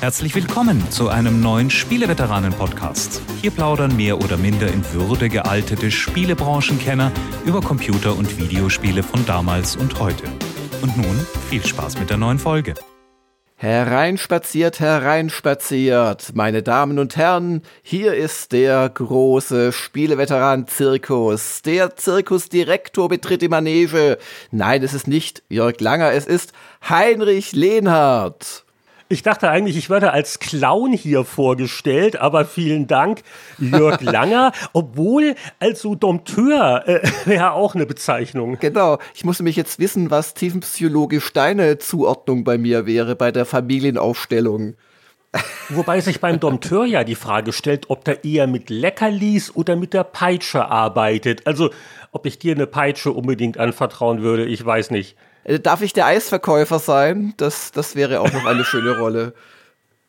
Herzlich willkommen zu einem neuen Spieleveteranen-Podcast. Hier plaudern mehr oder minder in Würde gealtete Spielebranchenkenner über Computer- und Videospiele von damals und heute. Und nun viel Spaß mit der neuen Folge. Hereinspaziert, hereinspaziert, meine Damen und Herren, hier ist der große Spieleveteran-Zirkus. Der Zirkusdirektor betritt die Manege. Nein, es ist nicht Jörg Langer, es ist Heinrich Lehnhardt. Ich dachte eigentlich, ich werde als Clown hier vorgestellt, aber vielen Dank, Jörg Langer. Obwohl, also Dompteur äh, wäre auch eine Bezeichnung. Genau. Ich musste mich jetzt wissen, was tiefenpsychologisch deine Zuordnung bei mir wäre, bei der Familienaufstellung. Wobei sich beim Dompteur ja die Frage stellt, ob der eher mit Leckerlis oder mit der Peitsche arbeitet. Also, ob ich dir eine Peitsche unbedingt anvertrauen würde, ich weiß nicht. Äh, darf ich der Eisverkäufer sein? Das, das wäre auch noch eine schöne Rolle.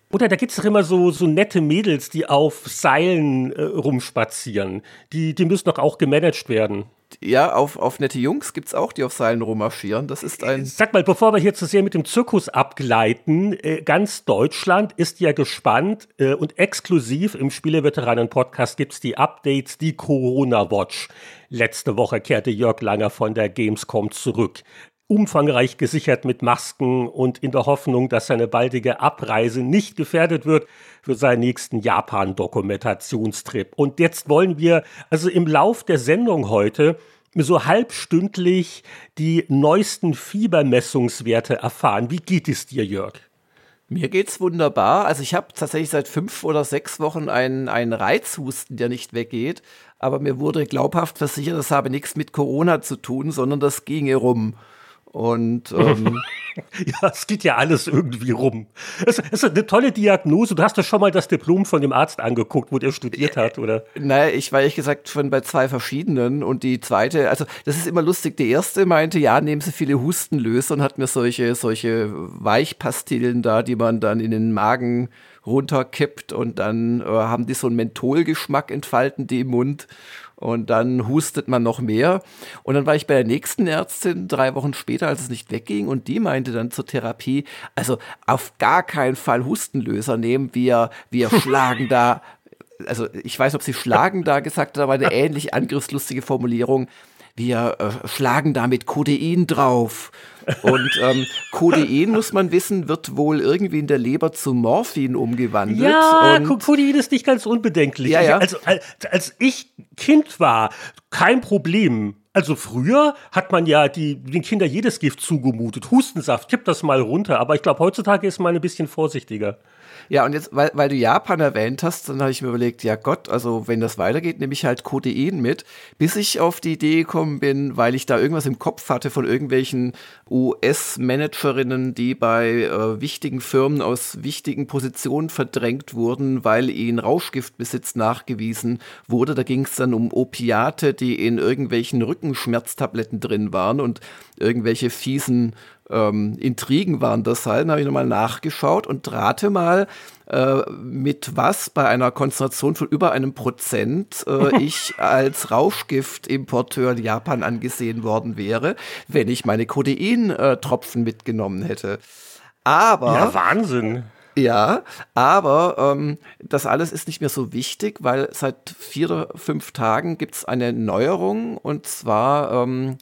Oder da gibt es doch immer so, so nette Mädels, die auf Seilen äh, rumspazieren. Die, die müssen doch auch gemanagt werden. Ja, auf, auf nette Jungs gibt es auch, die auf Seilen rummarschieren. Das ist ein. Sag mal, bevor wir hier zu sehr mit dem Zirkus abgleiten, äh, ganz Deutschland ist ja gespannt äh, und exklusiv im Spieleveteranen-Podcast gibt es die Updates, die Corona-Watch. Letzte Woche kehrte Jörg Langer von der Gamescom zurück umfangreich gesichert mit Masken und in der Hoffnung, dass seine baldige Abreise nicht gefährdet wird für seinen nächsten Japan-Dokumentationstrip. Und jetzt wollen wir also im Lauf der Sendung heute so halbstündlich die neuesten Fiebermessungswerte erfahren. Wie geht es dir, Jörg? Mir geht's wunderbar. Also ich habe tatsächlich seit fünf oder sechs Wochen einen, einen Reizhusten, der nicht weggeht. Aber mir wurde glaubhaft versichert, das habe nichts mit Corona zu tun, sondern das ginge rum. Und ähm, ja, es geht ja alles irgendwie rum. Es, es, ist eine tolle Diagnose. Du hast doch schon mal das Diplom von dem Arzt angeguckt, wo der studiert hat, oder? Naja, ich war ehrlich gesagt schon bei zwei verschiedenen und die zweite, also das ist immer lustig. Die erste meinte, ja, nehmen Sie viele Hustenlöser und hat mir solche, solche Weichpastillen da, die man dann in den Magen runterkippt und dann äh, haben die so einen Mentholgeschmack entfalten, die im Mund und dann hustet man noch mehr. Und dann war ich bei der nächsten Ärztin drei Wochen später, als es nicht wegging. Und die meinte dann zur Therapie, also auf gar keinen Fall Hustenlöser nehmen. Wir, wir schlagen da, also ich weiß, ob sie schlagen da gesagt hat, aber eine ähnlich angriffslustige Formulierung. Wir äh, schlagen da mit Codein drauf. Und ähm, Codein, muss man wissen, wird wohl irgendwie in der Leber zu Morphin umgewandelt. Ja, Codein ist nicht ganz unbedenklich. Ja, ja. Also, als, als ich Kind war, kein Problem. Also früher hat man ja die, den Kindern jedes Gift zugemutet. Hustensaft, kipp das mal runter. Aber ich glaube, heutzutage ist man ein bisschen vorsichtiger. Ja, und jetzt, weil, weil du Japan erwähnt hast, dann habe ich mir überlegt, ja Gott, also wenn das weitergeht, nehme ich halt Codein mit, bis ich auf die Idee gekommen bin, weil ich da irgendwas im Kopf hatte von irgendwelchen US-Managerinnen, die bei äh, wichtigen Firmen aus wichtigen Positionen verdrängt wurden, weil ihnen Rauschgiftbesitz nachgewiesen wurde. Da ging es dann um Opiate, die in irgendwelchen Rückenschmerztabletten drin waren und irgendwelche fiesen ähm, Intrigen waren das halt. Dann habe ich nochmal nachgeschaut und rate mal, äh, mit was bei einer Konzentration von über einem Prozent äh, ich als Rauschgiftimporteur in Japan angesehen worden wäre, wenn ich meine Codein-Tropfen mitgenommen hätte. Aber. Ja, Wahnsinn. Ja, aber ähm, das alles ist nicht mehr so wichtig, weil seit vier oder fünf Tagen gibt es eine Neuerung und zwar ähm,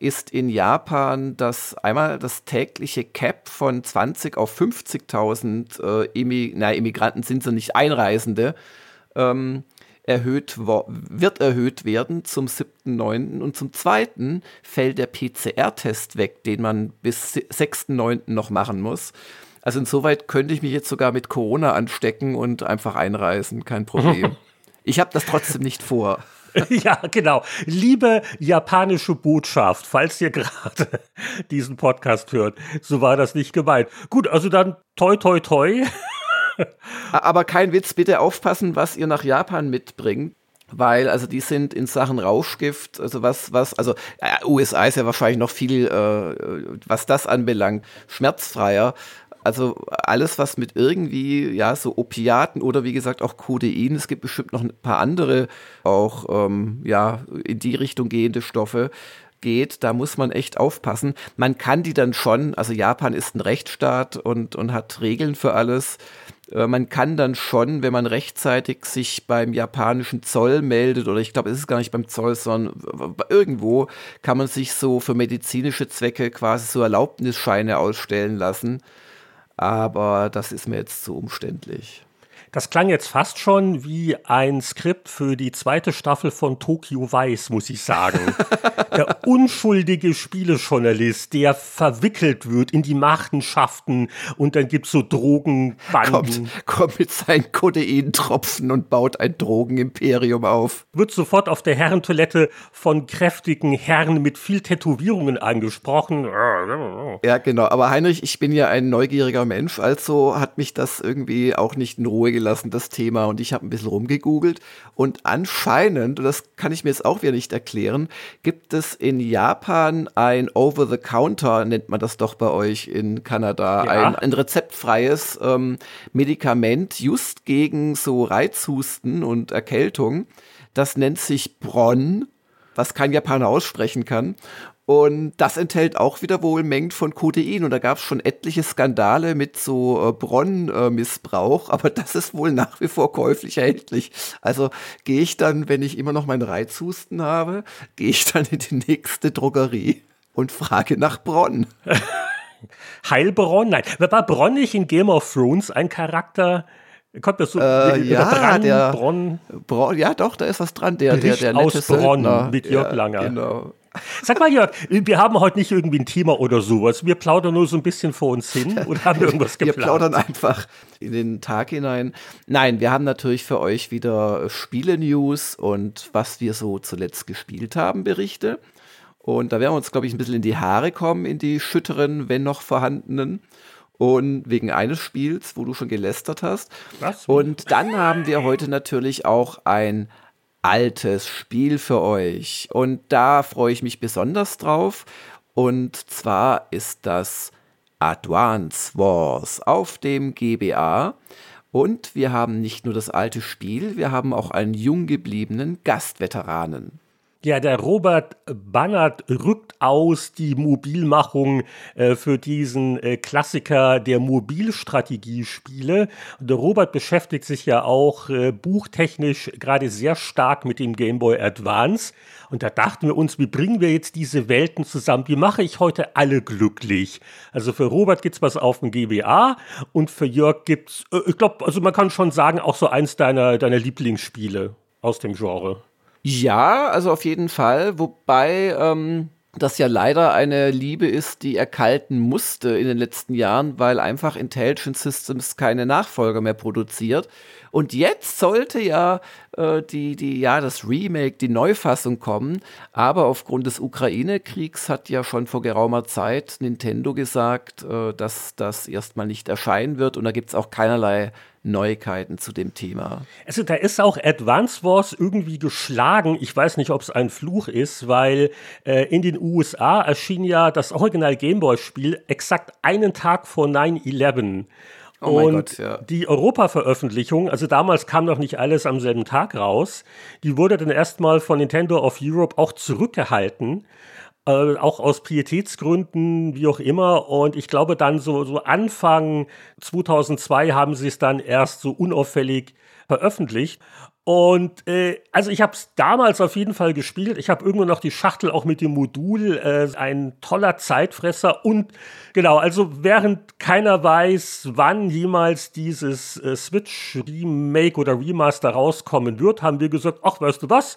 ist in Japan das einmal das tägliche Cap von 20 auf 50.000 äh, Immig na, Immigranten sind so nicht Einreisende ähm, erhöht wird erhöht werden zum 7.9. und zum 2. fällt der PCR-Test weg, den man bis 6.9. noch machen muss. Also insoweit könnte ich mich jetzt sogar mit Corona anstecken und einfach einreisen, kein Problem. ich habe das trotzdem nicht vor. ja, genau. Liebe japanische Botschaft, falls ihr gerade diesen Podcast hört, so war das nicht gemeint. Gut, also dann toi toi toi. Aber kein Witz, bitte aufpassen, was ihr nach Japan mitbringt weil also die sind in Sachen Rauschgift, also was, was, also äh, USA ist ja wahrscheinlich noch viel, äh, was das anbelangt, schmerzfreier. Also alles, was mit irgendwie, ja, so Opiaten oder wie gesagt auch Codein, es gibt bestimmt noch ein paar andere auch, ähm, ja, in die Richtung gehende Stoffe. geht, da muss man echt aufpassen. Man kann die dann schon, also Japan ist ein Rechtsstaat und, und hat Regeln für alles. Äh, man kann dann schon, wenn man rechtzeitig sich beim japanischen Zoll meldet, oder ich glaube, es ist gar nicht beim Zoll, sondern irgendwo kann man sich so für medizinische Zwecke quasi so Erlaubnisscheine ausstellen lassen. Aber das ist mir jetzt zu umständlich. Das klang jetzt fast schon wie ein Skript für die zweite Staffel von Tokyo Vice, muss ich sagen. der unschuldige Spielejournalist, der verwickelt wird in die Machenschaften und dann gibt es so Drogenbanden. Kommt, kommt mit seinen Kodeintropfen und baut ein Drogenimperium auf. Wird sofort auf der Herrentoilette von kräftigen Herren mit viel Tätowierungen angesprochen. Ja, genau. Aber Heinrich, ich bin ja ein neugieriger Mensch, also hat mich das irgendwie auch nicht in Ruhe gelassen gelassen, das Thema. Und ich habe ein bisschen rumgegoogelt. Und anscheinend, und das kann ich mir jetzt auch wieder nicht erklären, gibt es in Japan ein Over-the-Counter, nennt man das doch bei euch in Kanada, ja. ein, ein, rezeptfreies ähm, Medikament just gegen so Reizhusten und Erkältung. Das nennt sich Bronn was kein Japaner aussprechen kann. Und das enthält auch wieder wohl Mengen von Codein. Und da gab es schon etliche Skandale mit so äh, Bronn-Missbrauch. Äh, aber das ist wohl nach wie vor käuflich erhältlich. Also gehe ich dann, wenn ich immer noch meinen Reizhusten habe, gehe ich dann in die nächste Drogerie und frage nach Bronn. Heilbronn? Nein. War Bronn nicht in Game of Thrones ein Charakter? Kommt das so? Äh, ja, dran, der Bronn. Bronn. Ja, doch, da ist was dran. Der, der, der nette aus Bronn mit Jörg ja, Langer. Genau. Sag mal, Jörg, wir haben heute nicht irgendwie ein Thema oder sowas. Wir plaudern nur so ein bisschen vor uns hin oder haben wir irgendwas geplant? Wir plaudern einfach in den Tag hinein. Nein, wir haben natürlich für euch wieder Spiele-News und was wir so zuletzt gespielt haben, Berichte. Und da werden wir uns, glaube ich, ein bisschen in die Haare kommen, in die schütteren, wenn noch vorhandenen. Und wegen eines Spiels, wo du schon gelästert hast. Was? Und dann haben wir heute natürlich auch ein altes Spiel für euch. Und da freue ich mich besonders drauf. Und zwar ist das Advance Wars auf dem GBA. Und wir haben nicht nur das alte Spiel, wir haben auch einen jung gebliebenen Gastveteranen. Ja, der Robert Bannert rückt aus die Mobilmachung äh, für diesen äh, Klassiker der Mobilstrategiespiele. Der Robert beschäftigt sich ja auch äh, buchtechnisch gerade sehr stark mit dem Game Boy Advance. Und da dachten wir uns, wie bringen wir jetzt diese Welten zusammen? Wie mache ich heute alle glücklich? Also für Robert gibt's was auf dem GBA und für Jörg gibt's, äh, ich glaube, also man kann schon sagen, auch so eins deiner, deiner Lieblingsspiele aus dem Genre. Ja, also auf jeden Fall. Wobei ähm, das ja leider eine Liebe ist, die erkalten musste in den letzten Jahren, weil einfach Intelligent Systems keine Nachfolger mehr produziert. Und jetzt sollte ja äh, die, die, ja, das Remake, die Neufassung kommen. Aber aufgrund des Ukraine-Kriegs hat ja schon vor geraumer Zeit Nintendo gesagt, äh, dass das erstmal nicht erscheinen wird. Und da gibt es auch keinerlei Neuigkeiten zu dem Thema. Also da ist auch Advance Wars irgendwie geschlagen. Ich weiß nicht, ob es ein Fluch ist, weil äh, in den USA erschien ja das Original Gameboy-Spiel exakt einen Tag vor 9-11. Oh und Gott, ja. die Europa-Veröffentlichung, also damals kam noch nicht alles am selben Tag raus, die wurde dann erstmal von Nintendo of Europe auch zurückgehalten. Äh, auch aus Pietätsgründen, wie auch immer. Und ich glaube, dann so, so Anfang 2002 haben sie es dann erst so unauffällig veröffentlicht. Und äh, also ich habe es damals auf jeden Fall gespielt. Ich habe irgendwo noch die Schachtel auch mit dem Modul, äh, ein toller Zeitfresser. Und genau, also während keiner weiß, wann jemals dieses äh, Switch Remake oder Remaster rauskommen wird, haben wir gesagt, ach, weißt du was,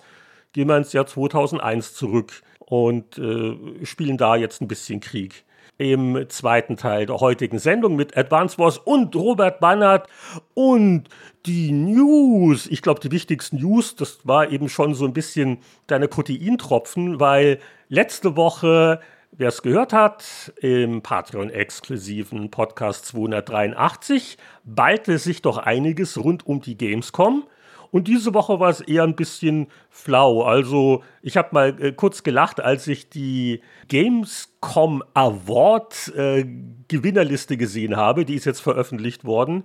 gehen wir ins Jahr 2001 zurück und äh, spielen da jetzt ein bisschen Krieg im zweiten Teil der heutigen Sendung mit Advance Wars und Robert Bannert und die News. Ich glaube, die wichtigsten News, das war eben schon so ein bisschen deine Proteintropfen, weil letzte Woche, wer es gehört hat, im Patreon-exklusiven Podcast 283 ballte sich doch einiges rund um die Gamescom. Und diese Woche war es eher ein bisschen flau. Also ich habe mal äh, kurz gelacht, als ich die Gamescom Award äh, Gewinnerliste gesehen habe. Die ist jetzt veröffentlicht worden.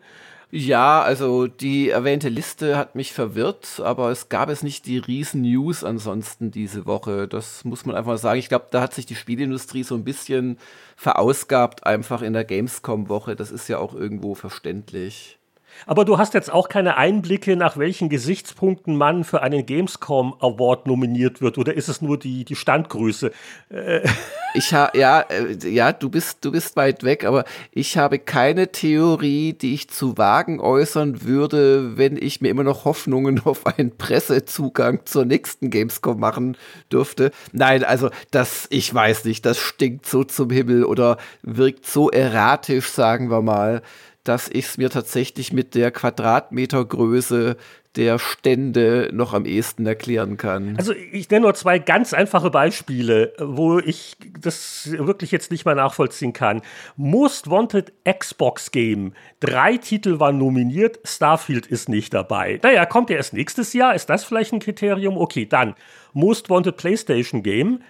Ja, also die erwähnte Liste hat mich verwirrt, aber es gab es nicht die riesen News ansonsten diese Woche. Das muss man einfach sagen. Ich glaube, da hat sich die Spielindustrie so ein bisschen verausgabt, einfach in der Gamescom-Woche. Das ist ja auch irgendwo verständlich. Aber du hast jetzt auch keine Einblicke, nach welchen Gesichtspunkten man für einen Gamescom Award nominiert wird, oder ist es nur die, die Standgröße? Äh. Ich habe ja, äh, ja, du bist, du bist weit weg, aber ich habe keine Theorie, die ich zu wagen äußern würde, wenn ich mir immer noch Hoffnungen auf einen Pressezugang zur nächsten Gamescom machen dürfte. Nein, also das, ich weiß nicht, das stinkt so zum Himmel oder wirkt so erratisch, sagen wir mal dass ich es mir tatsächlich mit der Quadratmetergröße der Stände noch am ehesten erklären kann. Also ich nenne nur zwei ganz einfache Beispiele, wo ich das wirklich jetzt nicht mal nachvollziehen kann. Most Wanted Xbox Game. Drei Titel waren nominiert, Starfield ist nicht dabei. Naja, kommt ja erst nächstes Jahr, ist das vielleicht ein Kriterium? Okay, dann Most Wanted PlayStation Game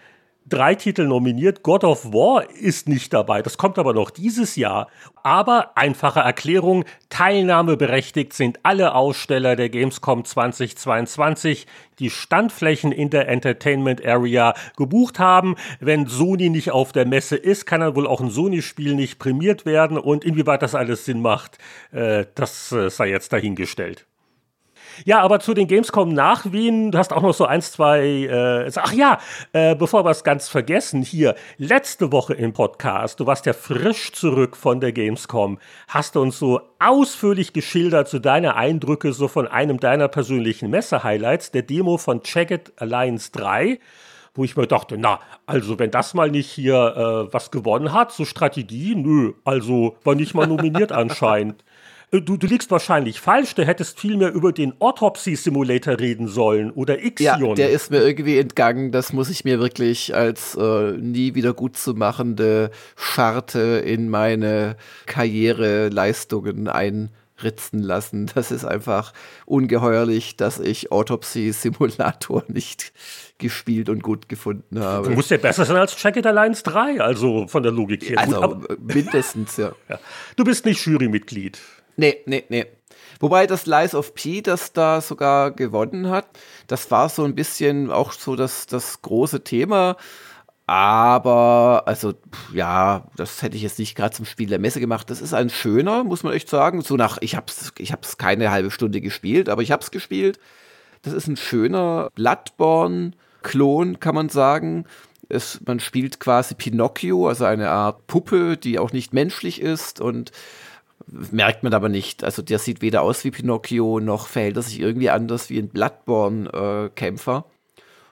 drei Titel nominiert. God of War ist nicht dabei. Das kommt aber noch dieses Jahr. Aber einfache Erklärung, teilnahmeberechtigt sind alle Aussteller der Gamescom 2022, die Standflächen in der Entertainment Area gebucht haben. Wenn Sony nicht auf der Messe ist, kann dann wohl auch ein Sony-Spiel nicht prämiert werden. Und inwieweit das alles Sinn macht, äh, das äh, sei jetzt dahingestellt. Ja, aber zu den Gamescom nach Wien, du hast auch noch so eins, zwei, äh, ach ja, äh, bevor wir es ganz vergessen, hier, letzte Woche im Podcast, du warst ja frisch zurück von der Gamescom, hast du uns so ausführlich geschildert, so deine Eindrücke so von einem deiner persönlichen Messe-Highlights, der Demo von Checkit Alliance 3 wo ich mir dachte, na, also wenn das mal nicht hier äh, was gewonnen hat, so Strategie, nö, also war nicht mal nominiert anscheinend. Äh, du, du liegst wahrscheinlich falsch, du hättest viel mehr über den Autopsy Simulator reden sollen oder Ixion. Ja, der ist mir irgendwie entgangen. Das muss ich mir wirklich als äh, nie wieder gut zu machende Scharte in meine Karriereleistungen einritzen lassen. Das ist einfach ungeheuerlich, dass ich Autopsy Simulator nicht gespielt und gut gefunden habe. Du musst ja besser sein als Check It Alliance 3, also von der Logik her. Also gut, mindestens, ja. ja. Du bist nicht Jurymitglied. Nee, nee, nee. Wobei das Lies of P, das da sogar gewonnen hat, das war so ein bisschen auch so das, das große Thema. Aber, also, ja, das hätte ich jetzt nicht gerade zum Spiel der Messe gemacht. Das ist ein schöner, muss man echt sagen. So nach, ich hab's, ich hab's keine halbe Stunde gespielt, aber ich hab's gespielt. Das ist ein schöner Bloodborne-Klon, kann man sagen. Es, man spielt quasi Pinocchio, also eine Art Puppe, die auch nicht menschlich ist und merkt man aber nicht. Also der sieht weder aus wie Pinocchio, noch verhält er sich irgendwie anders wie ein Bloodborne-Kämpfer.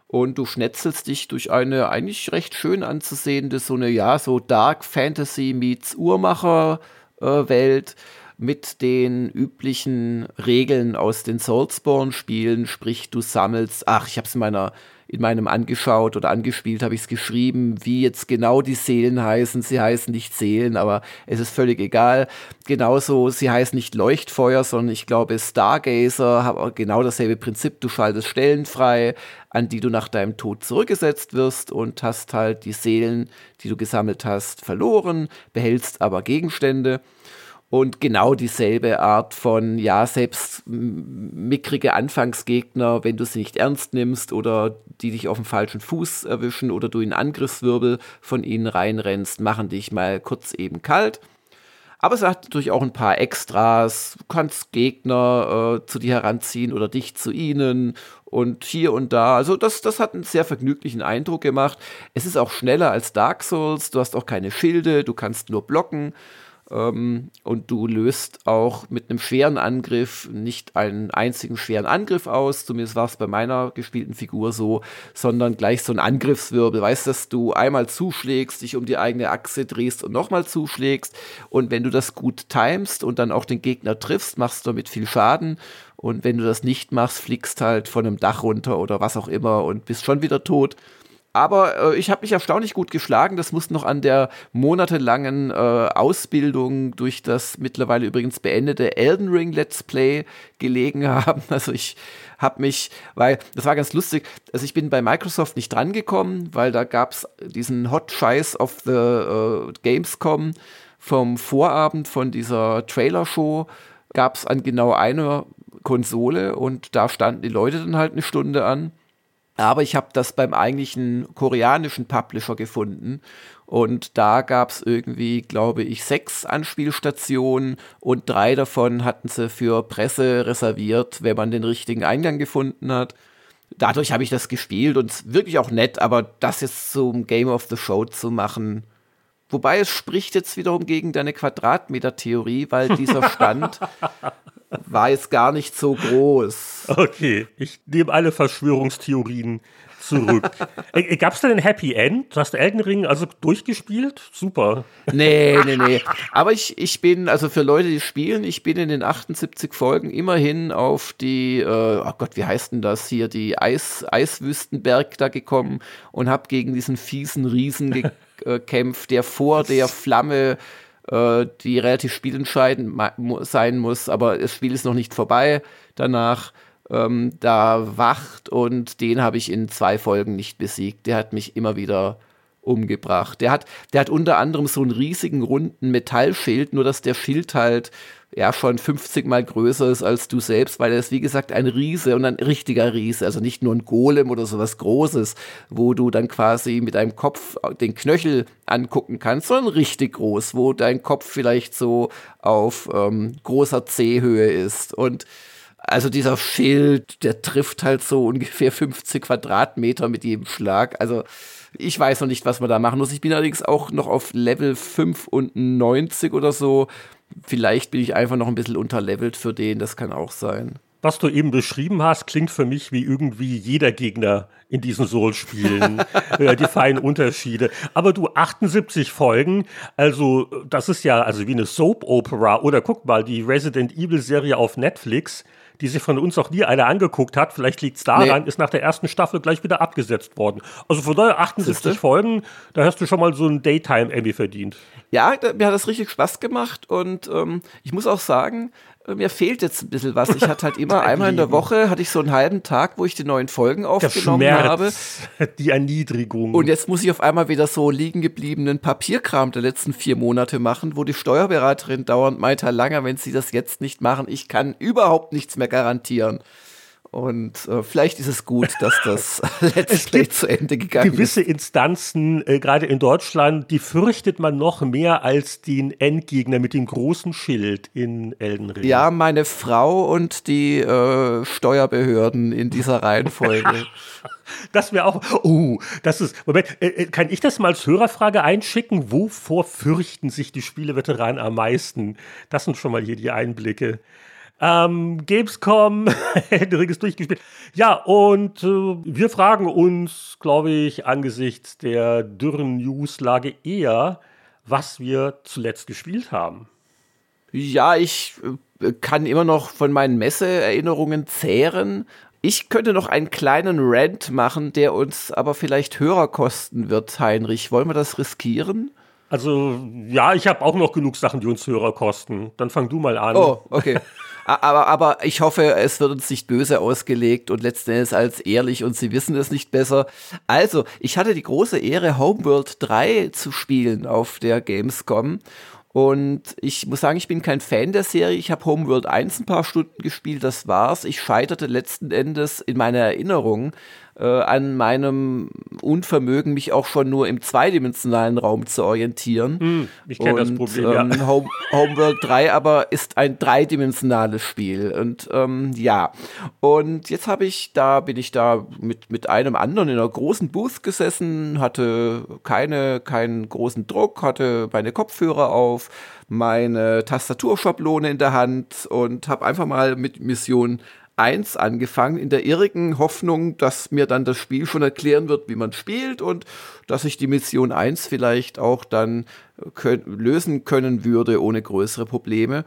Und du schnetzelst dich durch eine eigentlich recht schön anzusehende, so eine, ja, so Dark Fantasy meets Uhrmacher-Welt. Mit den üblichen Regeln aus den Soulsborne-Spielen, sprich du sammelst, ach, ich habe es in meiner in meinem angeschaut oder angespielt, habe ich es geschrieben, wie jetzt genau die Seelen heißen. Sie heißen nicht Seelen, aber es ist völlig egal. Genauso, sie heißen nicht Leuchtfeuer, sondern ich glaube Stargazer, habe genau dasselbe Prinzip. Du schaltest Stellen frei, an die du nach deinem Tod zurückgesetzt wirst und hast halt die Seelen, die du gesammelt hast, verloren, behältst aber Gegenstände. Und genau dieselbe Art von, ja, selbst mickrige Anfangsgegner, wenn du sie nicht ernst nimmst oder die dich auf dem falschen Fuß erwischen oder du in Angriffswirbel von ihnen reinrennst, machen dich mal kurz eben kalt. Aber es hat natürlich auch ein paar Extras. Du kannst Gegner äh, zu dir heranziehen oder dich zu ihnen und hier und da. Also das, das hat einen sehr vergnüglichen Eindruck gemacht. Es ist auch schneller als Dark Souls. Du hast auch keine Schilde, du kannst nur blocken. Ähm, und du löst auch mit einem schweren Angriff nicht einen einzigen schweren Angriff aus, zumindest war es bei meiner gespielten Figur so, sondern gleich so ein Angriffswirbel. Weißt, dass du einmal zuschlägst, dich um die eigene Achse drehst und nochmal zuschlägst. Und wenn du das gut timest und dann auch den Gegner triffst, machst du damit viel Schaden. Und wenn du das nicht machst, fliegst halt von einem Dach runter oder was auch immer und bist schon wieder tot. Aber äh, ich habe mich erstaunlich gut geschlagen. Das muss noch an der monatelangen äh, Ausbildung durch das mittlerweile übrigens beendete Elden Ring Let's Play gelegen haben. Also ich habe mich, weil das war ganz lustig. Also ich bin bei Microsoft nicht drangekommen, weil da gab es diesen Hot Scheiß of the äh, Gamescom vom Vorabend von dieser Trailer-Show gab es an genau einer Konsole und da standen die Leute dann halt eine Stunde an. Aber ich habe das beim eigentlichen koreanischen Publisher gefunden und da gab es irgendwie, glaube ich, sechs Anspielstationen und drei davon hatten sie für Presse reserviert, wenn man den richtigen Eingang gefunden hat. Dadurch habe ich das gespielt und wirklich auch nett, aber das jetzt zum Game of the Show zu machen, Wobei es spricht jetzt wiederum gegen deine Quadratmeter-Theorie, weil dieser Stand war jetzt gar nicht so groß. Okay, ich nehme alle Verschwörungstheorien zurück. Äh, äh, Gab es denn ein Happy End? Du hast Elden Ring also durchgespielt? Super. Nee, nee, nee. Aber ich, ich bin, also für Leute, die spielen, ich bin in den 78 Folgen immerhin auf die, äh, oh Gott, wie heißt denn das hier, die Eis, Eiswüstenberg da gekommen und habe gegen diesen fiesen Riesen gekämpft, der vor der Flamme äh, die relativ spielentscheidend sein muss, aber das Spiel ist noch nicht vorbei danach ähm, da wacht und den habe ich in zwei Folgen nicht besiegt. Der hat mich immer wieder umgebracht. Der hat, der hat unter anderem so einen riesigen runden Metallschild, nur dass der Schild halt ja schon 50 mal größer ist als du selbst, weil er ist wie gesagt ein Riese und ein richtiger Riese, also nicht nur ein Golem oder sowas Großes, wo du dann quasi mit deinem Kopf den Knöchel angucken kannst, sondern richtig groß, wo dein Kopf vielleicht so auf ähm, großer C-Höhe ist und also dieser Schild, der trifft halt so ungefähr 50 Quadratmeter mit jedem Schlag. Also ich weiß noch nicht, was man da machen muss. Ich bin allerdings auch noch auf Level 95 oder so. Vielleicht bin ich einfach noch ein bisschen unterlevelt für den, das kann auch sein. Was du eben beschrieben hast, klingt für mich wie irgendwie jeder Gegner in diesen Soul-Spielen. die feinen Unterschiede. Aber du, 78 Folgen, also das ist ja also wie eine Soap-Opera. Oder guck mal, die Resident Evil-Serie auf Netflix die sich von uns auch nie einer angeguckt hat, vielleicht liegt es daran, nee. ist nach der ersten Staffel gleich wieder abgesetzt worden. Also von daher 78 Siehste? Folgen, da hast du schon mal so ein Daytime-Emmy verdient. Ja, mir hat das richtig Spaß gemacht und ähm, ich muss auch sagen, mir fehlt jetzt ein bisschen was. Ich hatte halt immer einmal in der Woche, hatte ich so einen halben Tag, wo ich die neuen Folgen aufgenommen der Schmerz, habe. Die Erniedrigung. Und jetzt muss ich auf einmal wieder so liegen gebliebenen Papierkram der letzten vier Monate machen, wo die Steuerberaterin dauernd meint, Herr Langer, wenn Sie das jetzt nicht machen, ich kann überhaupt nichts mehr garantieren. Und äh, vielleicht ist es gut, dass das Play zu Ende gegangen gewisse ist. Gewisse Instanzen, äh, gerade in Deutschland, die fürchtet man noch mehr als den Endgegner mit dem großen Schild in Elden Ring. Ja, meine Frau und die äh, Steuerbehörden in dieser Reihenfolge. das wäre auch. Oh, das ist. Moment, äh, äh, kann ich das mal als Hörerfrage einschicken? Wovor fürchten sich die Spieleveteranen am meisten? Das sind schon mal hier die Einblicke. Ähm, Gamescom, ist durchgespielt. Ja, und äh, wir fragen uns, glaube ich, angesichts der dürren Newslage eher, was wir zuletzt gespielt haben. Ja, ich äh, kann immer noch von meinen Messeerinnerungen zehren. Ich könnte noch einen kleinen Rant machen, der uns aber vielleicht Hörer kosten wird, Heinrich. Wollen wir das riskieren? Also, ja, ich habe auch noch genug Sachen, die uns Hörer kosten. Dann fang du mal an. Oh, okay. Aber, aber ich hoffe, es wird uns nicht böse ausgelegt und letzten Endes als ehrlich und sie wissen es nicht besser. Also, ich hatte die große Ehre, Homeworld 3 zu spielen auf der Gamescom. Und ich muss sagen, ich bin kein Fan der Serie. Ich habe Homeworld 1 ein paar Stunden gespielt, das war's. Ich scheiterte letzten Endes in meiner Erinnerung äh, an meinem Unvermögen, mich auch schon nur im zweidimensionalen Raum zu orientieren. Hm, ich kenne das Problem, ähm, ja. Home, Homeworld 3 aber ist ein dreidimensionales Spiel. Und ähm, ja, und jetzt habe ich, da bin ich da mit, mit einem anderen in einer großen Booth gesessen, hatte keine, keinen großen Druck, hatte meine Kopfhörer auf, meine Tastaturschablone in der Hand und habe einfach mal mit Mission 1 angefangen, in der irrigen Hoffnung, dass mir dann das Spiel schon erklären wird, wie man spielt und dass ich die Mission 1 vielleicht auch dann lösen können würde ohne größere Probleme.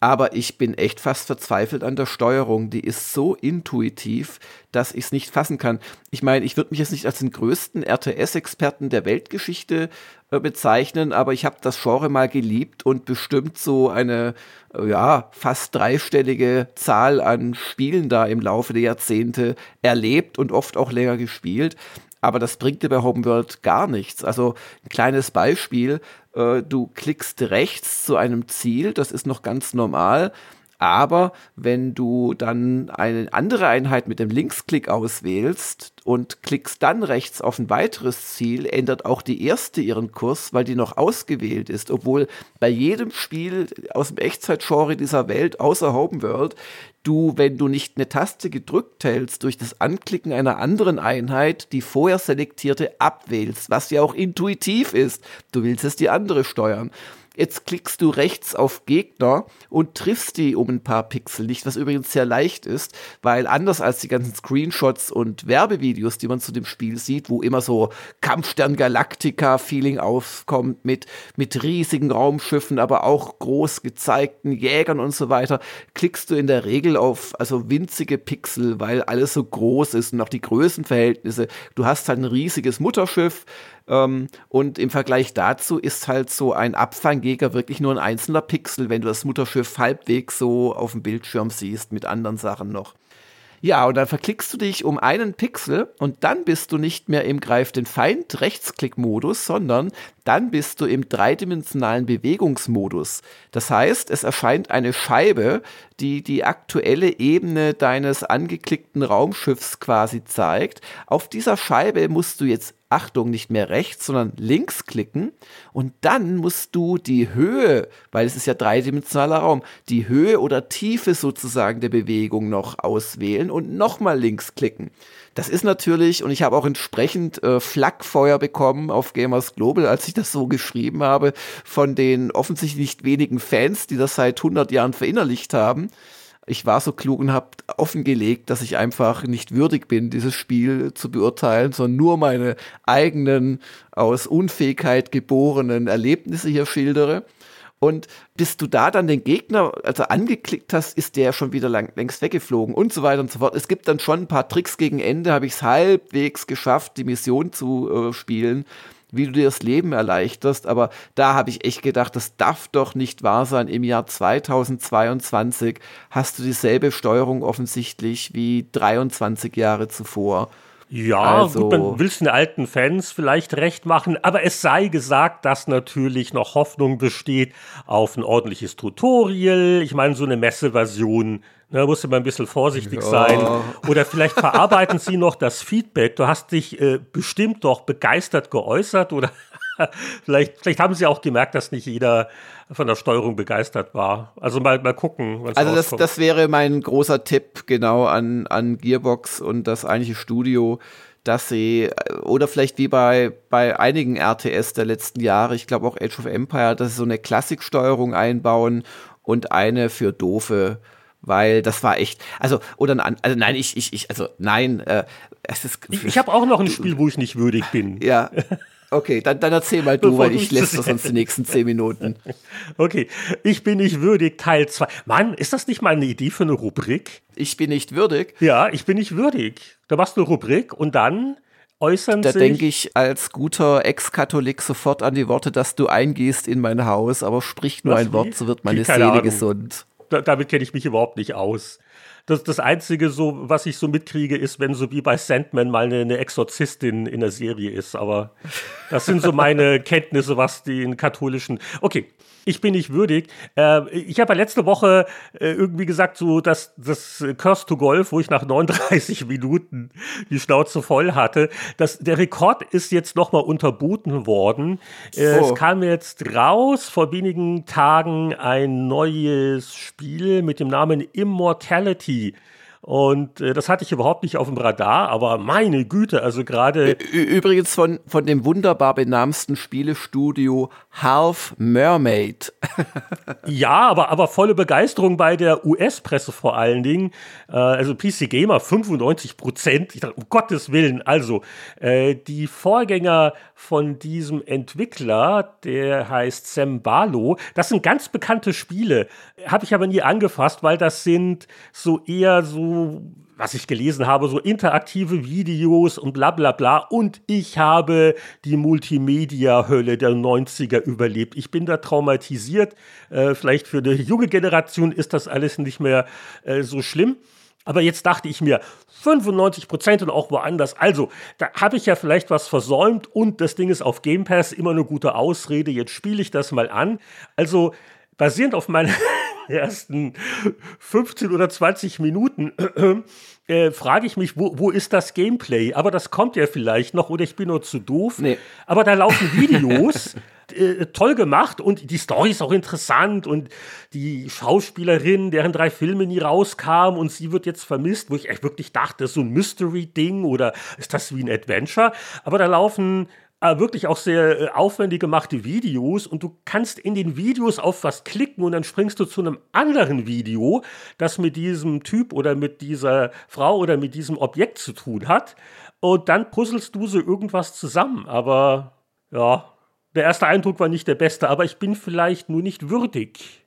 Aber ich bin echt fast verzweifelt an der Steuerung. Die ist so intuitiv, dass ich es nicht fassen kann. Ich meine, ich würde mich jetzt nicht als den größten RTS-Experten der Weltgeschichte äh, bezeichnen, aber ich habe das Genre mal geliebt und bestimmt so eine, äh, ja, fast dreistellige Zahl an Spielen da im Laufe der Jahrzehnte erlebt und oft auch länger gespielt. Aber das bringt dir bei Homeworld gar nichts. Also ein kleines Beispiel, äh, du klickst rechts zu einem Ziel, das ist noch ganz normal. Aber wenn du dann eine andere Einheit mit dem Linksklick auswählst und klickst dann rechts auf ein weiteres Ziel, ändert auch die erste ihren Kurs, weil die noch ausgewählt ist, obwohl bei jedem Spiel aus dem Echtzeitgenre dieser Welt außer Home World du, wenn du nicht eine Taste gedrückt hältst, durch das Anklicken einer anderen Einheit die vorher selektierte abwählst, was ja auch intuitiv ist. Du willst es die andere steuern. Jetzt klickst du rechts auf Gegner und triffst die um ein paar Pixel nicht, was übrigens sehr leicht ist, weil anders als die ganzen Screenshots und Werbevideos, die man zu dem Spiel sieht, wo immer so Kampfstern Galactica Feeling aufkommt mit, mit riesigen Raumschiffen, aber auch groß gezeigten Jägern und so weiter, klickst du in der Regel auf also winzige Pixel, weil alles so groß ist und auch die Größenverhältnisse. Du hast halt ein riesiges Mutterschiff, ähm, und im Vergleich dazu ist halt so ein Abfangjäger wirklich nur ein einzelner Pixel, wenn du das Mutterschiff halbwegs so auf dem Bildschirm siehst mit anderen Sachen noch. Ja, und dann verklickst du dich um einen Pixel und dann bist du nicht mehr im Greif den Feind Rechtsklick-Modus, sondern dann bist du im dreidimensionalen Bewegungsmodus. Das heißt, es erscheint eine Scheibe, die die aktuelle Ebene deines angeklickten Raumschiffs quasi zeigt. Auf dieser Scheibe musst du jetzt Achtung, nicht mehr rechts, sondern links klicken und dann musst du die Höhe, weil es ist ja dreidimensionaler Raum, die Höhe oder Tiefe sozusagen der Bewegung noch auswählen und nochmal links klicken. Das ist natürlich, und ich habe auch entsprechend äh, Flakfeuer bekommen auf Gamers Global, als ich das so geschrieben habe, von den offensichtlich nicht wenigen Fans, die das seit 100 Jahren verinnerlicht haben ich war so klug und habe offengelegt, dass ich einfach nicht würdig bin, dieses Spiel zu beurteilen, sondern nur meine eigenen aus Unfähigkeit geborenen Erlebnisse hier schildere. Und bis du da dann den Gegner also angeklickt hast, ist der schon wieder lang, längst weggeflogen und so weiter und so fort. Es gibt dann schon ein paar Tricks gegen Ende, habe ich es halbwegs geschafft, die Mission zu äh, spielen wie du dir das Leben erleichterst. Aber da habe ich echt gedacht, das darf doch nicht wahr sein. Im Jahr 2022 hast du dieselbe Steuerung offensichtlich wie 23 Jahre zuvor. Ja, also, gut, man will es den alten Fans vielleicht recht machen, aber es sei gesagt, dass natürlich noch Hoffnung besteht auf ein ordentliches Tutorial. Ich meine, so eine Messeversion da musst du mal ein bisschen vorsichtig ja. sein. Oder vielleicht verarbeiten sie noch das Feedback. Du hast dich äh, bestimmt doch begeistert geäußert oder vielleicht, vielleicht haben sie auch gemerkt, dass nicht jeder von der Steuerung begeistert war. Also mal, mal gucken. Also das, das wäre mein großer Tipp genau an, an Gearbox und das eigentliche Studio, dass sie, äh, oder vielleicht wie bei, bei einigen RTS der letzten Jahre, ich glaube auch Age of Empire, dass sie so eine Klassiksteuerung einbauen und eine für doofe weil das war echt, also oder also nein, ich ich ich also nein, äh, es ist Ich, ich habe auch noch ein Spiel, wo ich nicht würdig bin. Ja. Okay, dann, dann erzähl mal du, weil ich lässt das sonst die nächsten zehn Minuten. Okay, ich bin nicht würdig, Teil 2. Mann, ist das nicht mal eine Idee für eine Rubrik? Ich bin nicht würdig? Ja, ich bin nicht würdig. Da machst du eine Rubrik und dann äußern da sich. Da denke ich als guter Ex-Katholik sofort an die Worte, dass du eingehst in mein Haus, aber sprich nur Was, ein Wort, so wird meine Seele gesund da, damit kenne ich mich überhaupt nicht aus. Das, das Einzige, so, was ich so mitkriege, ist, wenn so wie bei Sandman mal eine, eine Exorzistin in der Serie ist. Aber das sind so meine Kenntnisse, was den katholischen. Okay, ich bin nicht würdig. Äh, ich habe ja letzte Woche äh, irgendwie gesagt, so dass das Curse to Golf, wo ich nach 39 Minuten die Schnauze voll hatte, dass der Rekord ist jetzt nochmal unterboten worden. Äh, oh. Es kam jetzt raus vor wenigen Tagen ein neues Spiel mit dem Namen Immortality. Und äh, das hatte ich überhaupt nicht auf dem Radar, aber meine Güte, also gerade. Übrigens von, von dem wunderbar benamsten Spielestudio Half Mermaid. ja, aber, aber volle Begeisterung bei der US-Presse vor allen Dingen. Äh, also PC Gamer 95 Prozent. Ich dachte, um Gottes Willen. Also, äh, die Vorgänger von diesem Entwickler, der heißt Sam Barlow, das sind ganz bekannte Spiele. Habe ich aber nie angefasst, weil das sind so eher so was ich gelesen habe, so interaktive Videos und bla bla bla. Und ich habe die Multimedia-Hölle der 90er überlebt. Ich bin da traumatisiert. Äh, vielleicht für eine junge Generation ist das alles nicht mehr äh, so schlimm. Aber jetzt dachte ich mir, 95 Prozent und auch woanders. Also, da habe ich ja vielleicht was versäumt und das Ding ist auf Game Pass immer eine gute Ausrede. Jetzt spiele ich das mal an. Also, basierend auf meiner ersten 15 oder 20 Minuten äh, frage ich mich, wo, wo ist das Gameplay? Aber das kommt ja vielleicht noch oder ich bin nur zu doof. Nee. Aber da laufen Videos. äh, toll gemacht und die Story ist auch interessant und die Schauspielerin, deren drei Filme nie rauskamen und sie wird jetzt vermisst, wo ich echt wirklich dachte, das ist so ein Mystery-Ding oder ist das wie ein Adventure? Aber da laufen äh, wirklich auch sehr äh, aufwendig gemachte Videos und du kannst in den Videos auf was klicken und dann springst du zu einem anderen Video, das mit diesem Typ oder mit dieser Frau oder mit diesem Objekt zu tun hat. Und dann puzzelst du so irgendwas zusammen. Aber ja, der erste Eindruck war nicht der beste, aber ich bin vielleicht nur nicht würdig.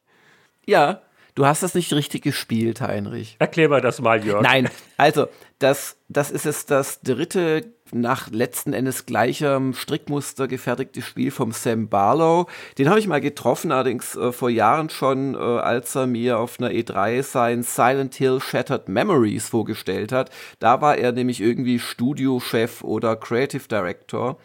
Ja, du hast das nicht richtig gespielt, Heinrich. Erklär mal das mal, Jörg. Nein, also das, das ist jetzt das dritte nach letzten Endes gleichem Strickmuster gefertigtes Spiel vom Sam Barlow. Den habe ich mal getroffen, allerdings äh, vor Jahren schon, äh, als er mir auf einer E3 sein Silent Hill Shattered Memories vorgestellt hat. Da war er nämlich irgendwie Studiochef oder Creative Director.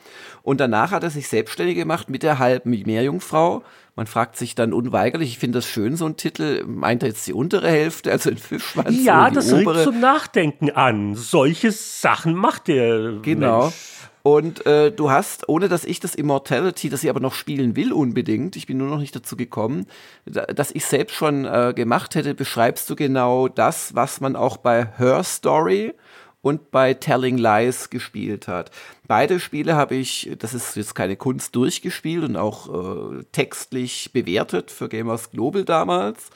Und danach hat er sich selbstständig gemacht mit der halben Meerjungfrau man fragt sich dann unweigerlich, ich finde das schön, so ein Titel, meint er jetzt die untere Hälfte, also den Fischschwanz Ja, das obere? regt zum Nachdenken an. Solche Sachen macht der Genau. Mensch. Und äh, du hast, ohne dass ich das Immortality, das ich aber noch spielen will unbedingt, ich bin nur noch nicht dazu gekommen, dass ich selbst schon äh, gemacht hätte, beschreibst du genau das, was man auch bei Her Story und bei Telling Lies gespielt hat. Beide Spiele habe ich, das ist jetzt keine Kunst, durchgespielt und auch äh, textlich bewertet für Gamers Global damals.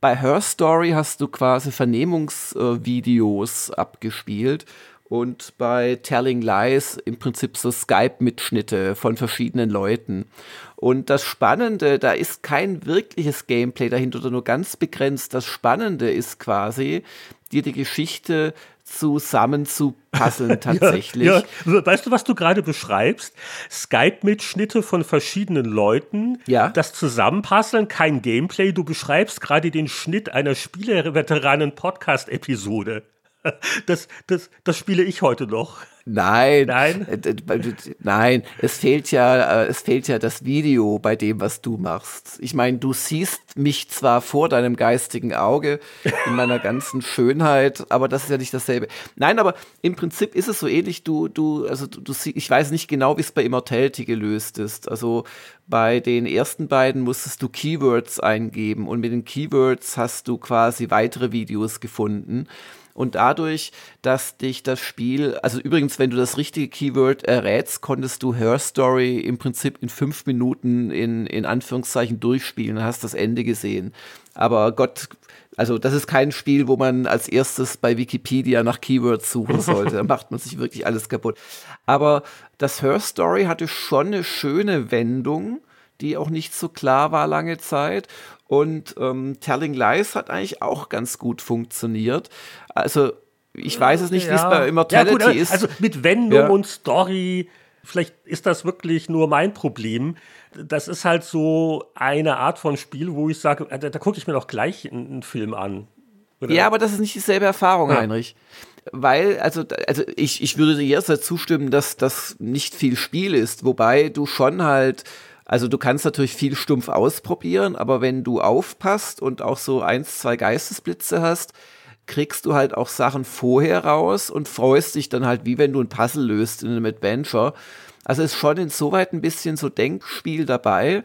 Bei Her Story hast du quasi Vernehmungsvideos äh, abgespielt und bei Telling Lies im Prinzip so Skype-Mitschnitte von verschiedenen Leuten. Und das Spannende, da ist kein wirkliches Gameplay dahinter oder nur ganz begrenzt. Das Spannende ist quasi, dir die Geschichte zusammenzupasseln tatsächlich. ja, ja. Weißt du, was du gerade beschreibst? Skype-Mitschnitte von verschiedenen Leuten, ja. das Zusammenpasseln, kein Gameplay. Du beschreibst gerade den Schnitt einer Spieleveteranen-Podcast-Episode. Das, das, das spiele ich heute noch. Nein, nein, äh, nein. Es fehlt ja, äh, es fehlt ja das Video bei dem, was du machst. Ich meine, du siehst mich zwar vor deinem geistigen Auge in meiner ganzen Schönheit, aber das ist ja nicht dasselbe. Nein, aber im Prinzip ist es so ähnlich. Du, du, also du, du ich weiß nicht genau, wie es bei Immortality gelöst ist. Also bei den ersten beiden musstest du Keywords eingeben und mit den Keywords hast du quasi weitere Videos gefunden. Und dadurch, dass dich das Spiel, also übrigens, wenn du das richtige Keyword errätst, konntest du Her Story im Prinzip in fünf Minuten in, in Anführungszeichen durchspielen und hast das Ende gesehen. Aber Gott, also das ist kein Spiel, wo man als erstes bei Wikipedia nach Keywords suchen sollte. da macht man sich wirklich alles kaputt. Aber das Her Story hatte schon eine schöne Wendung, die auch nicht so klar war lange Zeit. Und ähm, Telling Lies hat eigentlich auch ganz gut funktioniert. Also ich weiß es nicht, ja. wie es bei Immortality ja, gut, ist. Also mit Wendung ja. und Story, vielleicht ist das wirklich nur mein Problem. Das ist halt so eine Art von Spiel, wo ich sage, äh, da, da gucke ich mir doch gleich einen, Film an. Oder? Ja, aber das ist nicht dieselbe Erfahrung, Heinrich weil, also, also ich, ich würde dir jetzt zustimmen, dass das nicht viel Spiel ist, wobei du schon halt also du kannst natürlich viel stumpf ausprobieren, aber wenn du aufpasst und auch so eins, zwei Geistesblitze hast, kriegst du halt auch Sachen vorher raus und freust dich dann halt, wie wenn du ein Puzzle löst in einem Adventure. Also ist schon insoweit ein bisschen so Denkspiel dabei.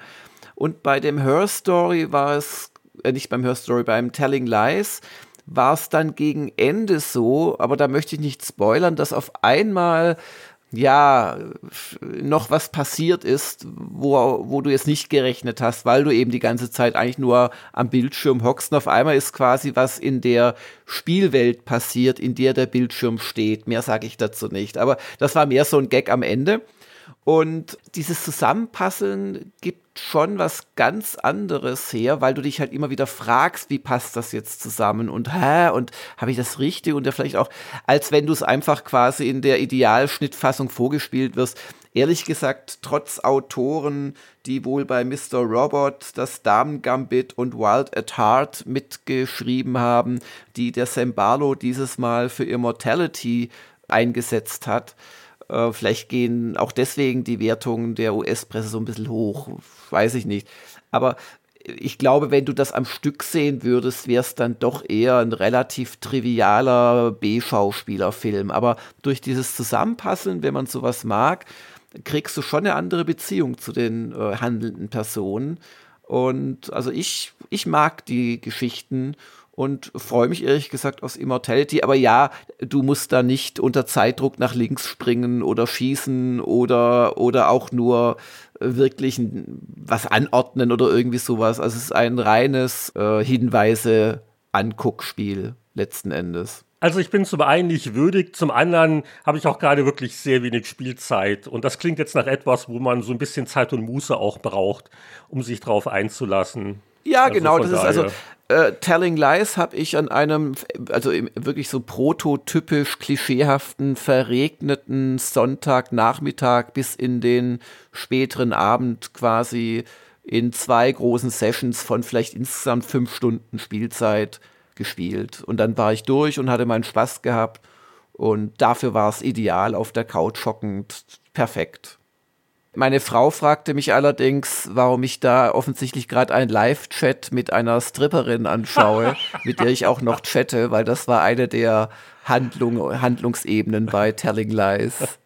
Und bei dem Her Story war es, äh, nicht beim Her Story, beim Telling Lies, war es dann gegen Ende so, aber da möchte ich nicht spoilern, dass auf einmal ja, noch was passiert ist, wo, wo du jetzt nicht gerechnet hast, weil du eben die ganze Zeit eigentlich nur am Bildschirm hockst und auf einmal ist quasi was in der Spielwelt passiert, in der der Bildschirm steht. Mehr sage ich dazu nicht. Aber das war mehr so ein Gag am Ende. Und dieses Zusammenpasseln gibt schon was ganz anderes her, weil du dich halt immer wieder fragst, wie passt das jetzt zusammen und hä, und habe ich das richtig und ja vielleicht auch, als wenn du es einfach quasi in der Idealschnittfassung vorgespielt wirst. Ehrlich gesagt, trotz Autoren, die wohl bei Mr. Robot das Damen Gambit und Wild at Heart mitgeschrieben haben, die der Sam Barlow dieses Mal für Immortality eingesetzt hat, äh, vielleicht gehen auch deswegen die Wertungen der US-Presse so ein bisschen hoch, weiß ich nicht. Aber ich glaube, wenn du das am Stück sehen würdest, wäre es dann doch eher ein relativ trivialer B-Schauspielerfilm. Aber durch dieses Zusammenpassen, wenn man sowas mag, kriegst du schon eine andere Beziehung zu den äh, handelnden Personen. Und also ich, ich mag die Geschichten und freue mich ehrlich gesagt aus Immortality. Aber ja, du musst da nicht unter Zeitdruck nach links springen oder schießen oder, oder auch nur wirklich was anordnen oder irgendwie sowas. Also es ist ein reines äh, Hinweise-Anguckspiel letzten Endes. Also ich bin zum einen nicht würdig, zum anderen habe ich auch gerade wirklich sehr wenig Spielzeit. Und das klingt jetzt nach etwas, wo man so ein bisschen Zeit und Muße auch braucht, um sich drauf einzulassen. Ja, also genau. Das ist also äh, Telling Lies habe ich an einem, also im, wirklich so prototypisch klischeehaften, verregneten Sonntagnachmittag bis in den späteren Abend quasi in zwei großen Sessions von vielleicht insgesamt fünf Stunden Spielzeit gespielt. Und dann war ich durch und hatte meinen Spaß gehabt. Und dafür war es ideal, auf der Couch hockend, perfekt. Meine Frau fragte mich allerdings, warum ich da offensichtlich gerade einen Live-Chat mit einer Stripperin anschaue, mit der ich auch noch chatte, weil das war eine der Handlung, Handlungsebenen bei Telling Lies.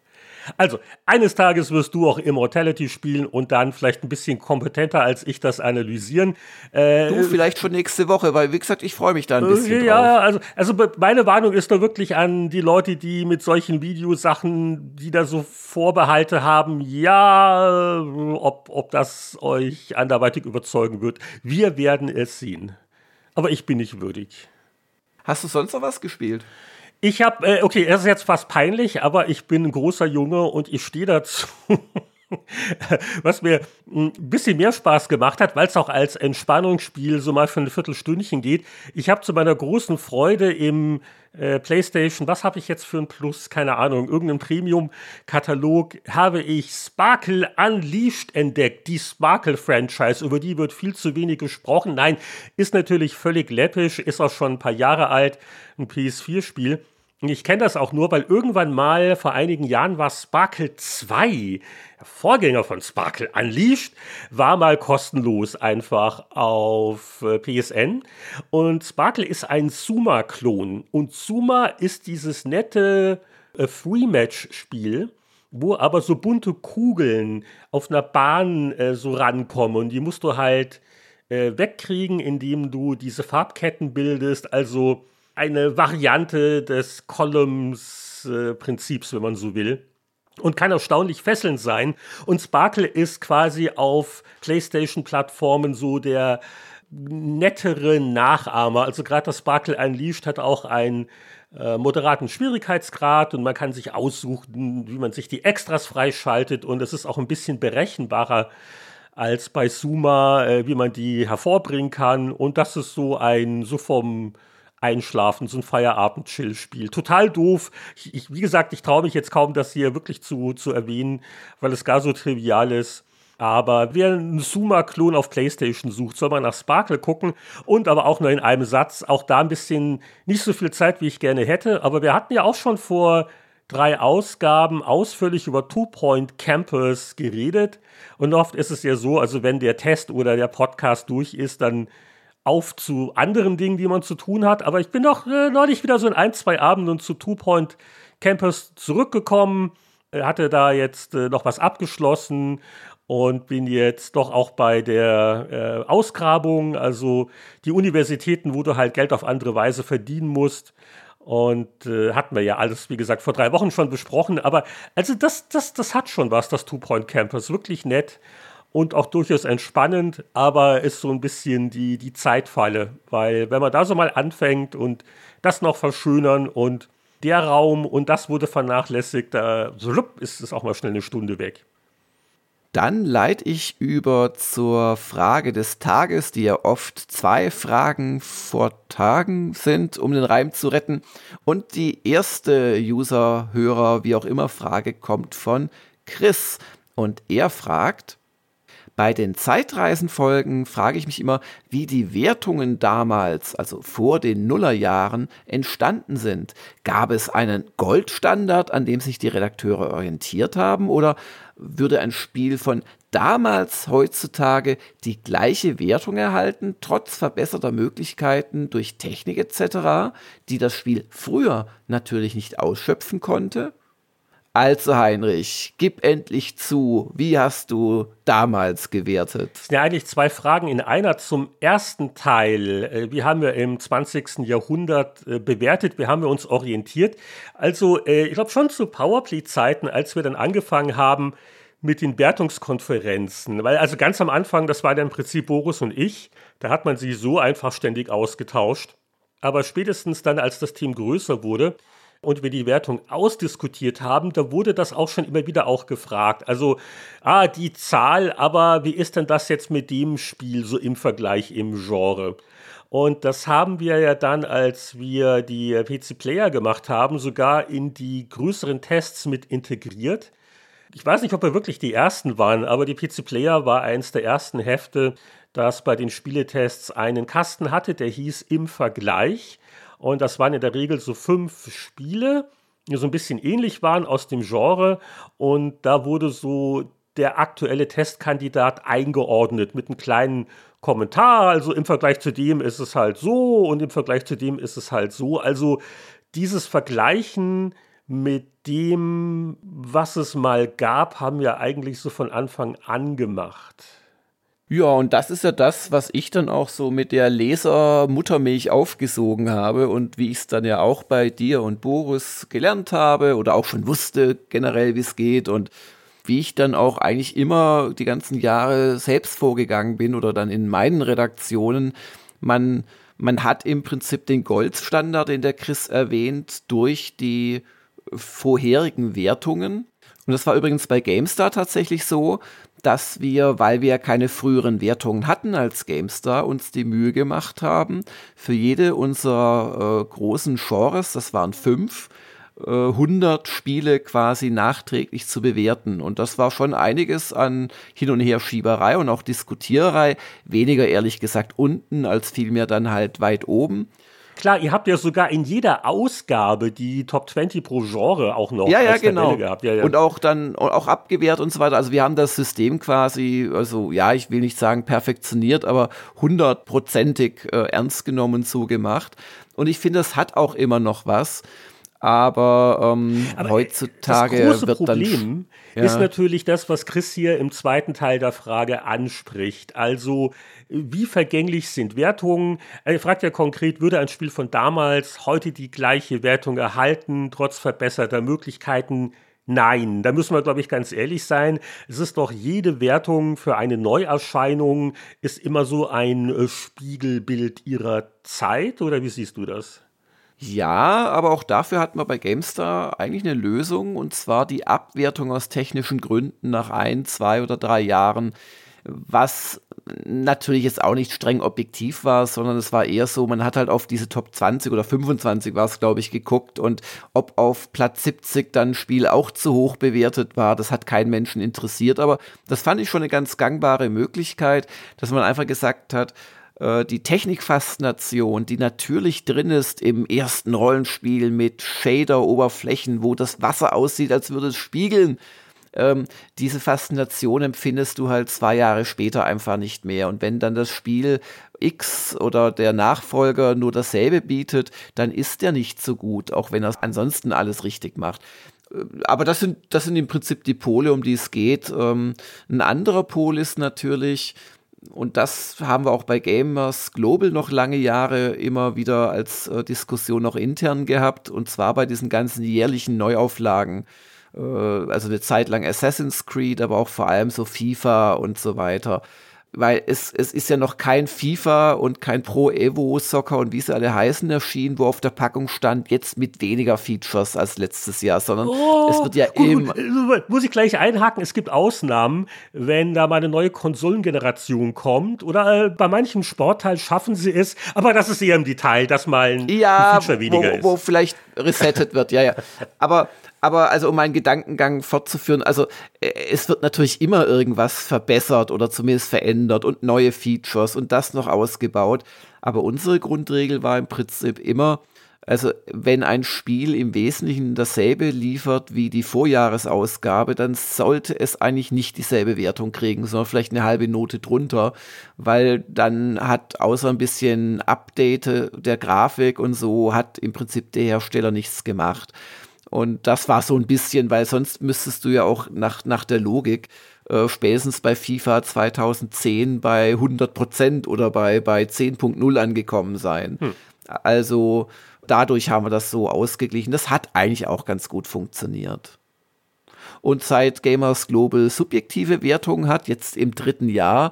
Also, eines Tages wirst du auch Immortality spielen und dann vielleicht ein bisschen kompetenter als ich das analysieren. Äh, du vielleicht schon nächste Woche, weil wie gesagt, ich freue mich da ein bisschen. Äh, ja, drauf. also, also meine Warnung ist da wirklich an die Leute, die mit solchen Videosachen, die da so Vorbehalte haben, ja, ob, ob das euch anderweitig überzeugen wird. Wir werden es sehen. Aber ich bin nicht würdig. Hast du sonst noch was gespielt? Ich habe, äh, okay, das ist jetzt fast peinlich, aber ich bin ein großer Junge und ich stehe dazu. Was mir ein bisschen mehr Spaß gemacht hat, weil es auch als Entspannungsspiel so mal für ein Viertelstündchen geht. Ich habe zu meiner großen Freude im äh, PlayStation, was habe ich jetzt für ein Plus? Keine Ahnung, irgendeinem Premium-Katalog, habe ich Sparkle Unleashed entdeckt. Die Sparkle-Franchise, über die wird viel zu wenig gesprochen. Nein, ist natürlich völlig läppisch, ist auch schon ein paar Jahre alt, ein PS4-Spiel. Ich kenne das auch nur, weil irgendwann mal vor einigen Jahren war Sparkle 2, Vorgänger von Sparkle Unleashed, war mal kostenlos einfach auf äh, PSN. Und Sparkle ist ein Zuma-Klon. Und Zuma ist dieses nette äh, Free-Match-Spiel wo aber so bunte Kugeln auf einer Bahn äh, so rankommen und die musst du halt äh, wegkriegen, indem du diese Farbketten bildest. Also eine Variante des Columns-Prinzips, wenn man so will. Und kann erstaunlich fesselnd sein. Und Sparkle ist quasi auf PlayStation-Plattformen so der nettere Nachahmer. Also gerade das Sparkle Unleashed hat auch einen äh, moderaten Schwierigkeitsgrad und man kann sich aussuchen, wie man sich die Extras freischaltet und es ist auch ein bisschen berechenbarer als bei Suma, äh, wie man die hervorbringen kann und das ist so ein, so vom Einschlafen, so ein Feierabend-Chill-Spiel. Total doof. Ich, ich, wie gesagt, ich traue mich jetzt kaum, das hier wirklich zu, zu erwähnen, weil es gar so trivial ist. Aber wer einen Suma-Klon auf PlayStation sucht, soll man nach Sparkle gucken. Und aber auch nur in einem Satz. Auch da ein bisschen nicht so viel Zeit, wie ich gerne hätte. Aber wir hatten ja auch schon vor drei Ausgaben ausführlich über Two Point Campus geredet. Und oft ist es ja so, also wenn der Test oder der Podcast durch ist, dann auf zu anderen Dingen, die man zu tun hat. Aber ich bin doch äh, neulich wieder so in ein, zwei Abenden zu Two Point Campus zurückgekommen, äh, hatte da jetzt äh, noch was abgeschlossen und bin jetzt doch auch bei der äh, Ausgrabung, also die Universitäten, wo du halt Geld auf andere Weise verdienen musst. Und äh, hatten wir ja alles, wie gesagt, vor drei Wochen schon besprochen. Aber also das, das, das hat schon was, das Two Point Campus. Wirklich nett und auch durchaus entspannend, aber ist so ein bisschen die, die Zeitfalle, weil wenn man da so mal anfängt und das noch verschönern und der Raum und das wurde vernachlässigt, da ist es auch mal schnell eine Stunde weg. Dann leite ich über zur Frage des Tages, die ja oft zwei Fragen vor Tagen sind, um den Reim zu retten. Und die erste User, Hörer, wie auch immer Frage kommt von Chris. Und er fragt, Bei den Zeitreisenfolgen frage ich mich immer, wie die Wertungen damals, also vor den Nullerjahren, entstanden sind. Gab es einen Goldstandard, an dem sich die Redakteure orientiert haben, oder würde ein Spiel von damals heutzutage die gleiche Wertung erhalten, trotz verbesserter Möglichkeiten durch Technik etc., die das Spiel früher natürlich nicht ausschöpfen konnte? Also Heinrich, gib endlich zu, wie hast du damals gewertet? Das sind ja eigentlich zwei Fragen in einer. Zum ersten Teil, äh, wie haben wir im 20. Jahrhundert äh, bewertet, wie haben wir uns orientiert? Also äh, ich glaube schon zu Powerplay-Zeiten, als wir dann angefangen haben mit den Wertungskonferenzen, weil also ganz am Anfang, das war dann im Prinzip Boris und ich, da hat man sie so einfach ständig ausgetauscht. Aber spätestens dann, als das Team größer wurde, und wir die Wertung ausdiskutiert haben, da wurde das auch schon immer wieder auch gefragt. Also, ah, die Zahl, aber wie ist denn das jetzt mit dem Spiel so im Vergleich im Genre? Und das haben wir ja dann, als wir die PC Player gemacht haben, sogar in die größeren Tests mit integriert. Ich weiß nicht, ob wir wirklich die ersten waren, aber die PC Player war eins der ersten Hefte, das bei den Spieletests einen Kasten hatte, der hieß im Vergleich. Und das waren in der Regel so fünf Spiele, die so ein bisschen ähnlich waren aus dem Genre. Und da wurde so der aktuelle Testkandidat eingeordnet mit einem kleinen Kommentar. Also im Vergleich zu dem ist es halt so und im Vergleich zu dem ist es halt so. Also dieses Vergleichen mit dem, was es mal gab, haben wir eigentlich so von Anfang an gemacht. Ja, und das ist ja das, was ich dann auch so mit der Leser-Muttermilch aufgesogen habe und wie ich es dann ja auch bei dir und Boris gelernt habe oder auch schon wusste generell, wie es geht und wie ich dann auch eigentlich immer die ganzen Jahre selbst vorgegangen bin oder dann in meinen Redaktionen. Man, man hat im Prinzip den Goldstandard, den der Chris erwähnt, durch die vorherigen Wertungen. Und das war übrigens bei GameStar tatsächlich so, dass wir, weil wir keine früheren Wertungen hatten als GameStar, uns die Mühe gemacht haben, für jede unserer äh, großen Genres, das waren fünf, äh, 100 Spiele quasi nachträglich zu bewerten. Und das war schon einiges an Hin- und Herschieberei und auch Diskutiererei. Weniger ehrlich gesagt unten, als vielmehr dann halt weit oben. Klar, ihr habt ja sogar in jeder Ausgabe die Top 20 pro Genre auch noch ja, ja, genau. gehabt. Ja, ja. Und auch dann auch abgewehrt und so weiter. Also wir haben das System quasi, also ja, ich will nicht sagen perfektioniert, aber hundertprozentig äh, ernst genommen so gemacht. Und ich finde, das hat auch immer noch was. Aber, ähm, Aber heutzutage das große wird Problem dann, ja. ist natürlich das, was Chris hier im zweiten Teil der Frage anspricht. Also wie vergänglich sind Wertungen? Er fragt ja konkret, würde ein Spiel von damals heute die gleiche Wertung erhalten, trotz verbesserter Möglichkeiten? Nein, da müssen wir, glaube ich, ganz ehrlich sein. Es ist doch jede Wertung für eine Neuerscheinung ist immer so ein äh, Spiegelbild ihrer Zeit, oder wie siehst du das? Ja, aber auch dafür hatten wir bei GameStar eigentlich eine Lösung und zwar die Abwertung aus technischen Gründen nach ein, zwei oder drei Jahren, was natürlich jetzt auch nicht streng objektiv war, sondern es war eher so, man hat halt auf diese Top 20 oder 25 war es, glaube ich, geguckt und ob auf Platz 70 dann ein Spiel auch zu hoch bewertet war, das hat keinen Menschen interessiert, aber das fand ich schon eine ganz gangbare Möglichkeit, dass man einfach gesagt hat, äh, die Technikfaszination, die natürlich drin ist im ersten Rollenspiel mit Shader-Oberflächen, wo das Wasser aussieht, als würde es spiegeln, ähm, diese Faszination empfindest du halt zwei Jahre später einfach nicht mehr. Und wenn dann das Spiel X oder der Nachfolger nur dasselbe bietet, dann ist der nicht so gut, auch wenn er ansonsten alles richtig macht äh, aber das sind, das sind im Prinzip die Pole, um die es geht. Ähm, ein anderer Pol ist natürlich, und das haben wir auch bei Gamers Global noch lange Jahre immer wieder als äh, Diskussion noch intern gehabt, und zwar bei diesen ganzen jährlichen Neuauflagen. Äh, also eine Zeit lang Assassin's Creed, aber auch vor allem so FIFA und so weiter weil es, es ist ja noch kein FIFA und kein Pro Evo Soccer und wie sie alle heißen erschienen, wo auf der Packung stand, jetzt mit weniger Features als letztes Jahr, sondern oh, es wird ja immer. Muss ich gleich einhaken, es gibt Ausnahmen, wenn da mal eine neue Konsolengeneration kommt oder äh, bei manchen Sportteilen schaffen sie es, aber das ist eher im Detail, dass mal ein, ja, ein Feature weniger wo, ist. Wo vielleicht resettet wird, ja, ja. Aber, aber also um meinen Gedankengang fortzuführen, also äh, es wird natürlich immer irgendwas verbessert oder zumindest verändert und neue Features und das noch ausgebaut. Aber unsere Grundregel war im Prinzip immer, also wenn ein Spiel im Wesentlichen dasselbe liefert wie die Vorjahresausgabe, dann sollte es eigentlich nicht dieselbe Wertung kriegen, sondern vielleicht eine halbe Note drunter, weil dann hat außer ein bisschen Update der Grafik und so hat im Prinzip der Hersteller nichts gemacht. Und das war so ein bisschen, weil sonst müsstest du ja auch nach, nach der Logik äh, spätestens bei FIFA 2010 bei 100 Prozent oder bei, bei 10.0 angekommen sein. Hm. Also dadurch haben wir das so ausgeglichen. Das hat eigentlich auch ganz gut funktioniert. Und seit Gamers Global subjektive Wertungen hat, jetzt im dritten Jahr,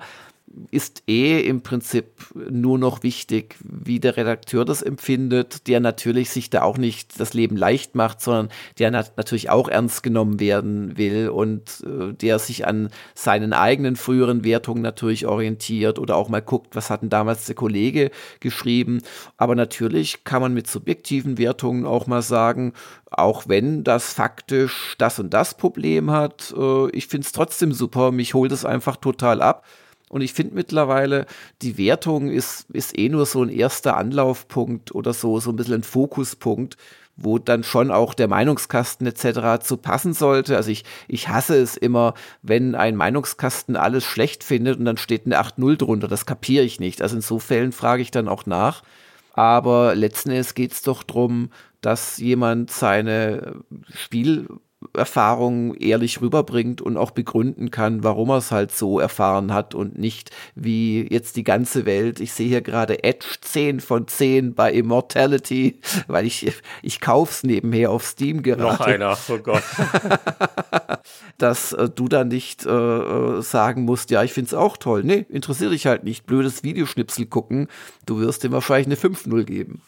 ist eh im Prinzip nur noch wichtig, wie der Redakteur das empfindet, der natürlich sich da auch nicht das Leben leicht macht, sondern der nat natürlich auch ernst genommen werden will und äh, der sich an seinen eigenen früheren Wertungen natürlich orientiert oder auch mal guckt, was hat denn damals der Kollege geschrieben. Aber natürlich kann man mit subjektiven Wertungen auch mal sagen, auch wenn das faktisch das und das Problem hat, äh, ich finde es trotzdem super, mich holt es einfach total ab und ich finde mittlerweile, die Wertung ist, ist eh nur so ein erster Anlaufpunkt oder so, so ein bisschen ein Fokuspunkt, wo dann schon auch der Meinungskasten etc. zu passen sollte. Also ich, ich hasse es immer, wenn ein Meinungskasten alles schlecht findet und dann steht eine 8.0 drunter. Das kapiere ich nicht. Also in so Fällen frage ich dann auch nach. Aber letzten Endes geht es doch darum, dass jemand seine Spiel Erfahrung ehrlich rüberbringt und auch begründen kann, warum er es halt so erfahren hat und nicht wie jetzt die ganze Welt. Ich sehe hier gerade Edge 10 von 10 bei Immortality, weil ich, ich kauf's nebenher auf Steam gerade. Noch einer, oh Gott. Dass äh, du dann nicht äh, äh sagen musst, ja, ich find's auch toll. Nee, interessiert dich halt nicht. Blödes Videoschnipsel gucken. Du wirst dem wahrscheinlich eine 5-0 geben.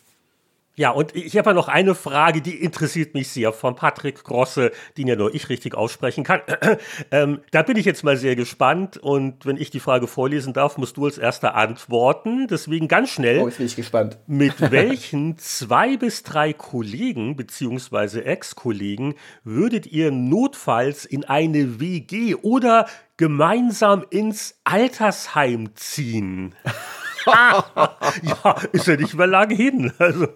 Ja, und ich habe ja noch eine Frage, die interessiert mich sehr, von Patrick Grosse, den ja nur ich richtig aussprechen kann. ähm, da bin ich jetzt mal sehr gespannt und wenn ich die Frage vorlesen darf, musst du als erster antworten. Deswegen ganz schnell. Oh, jetzt bin ich gespannt. Mit welchen zwei bis drei Kollegen beziehungsweise Ex-Kollegen würdet ihr notfalls in eine WG oder gemeinsam ins Altersheim ziehen? ja, ist ja nicht mehr lange hin. Also.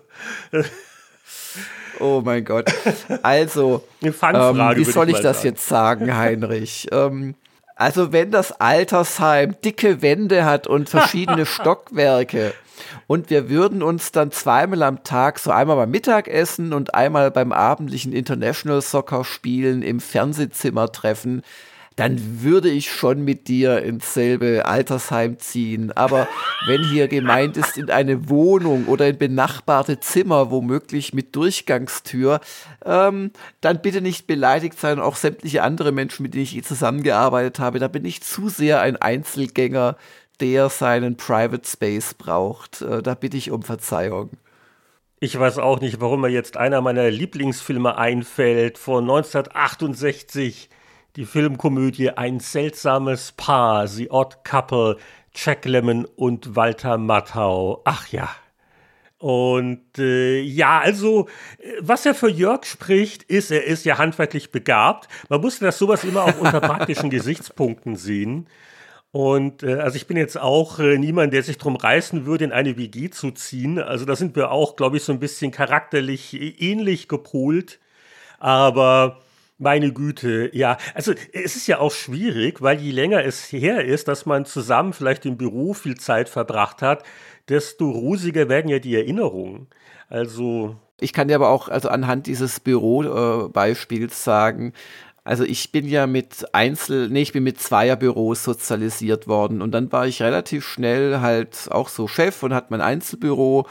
Oh mein Gott. Also, ähm, wie soll ich, ich das sagen. jetzt sagen, Heinrich? ähm, also, wenn das Altersheim dicke Wände hat und verschiedene Stockwerke und wir würden uns dann zweimal am Tag, so einmal beim Mittagessen und einmal beim abendlichen International Soccer Spielen im Fernsehzimmer treffen, dann würde ich schon mit dir ins selbe Altersheim ziehen. Aber wenn hier gemeint ist, in eine Wohnung oder in benachbarte Zimmer, womöglich mit Durchgangstür, ähm, dann bitte nicht beleidigt sein. Auch sämtliche andere Menschen, mit denen ich zusammengearbeitet habe, da bin ich zu sehr ein Einzelgänger, der seinen Private Space braucht. Äh, da bitte ich um Verzeihung. Ich weiß auch nicht, warum mir jetzt einer meiner Lieblingsfilme einfällt, von 1968 die Filmkomödie Ein seltsames Paar, The Odd Couple, Jack Lemmon und Walter Matthau. Ach ja. Und äh, ja, also, was er für Jörg spricht, ist, er ist ja handwerklich begabt. Man muss das sowas immer auch unter praktischen Gesichtspunkten sehen. Und äh, also ich bin jetzt auch äh, niemand, der sich drum reißen würde, in eine WG zu ziehen. Also da sind wir auch, glaube ich, so ein bisschen charakterlich ähnlich gepolt. Aber meine Güte, ja. Also es ist ja auch schwierig, weil je länger es her ist, dass man zusammen vielleicht im Büro viel Zeit verbracht hat, desto rusiger werden ja die Erinnerungen. Also. Ich kann dir aber auch also anhand dieses Bürobeispiels äh, sagen, also ich bin ja mit Einzel, nee, ich bin mit Zweierbüros sozialisiert worden und dann war ich relativ schnell halt auch so Chef und hatte mein Einzelbüro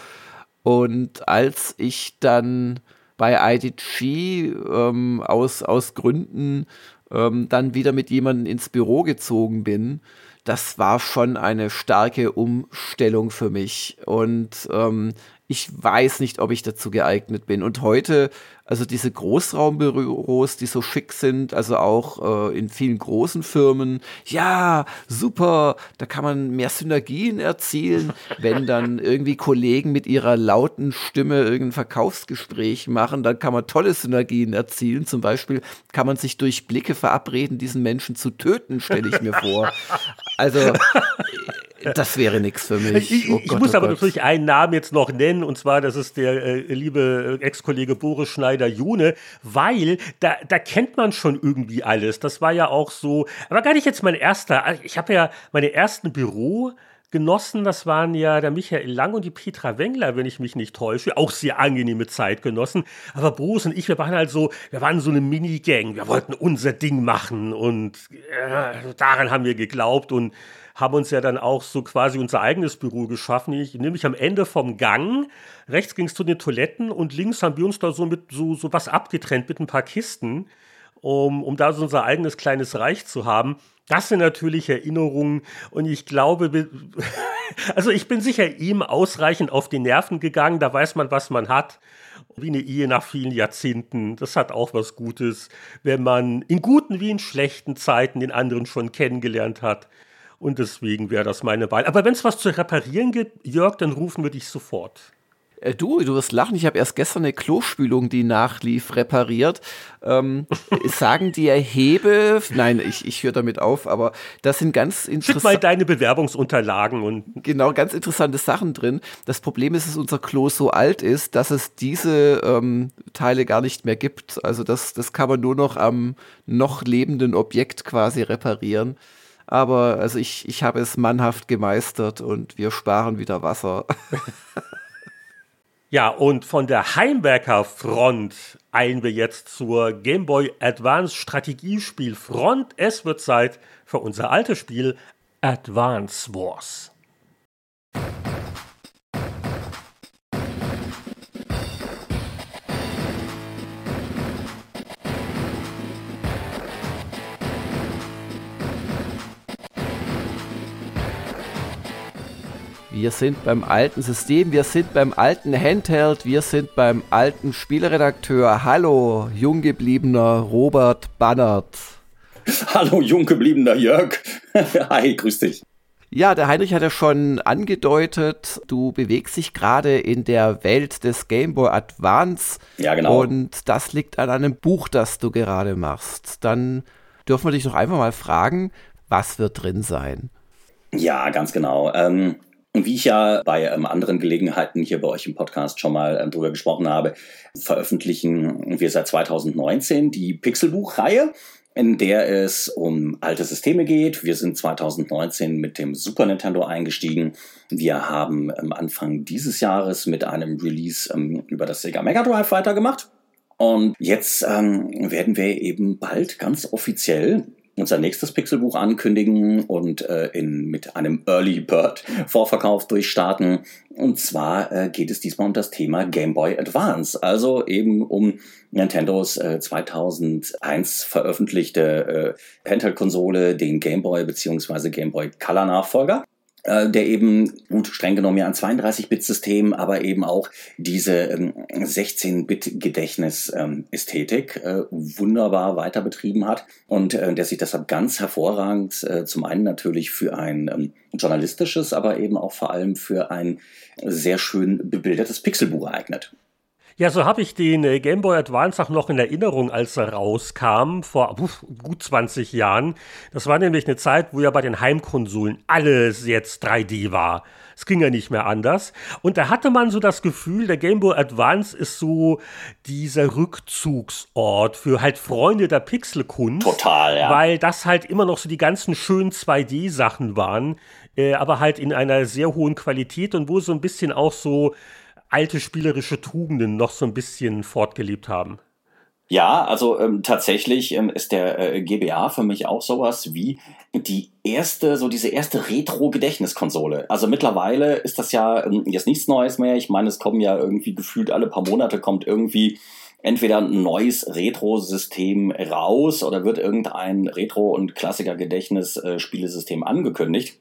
und als ich dann bei IDG ähm, aus, aus Gründen ähm, dann wieder mit jemandem ins Büro gezogen bin, das war schon eine starke Umstellung für mich. Und ähm, ich weiß nicht, ob ich dazu geeignet bin. Und heute, also diese Großraumbüros, die so schick sind, also auch äh, in vielen großen Firmen, ja, super, da kann man mehr Synergien erzielen, wenn dann irgendwie Kollegen mit ihrer lauten Stimme irgendein Verkaufsgespräch machen, dann kann man tolle Synergien erzielen. Zum Beispiel kann man sich durch Blicke verabreden, diesen Menschen zu töten, stelle ich mir vor. Also das wäre nichts für mich. Ich, oh ich Gott, muss oh aber Gott. natürlich einen Namen jetzt noch nennen, und zwar, das ist der äh, liebe Ex-Kollege Boris Schneider-June, weil da, da kennt man schon irgendwie alles. Das war ja auch so, aber gar nicht jetzt mein erster. Ich habe ja meine ersten Büro. Genossen, das waren ja der Michael Lang und die Petra Wengler, wenn ich mich nicht täusche. Auch sehr angenehme Zeitgenossen. Aber Bruce und ich, wir waren halt so, wir waren so eine Minigang. Wir wollten unser Ding machen und äh, daran haben wir geglaubt und haben uns ja dann auch so quasi unser eigenes Büro geschaffen, ich, nämlich am Ende vom Gang. Rechts ging es zu den Toiletten und links haben wir uns da so mit so, so was abgetrennt mit ein paar Kisten, um, um da so unser eigenes kleines Reich zu haben. Das sind natürlich Erinnerungen und ich glaube, also ich bin sicher ihm ausreichend auf die Nerven gegangen, da weiß man, was man hat. Wie eine Ehe nach vielen Jahrzehnten, das hat auch was Gutes, wenn man in guten wie in schlechten Zeiten den anderen schon kennengelernt hat. Und deswegen wäre das meine Wahl. Aber wenn es was zu reparieren gibt, Jörg, dann rufen wir dich sofort. Äh, du, du wirst lachen. Ich habe erst gestern eine Klospülung, die nachlief, repariert. Ähm, sagen die Hebe, nein, ich, ich höre damit auf, aber das sind ganz interessante. Schick mal deine Bewerbungsunterlagen und. Genau, ganz interessante Sachen drin. Das Problem ist, dass unser Klo so alt ist, dass es diese ähm, Teile gar nicht mehr gibt. Also das, das kann man nur noch am noch lebenden Objekt quasi reparieren. Aber also ich, ich habe es mannhaft gemeistert und wir sparen wieder Wasser. ja, und von der Heimwerker-Front eilen wir jetzt zur Game Boy Advance Strategiespiel Front. Es wird Zeit für unser altes Spiel Advance Wars. Wir sind beim alten System, wir sind beim alten Handheld, wir sind beim alten Spielredakteur. Hallo, jung gebliebener Robert Bannert. Hallo, jung gebliebener Jörg. Hi, grüß dich. Ja, der Heinrich hat ja schon angedeutet, du bewegst dich gerade in der Welt des Game Boy Advance. Ja, genau. Und das liegt an einem Buch, das du gerade machst. Dann dürfen wir dich doch einfach mal fragen, was wird drin sein? Ja, ganz genau. Ähm, wie ich ja bei ähm, anderen Gelegenheiten hier bei euch im Podcast schon mal ähm, drüber gesprochen habe, veröffentlichen wir seit 2019 die Pixelbuch-Reihe, in der es um alte Systeme geht. Wir sind 2019 mit dem Super Nintendo eingestiegen. Wir haben am Anfang dieses Jahres mit einem Release ähm, über das Sega Mega Drive weitergemacht. Und jetzt ähm, werden wir eben bald ganz offiziell unser nächstes Pixelbuch ankündigen und äh, in, mit einem Early Bird Vorverkauf durchstarten. Und zwar äh, geht es diesmal um das Thema Game Boy Advance, also eben um Nintendos äh, 2001 veröffentlichte äh, Handheld-Konsole, den Game Boy bzw. Game Boy Color Nachfolger. Äh, der eben, gut, streng genommen ja ein 32-Bit-System, aber eben auch diese ähm, 16-Bit-Gedächtnis-Ästhetik ähm, äh, wunderbar weiter betrieben hat und äh, der sich deshalb ganz hervorragend äh, zum einen natürlich für ein ähm, journalistisches, aber eben auch vor allem für ein sehr schön bebildertes Pixelbuch eignet. Ja, so habe ich den äh, Game Boy Advance auch noch in Erinnerung, als er rauskam, vor uff, gut 20 Jahren. Das war nämlich eine Zeit, wo ja bei den Heimkonsolen alles jetzt 3D war. Es ging ja nicht mehr anders. Und da hatte man so das Gefühl, der Game Boy Advance ist so dieser Rückzugsort für halt Freunde der Pixelkunst. Total, ja. Weil das halt immer noch so die ganzen schönen 2D-Sachen waren, äh, aber halt in einer sehr hohen Qualität und wo so ein bisschen auch so alte spielerische Tugenden noch so ein bisschen fortgelebt haben. Ja, also ähm, tatsächlich ähm, ist der äh, GBA für mich auch sowas wie die erste, so diese erste Retro-Gedächtniskonsole. Also mittlerweile ist das ja ähm, jetzt nichts Neues mehr. Ich meine, es kommen ja irgendwie gefühlt alle paar Monate kommt irgendwie entweder ein neues Retro-System raus oder wird irgendein Retro- und Klassiker-Gedächtnis-Spielesystem angekündigt.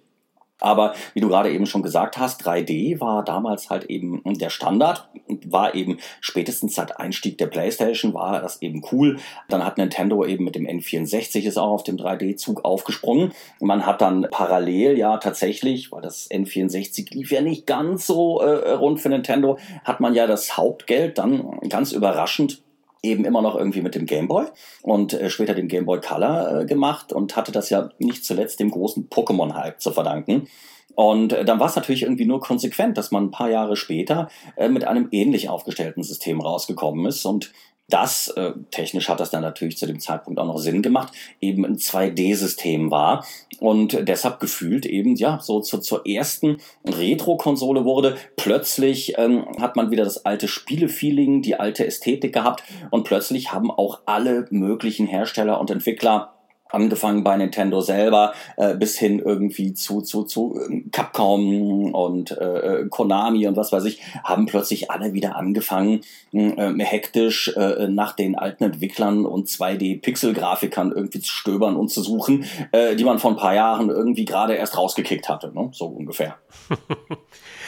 Aber wie du gerade eben schon gesagt hast, 3D war damals halt eben der Standard, war eben spätestens seit Einstieg der PlayStation war das eben cool. Dann hat Nintendo eben mit dem N64 ist auch auf dem 3D-Zug aufgesprungen. Man hat dann parallel ja tatsächlich, weil das N64 lief ja nicht ganz so äh, rund für Nintendo, hat man ja das Hauptgeld dann ganz überraschend eben immer noch irgendwie mit dem Game Boy und äh, später dem Game Boy Color äh, gemacht und hatte das ja nicht zuletzt dem großen Pokémon-Hype zu verdanken. Und äh, dann war es natürlich irgendwie nur konsequent, dass man ein paar Jahre später äh, mit einem ähnlich aufgestellten System rausgekommen ist. Und das, äh, technisch hat das dann natürlich zu dem Zeitpunkt auch noch Sinn gemacht, eben ein 2D-System war und deshalb gefühlt eben, ja, so zu, zur ersten Retro-Konsole wurde. Plötzlich ähm, hat man wieder das alte Spiele-Feeling, die alte Ästhetik gehabt und plötzlich haben auch alle möglichen Hersteller und Entwickler angefangen bei Nintendo selber äh, bis hin irgendwie zu zu zu ähm, Capcom und äh, äh, Konami und was weiß ich haben plötzlich alle wieder angefangen äh, hektisch äh, nach den alten Entwicklern und 2D Pixel Grafikern irgendwie zu stöbern und zu suchen äh, die man vor ein paar Jahren irgendwie gerade erst rausgekickt hatte ne? so ungefähr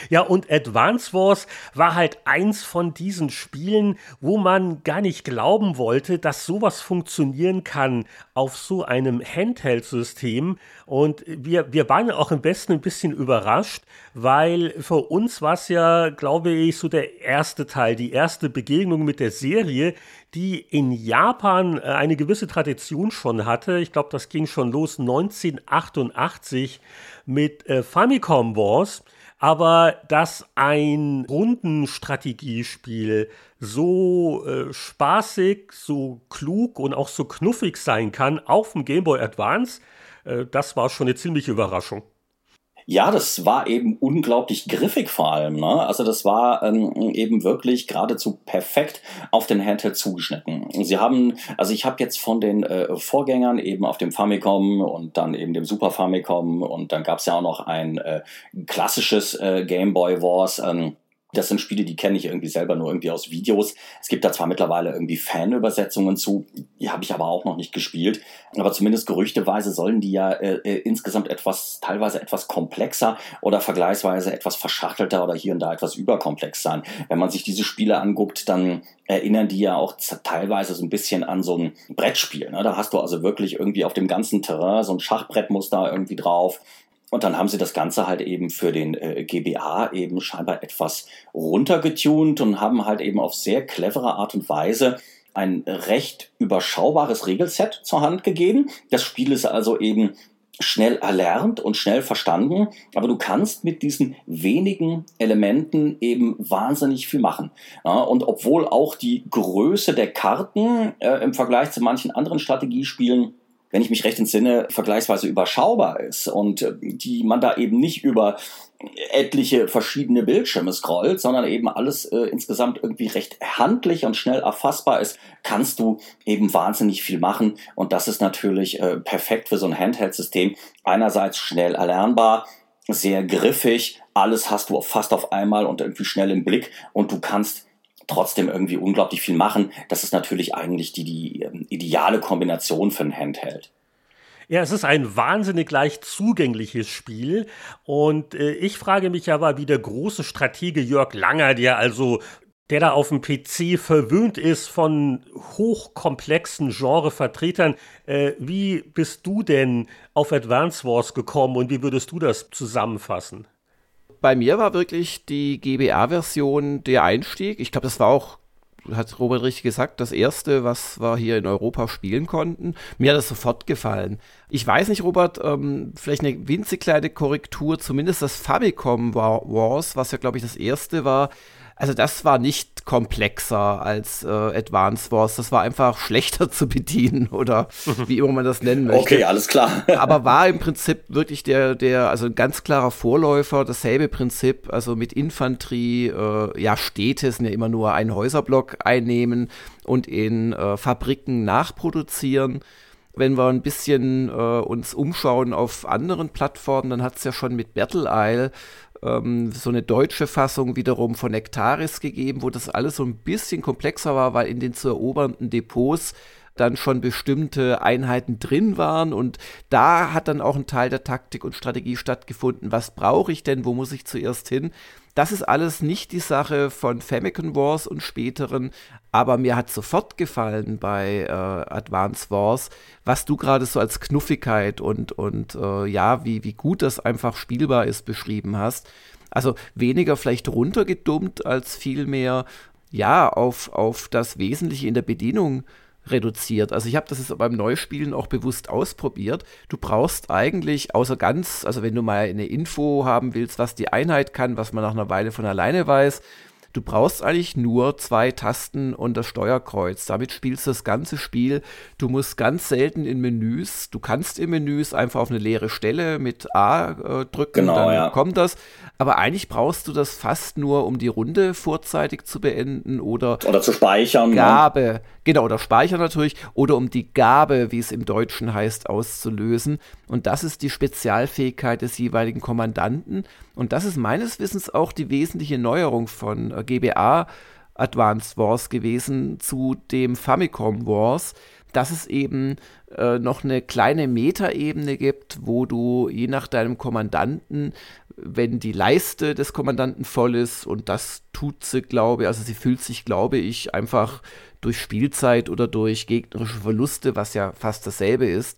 Ja, und Advance Wars war halt eins von diesen Spielen, wo man gar nicht glauben wollte, dass sowas funktionieren kann auf so einem Handheld-System. Und wir, wir waren auch im Westen ein bisschen überrascht, weil für uns war es ja, glaube ich, so der erste Teil, die erste Begegnung mit der Serie, die in Japan äh, eine gewisse Tradition schon hatte. Ich glaube, das ging schon los 1988 mit äh, Famicom Wars. Aber dass ein Rundenstrategiespiel so äh, spaßig, so klug und auch so knuffig sein kann auf dem Game Boy Advance, äh, das war schon eine ziemliche Überraschung. Ja, das war eben unglaublich griffig vor allem. Ne? Also das war ähm, eben wirklich geradezu perfekt auf den Handheld zugeschnitten. Sie haben, also ich habe jetzt von den äh, Vorgängern eben auf dem Famicom und dann eben dem Super Famicom und dann gab es ja auch noch ein äh, klassisches äh, Game Boy Wars. Ähm, das sind Spiele, die kenne ich irgendwie selber nur irgendwie aus Videos. Es gibt da zwar mittlerweile irgendwie Fanübersetzungen zu, die habe ich aber auch noch nicht gespielt. Aber zumindest gerüchteweise sollen die ja äh, äh, insgesamt etwas, teilweise etwas komplexer oder vergleichsweise etwas verschachtelter oder hier und da etwas überkomplex sein. Wenn man sich diese Spiele anguckt, dann erinnern die ja auch teilweise so ein bisschen an so ein Brettspiel. Ne? Da hast du also wirklich irgendwie auf dem ganzen Terrain so ein Schachbrettmuster irgendwie drauf und dann haben sie das Ganze halt eben für den äh, GBA eben scheinbar etwas runtergetunt und haben halt eben auf sehr clevere Art und Weise ein recht überschaubares Regelset zur Hand gegeben. Das Spiel ist also eben schnell erlernt und schnell verstanden, aber du kannst mit diesen wenigen Elementen eben wahnsinnig viel machen. Ja, und obwohl auch die Größe der Karten äh, im Vergleich zu manchen anderen Strategiespielen wenn ich mich recht entsinne, vergleichsweise überschaubar ist und äh, die man da eben nicht über etliche verschiedene Bildschirme scrollt, sondern eben alles äh, insgesamt irgendwie recht handlich und schnell erfassbar ist, kannst du eben wahnsinnig viel machen. Und das ist natürlich äh, perfekt für so ein Handheld-System. Einerseits schnell erlernbar, sehr griffig, alles hast du fast auf einmal und irgendwie schnell im Blick und du kannst trotzdem irgendwie unglaublich viel machen. Das ist natürlich eigentlich die, die ähm, ideale Kombination für ein Handheld. Ja, es ist ein wahnsinnig leicht zugängliches Spiel. Und äh, ich frage mich aber, wie der große Stratege Jörg Langer, der also der da auf dem PC verwöhnt ist von hochkomplexen Genrevertretern. Äh, wie bist du denn auf Advance Wars gekommen und wie würdest du das zusammenfassen? Bei mir war wirklich die GBA-Version der Einstieg. Ich glaube, das war auch, hat Robert richtig gesagt, das erste, was wir hier in Europa spielen konnten. Mir hat das sofort gefallen. Ich weiß nicht, Robert, ähm, vielleicht eine winzig kleine Korrektur, zumindest das Famicom Wars, was ja, glaube ich, das erste war, also das war nicht komplexer als äh, Advance Wars. Das war einfach schlechter zu bedienen oder wie immer man das nennen möchte. Okay, alles klar. Aber war im Prinzip wirklich der, der, also ein ganz klarer Vorläufer, dasselbe Prinzip, also mit Infanterie, äh, ja, Städte sind ja immer nur einen Häuserblock einnehmen und in äh, Fabriken nachproduzieren wenn wir ein bisschen äh, uns umschauen auf anderen Plattformen, dann hat es ja schon mit Battle Isle ähm, so eine deutsche Fassung wiederum von Nektaris gegeben, wo das alles so ein bisschen komplexer war, weil in den zu erobernden Depots dann schon bestimmte Einheiten drin waren und da hat dann auch ein Teil der Taktik und Strategie stattgefunden. Was brauche ich denn? Wo muss ich zuerst hin? Das ist alles nicht die Sache von Famicom Wars und späteren, aber mir hat sofort gefallen bei äh, Advance Wars, was du gerade so als Knuffigkeit und, und äh, ja, wie, wie gut das einfach spielbar ist, beschrieben hast. Also weniger vielleicht runtergedummt als vielmehr ja auf, auf das Wesentliche in der Bedienung reduziert. Also ich habe das jetzt beim Neuspielen auch bewusst ausprobiert. Du brauchst eigentlich außer ganz, also wenn du mal eine Info haben willst, was die Einheit kann, was man nach einer Weile von alleine weiß, Du brauchst eigentlich nur zwei Tasten und das Steuerkreuz. Damit spielst du das ganze Spiel. Du musst ganz selten in Menüs, du kannst in Menüs einfach auf eine leere Stelle mit A äh, drücken, genau, dann ja. kommt das. Aber eigentlich brauchst du das fast nur, um die Runde vorzeitig zu beenden oder, oder zu speichern. Ne? Gabe, ne? genau, oder speichern natürlich, oder um die Gabe, wie es im Deutschen heißt, auszulösen. Und das ist die Spezialfähigkeit des jeweiligen Kommandanten. Und das ist meines Wissens auch die wesentliche Neuerung von äh, GBA Advanced Wars gewesen zu dem Famicom Wars, dass es eben äh, noch eine kleine Metaebene gibt, wo du je nach deinem Kommandanten, wenn die Leiste des Kommandanten voll ist, und das tut sie, glaube ich, also sie fühlt sich, glaube ich, einfach durch Spielzeit oder durch gegnerische Verluste, was ja fast dasselbe ist,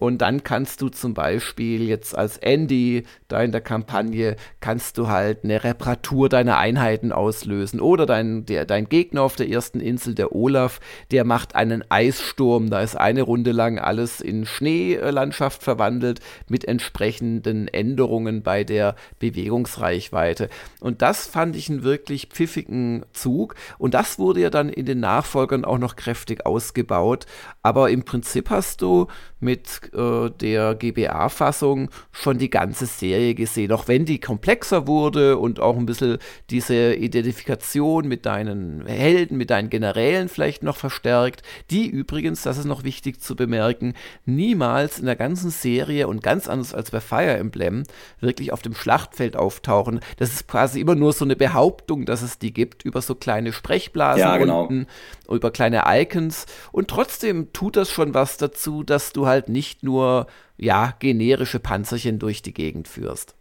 und dann kannst du zum Beispiel jetzt als Andy da in der Kampagne, kannst du halt eine Reparatur deiner Einheiten auslösen. Oder dein, der, dein Gegner auf der ersten Insel, der Olaf, der macht einen Eissturm. Da ist eine Runde lang alles in Schneelandschaft verwandelt mit entsprechenden Änderungen bei der Bewegungsreichweite. Und das fand ich einen wirklich pfiffigen Zug. Und das wurde ja dann in den Nachfolgern auch noch kräftig ausgebaut. Aber im Prinzip hast du mit äh, der GBA-Fassung schon die ganze Serie gesehen, auch wenn die komplexer wurde und auch ein bisschen diese Identifikation mit deinen Helden, mit deinen Generälen vielleicht noch verstärkt, die übrigens, das ist noch wichtig zu bemerken, niemals in der ganzen Serie und ganz anders als bei Fire Emblem wirklich auf dem Schlachtfeld auftauchen. Das ist quasi immer nur so eine Behauptung, dass es die gibt über so kleine Sprechblasen ja, genau. unten, über kleine Icons und trotzdem tut das schon was dazu, dass du halt nicht nur ja generische Panzerchen durch die Gegend führst.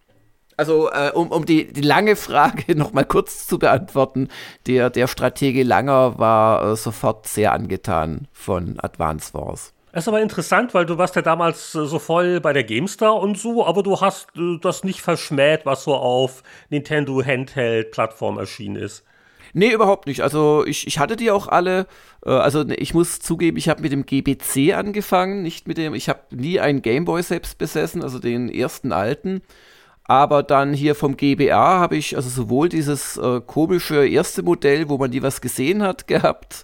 Also, äh, um, um die, die lange Frage noch mal kurz zu beantworten, der, der Stratege Langer war äh, sofort sehr angetan von Advance Wars. Das ist aber interessant, weil du warst ja damals äh, so voll bei der GameStar und so, aber du hast äh, das nicht verschmäht, was so auf Nintendo Handheld-Plattform erschienen ist. Nee, überhaupt nicht. Also ich, ich hatte die auch alle. Äh, also ich muss zugeben, ich habe mit dem GBC angefangen, nicht mit dem, ich habe nie einen Gameboy selbst besessen, also den ersten alten. Aber dann hier vom GBA habe ich also sowohl dieses äh, komische erste Modell, wo man nie was gesehen hat, gehabt.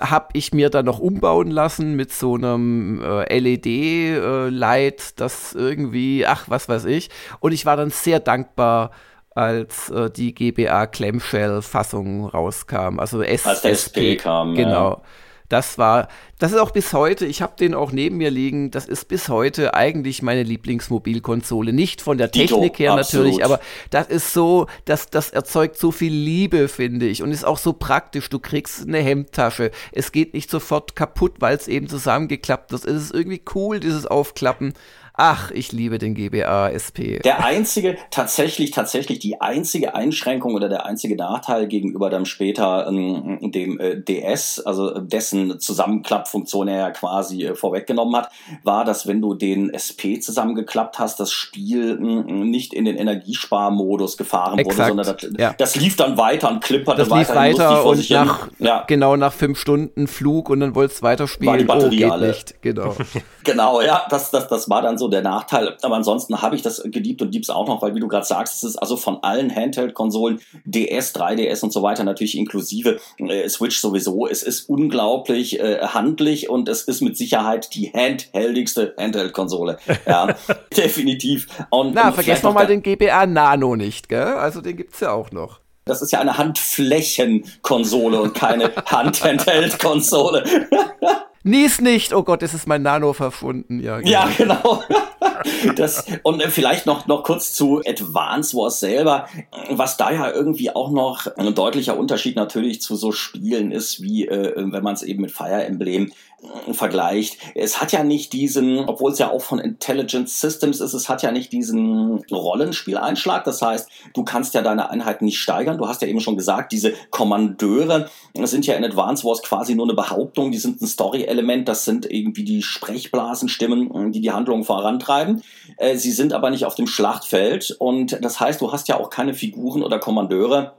habe ich mir dann noch umbauen lassen mit so einem äh, LED-Light, äh, das irgendwie, ach, was weiß ich. Und ich war dann sehr dankbar, als äh, die GBA Clamshell-Fassung rauskam. Also S als der SP kam. Genau. Ja. Das war, das ist auch bis heute, ich habe den auch neben mir liegen, das ist bis heute eigentlich meine Lieblingsmobilkonsole. Nicht von der Dito, Technik her absolut. natürlich, aber das ist so, das, das erzeugt so viel Liebe, finde ich. Und ist auch so praktisch. Du kriegst eine Hemdtasche. Es geht nicht sofort kaputt, weil es eben zusammengeklappt ist. Es ist irgendwie cool, dieses Aufklappen. Ach, ich liebe den GBA SP. Der einzige, tatsächlich, tatsächlich die einzige Einschränkung oder der einzige Nachteil gegenüber dann später ähm, dem äh, DS, also dessen Zusammenklappfunktion er ja quasi äh, vorweggenommen hat, war, dass wenn du den SP zusammengeklappt hast, das Spiel mh, nicht in den Energiesparmodus gefahren Exakt, wurde, sondern das, ja. das, lief dann weiter und klimperte das lief weiter und nach, ja. genau nach fünf Stunden Flug und dann wolltest du weiterspielen. War die Batterie oh, alle. Nicht. Genau. genau, ja, das, das, das war dann so der Nachteil. Aber ansonsten habe ich das geliebt und lieb's auch noch, weil wie du gerade sagst, es ist also von allen Handheld-Konsolen, DS, 3DS und so weiter natürlich inklusive äh, Switch sowieso. Es ist unglaublich äh, handlich und es ist mit Sicherheit die handheldigste Handheld-Konsole. Ja, definitiv. Und, Na, vergesst noch mal den GBA Nano nicht, gell? Also den gibt's ja auch noch. Das ist ja eine Handflächenkonsole und keine Hand-Handheld-Konsole. Nies nicht, oh Gott, es ist mein Nano verschwunden. Ja, genau. Ja, genau. das, und vielleicht noch, noch kurz zu Advance Wars selber, was da ja irgendwie auch noch ein deutlicher Unterschied natürlich zu so Spielen ist, wie äh, wenn man es eben mit Fire Emblem vergleicht. Es hat ja nicht diesen, obwohl es ja auch von Intelligent Systems ist, es hat ja nicht diesen Rollenspieleinschlag. Das heißt, du kannst ja deine Einheiten nicht steigern. Du hast ja eben schon gesagt, diese Kommandeure sind ja in Advance Wars quasi nur eine Behauptung. Die sind ein Story-Element. Das sind irgendwie die Sprechblasenstimmen, die die Handlung vorantreiben. Äh, sie sind aber nicht auf dem Schlachtfeld. Und das heißt, du hast ja auch keine Figuren oder Kommandeure,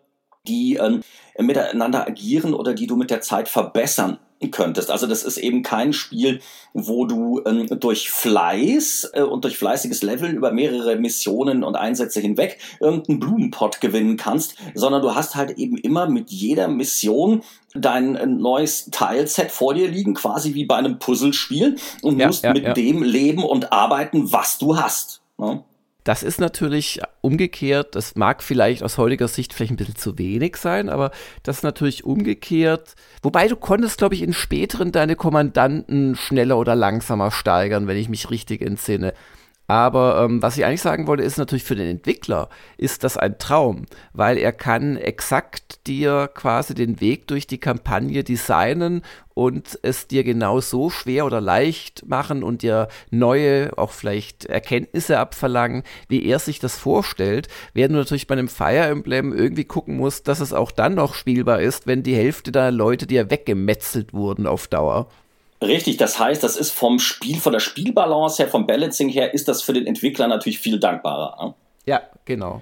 die ähm, miteinander agieren oder die du mit der Zeit verbessern könntest. Also das ist eben kein Spiel, wo du ähm, durch Fleiß äh, und durch fleißiges Leveln über mehrere Missionen und Einsätze hinweg irgendeinen Blumenpott gewinnen kannst, sondern du hast halt eben immer mit jeder Mission dein äh, neues Teilset vor dir liegen, quasi wie bei einem Puzzlespiel und ja, musst ja, mit ja. dem leben und arbeiten, was du hast. Ne? Das ist natürlich umgekehrt, das mag vielleicht aus heutiger Sicht vielleicht ein bisschen zu wenig sein, aber das ist natürlich umgekehrt. Wobei du konntest, glaube ich, in späteren deine Kommandanten schneller oder langsamer steigern, wenn ich mich richtig entsinne. Aber ähm, was ich eigentlich sagen wollte, ist natürlich für den Entwickler ist das ein Traum, weil er kann exakt dir quasi den Weg durch die Kampagne designen und es dir genau so schwer oder leicht machen und dir neue, auch vielleicht Erkenntnisse abverlangen, wie er sich das vorstellt, während du natürlich bei einem Fire Emblem irgendwie gucken musst, dass es auch dann noch spielbar ist, wenn die Hälfte der Leute dir weggemetzelt wurden auf Dauer. Richtig, das heißt, das ist vom Spiel, von der Spielbalance her, vom Balancing her, ist das für den Entwickler natürlich viel dankbarer. Ne? Ja, genau.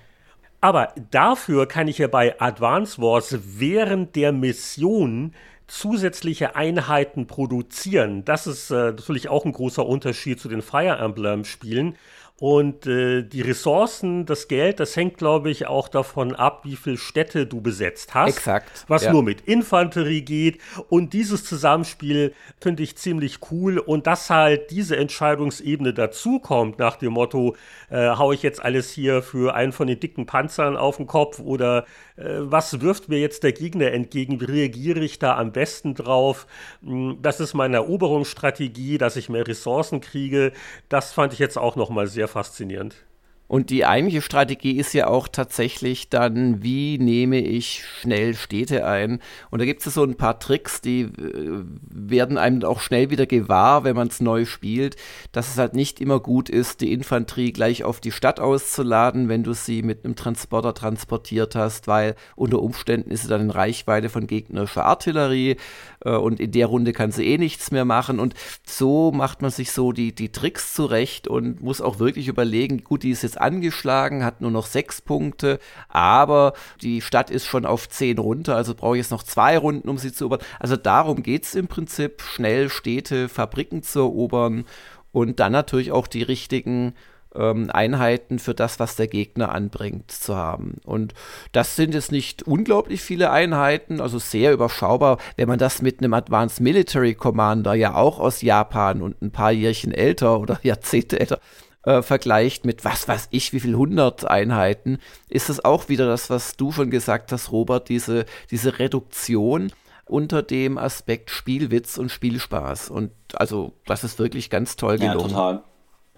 Aber dafür kann ich ja bei Advance Wars während der Mission zusätzliche Einheiten produzieren. Das ist äh, natürlich auch ein großer Unterschied zu den Fire Emblem Spielen. Und äh, die Ressourcen, das Geld, das hängt, glaube ich, auch davon ab, wie viele Städte du besetzt hast. Exakt. Was ja. nur mit Infanterie geht. Und dieses Zusammenspiel finde ich ziemlich cool. Und dass halt diese Entscheidungsebene dazukommt, nach dem Motto, äh, hau ich jetzt alles hier für einen von den dicken Panzern auf den Kopf oder was wirft mir jetzt der Gegner entgegen? Wie reagiere ich da am besten drauf? Hm, das ist meine Eroberungsstrategie, dass ich mehr Ressourcen kriege. Das fand ich jetzt auch nochmal sehr faszinierend. Und die eigentliche Strategie ist ja auch tatsächlich dann, wie nehme ich schnell Städte ein? Und da gibt es so ein paar Tricks, die äh, werden einem auch schnell wieder gewahr, wenn man es neu spielt, dass es halt nicht immer gut ist, die Infanterie gleich auf die Stadt auszuladen, wenn du sie mit einem Transporter transportiert hast, weil unter Umständen ist sie dann in Reichweite von gegnerischer Artillerie äh, und in der Runde kann sie eh nichts mehr machen. Und so macht man sich so die, die Tricks zurecht und muss auch wirklich überlegen, gut, die ist jetzt angeschlagen, hat nur noch sechs Punkte, aber die Stadt ist schon auf zehn runter, also brauche ich jetzt noch zwei Runden, um sie zu erobern. Also darum geht es im Prinzip, schnell Städte, Fabriken zu erobern und dann natürlich auch die richtigen ähm, Einheiten für das, was der Gegner anbringt, zu haben. Und das sind jetzt nicht unglaublich viele Einheiten, also sehr überschaubar, wenn man das mit einem Advanced Military Commander ja auch aus Japan und ein paar Jährchen älter oder Jahrzehnte älter äh, vergleicht mit was weiß ich, wie viel hundert Einheiten, ist es auch wieder das, was du schon gesagt hast, Robert, diese, diese Reduktion unter dem Aspekt Spielwitz und Spielspaß. Und also, das ist wirklich ganz toll gelungen. Ja, total.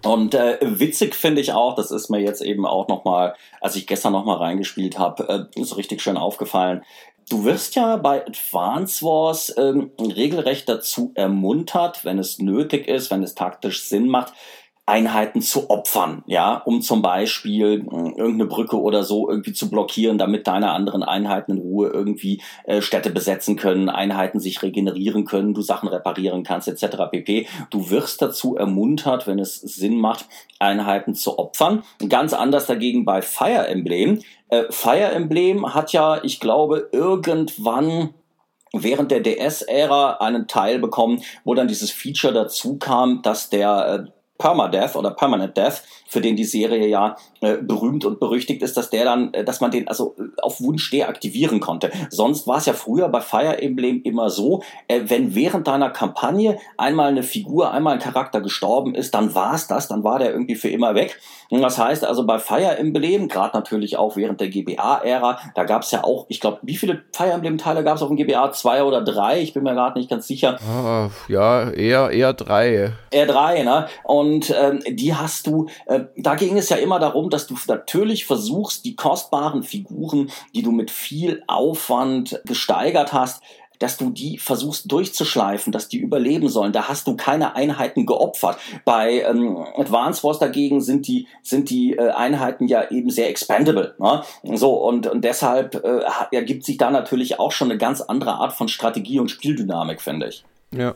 Und äh, witzig finde ich auch, das ist mir jetzt eben auch nochmal, als ich gestern nochmal reingespielt habe, äh, so richtig schön aufgefallen. Du wirst ja bei Advance Wars ähm, regelrecht dazu ermuntert, wenn es nötig ist, wenn es taktisch Sinn macht, Einheiten zu opfern, ja, um zum Beispiel äh, irgendeine Brücke oder so irgendwie zu blockieren, damit deine anderen Einheiten in Ruhe irgendwie äh, Städte besetzen können, Einheiten sich regenerieren können, du Sachen reparieren kannst, etc. pp. Du wirst dazu ermuntert, wenn es Sinn macht, Einheiten zu opfern. Ganz anders dagegen bei Fire Emblem. Äh, Fire Emblem hat ja, ich glaube, irgendwann während der DS-Ära einen Teil bekommen, wo dann dieses Feature dazu kam, dass der äh, Permadeath oder Permanent Death, für den die Serie ja äh, berühmt und berüchtigt ist, dass der dann, äh, dass man den also äh, auf Wunsch deaktivieren konnte. Sonst war es ja früher bei Fire Emblem immer so, äh, wenn während deiner Kampagne einmal eine Figur, einmal ein Charakter gestorben ist, dann war es das, dann war der irgendwie für immer weg. Und das heißt also bei Fire Emblem, gerade natürlich auch während der GBA-Ära, da gab es ja auch, ich glaube, wie viele Fire Emblem-Teile gab es auf dem GBA? Zwei oder drei? Ich bin mir gerade nicht ganz sicher. Ah, ja, eher, eher drei. Eher drei, ne? Und Und ähm, die hast du, äh, da ging es ja immer darum, dass du natürlich versuchst, die kostbaren Figuren, die du mit viel Aufwand gesteigert hast, dass du die versuchst durchzuschleifen, dass die überleben sollen. Da hast du keine Einheiten geopfert. Bei ähm, Advance Wars dagegen sind die, sind die äh, Einheiten ja eben sehr expandable. Ne? So, und, und deshalb äh, ergibt sich da natürlich auch schon eine ganz andere Art von Strategie und Spieldynamik, finde ich. Ja.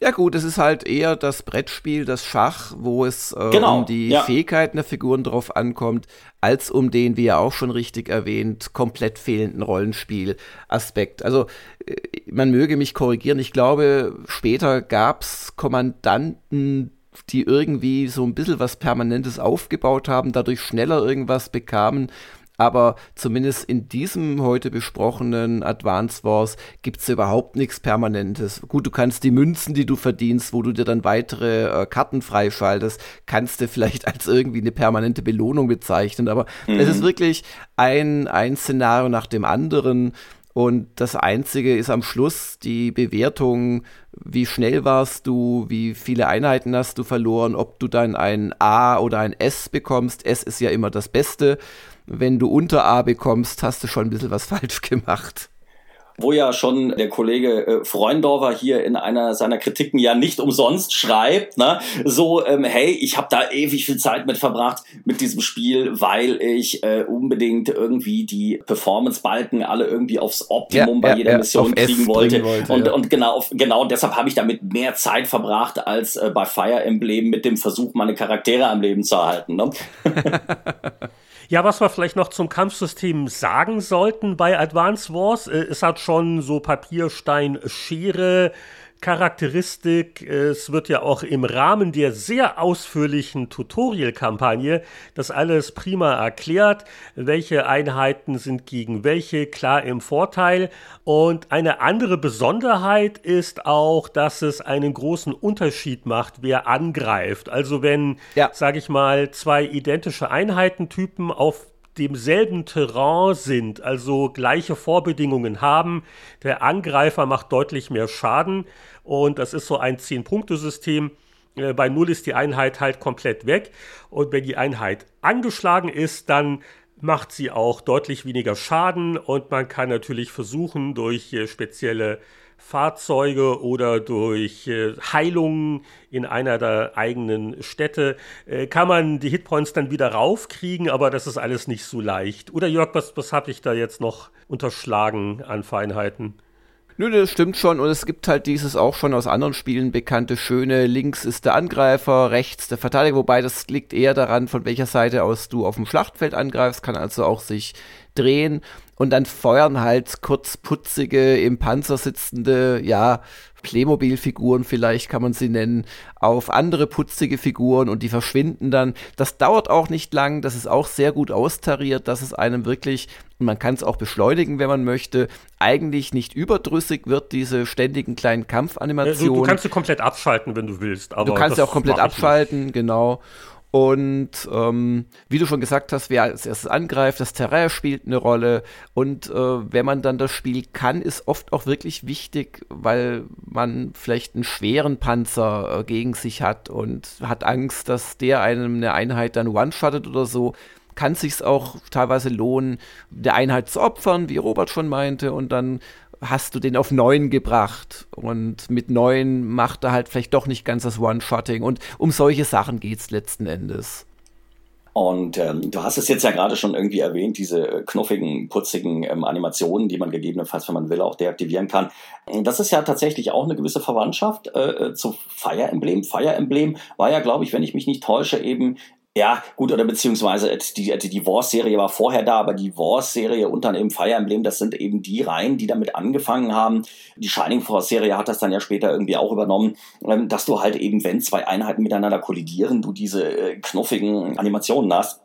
Ja gut, es ist halt eher das Brettspiel, das Schach, wo es äh, genau, um die ja. Fähigkeiten der Figuren drauf ankommt, als um den, wie ja auch schon richtig erwähnt, komplett fehlenden Rollenspielaspekt. Also äh, man möge mich korrigieren, ich glaube, später gab es Kommandanten, die irgendwie so ein bisschen was Permanentes aufgebaut haben, dadurch schneller irgendwas bekamen aber zumindest in diesem heute besprochenen Advance Wars gibt es überhaupt nichts Permanentes. Gut, du kannst die Münzen, die du verdienst, wo du dir dann weitere äh, Karten freischaltest, kannst du vielleicht als irgendwie eine permanente Belohnung bezeichnen. Aber mhm. es ist wirklich ein, ein Szenario nach dem anderen. Und das Einzige ist am Schluss die Bewertung, wie schnell warst du, wie viele Einheiten hast du verloren, ob du dann ein A oder ein S bekommst. S ist ja immer das Beste wenn du unter A bekommst, hast du schon ein bisschen was falsch gemacht wo ja schon der Kollege äh, Freundorfer hier in einer seiner Kritiken ja nicht umsonst schreibt, ne, so, ähm, hey, ich habe da ewig viel Zeit mit verbracht mit diesem Spiel, weil ich äh, unbedingt irgendwie die Performance-Balken alle irgendwie aufs Optimum ja, bei ja, jeder ja, Mission kriegen wollte. wollte. Und, und genau, genau deshalb habe ich damit mehr Zeit verbracht als äh, bei Fire Emblem mit dem Versuch, meine Charaktere am Leben zu erhalten. Ne? Ja, was wir vielleicht noch zum Kampfsystem sagen sollten bei Advance Wars, äh, es hat schon so Papierstein, Schere, Charakteristik. Es wird ja auch im Rahmen der sehr ausführlichen Tutorial-Kampagne das alles prima erklärt, welche Einheiten sind gegen welche klar im Vorteil. Und eine andere Besonderheit ist auch, dass es einen großen Unterschied macht, wer angreift. Also wenn, ja. sage ich mal, zwei identische Einheitentypen auf demselben Terrain sind, also gleiche Vorbedingungen haben. Der Angreifer macht deutlich mehr Schaden und das ist so ein 10-Punkte-System. Äh, bei 0 ist die Einheit halt komplett weg und wenn die Einheit angeschlagen ist, dann macht sie auch deutlich weniger Schaden und man kann natürlich versuchen, durch äh, spezielle Fahrzeuge oder durch äh, Heilungen in einer der eigenen Städte äh, kann man die Hitpoints dann wieder raufkriegen, aber das ist alles nicht so leicht. Oder Jörg, was, was habe ich da jetzt noch unterschlagen an Feinheiten? Nö, das stimmt schon. Und es gibt halt dieses auch schon aus anderen Spielen bekannte schöne, links ist der Angreifer, rechts der Verteidiger, wobei das liegt eher daran, von welcher Seite aus du auf dem Schlachtfeld angreifst, kann also auch sich drehen und dann feuern halt kurz putzige, im Panzer sitzende, ja, Playmobil-Figuren vielleicht kann man sie nennen, auf andere putzige Figuren und die verschwinden dann. Das dauert auch nicht lang, das ist auch sehr gut austariert, dass es einem wirklich, und man kann es auch beschleunigen, wenn man möchte, eigentlich nicht überdrüssig wird, diese ständigen kleinen Kampfanimationen. Du, du kannst sie komplett abschalten, wenn du willst. du kannst sie auch komplett abschalten, genau. Und ähm, wie du schon gesagt hast, wer als erstes angreift, das Terrain spielt eine Rolle. Und äh, wenn man dann das Spiel kann, ist oft auch wirklich wichtig, weil man vielleicht einen schweren Panzer äh, gegen sich hat und hat Angst, dass der einem eine Einheit dann one-shottet oder so kann sich's auch teilweise lohnen, der Einheit zu opfern, wie Robert schon meinte, und dann hast du den auf neun gebracht und mit neun macht er halt vielleicht doch nicht ganz das One-Shotting und um solche Sachen geht es letzten Endes. Und ähm, du hast es jetzt ja gerade schon irgendwie erwähnt, diese äh, knuffigen, putzigen ähm, Animationen, die man gegebenenfalls, wenn man will, auch deaktivieren kann. Das ist ja tatsächlich auch eine gewisse Verwandtschaft äh, äh zu Fire Emblem. Fire Emblem war ja, glaube ich, wenn ich mich nicht täusche, eben ja, gut, oder beziehungsweise die, die, die Wars-Serie war vorher da, aber die Wars-Serie und dann eben Fire Emblem, das sind eben die Reihen, die damit angefangen haben. Die Shining Force-Serie hat das dann ja später irgendwie auch übernommen, ähm, dass du halt eben, wenn zwei Einheiten miteinander kollidieren, du diese äh, knuffigen Animationen hast.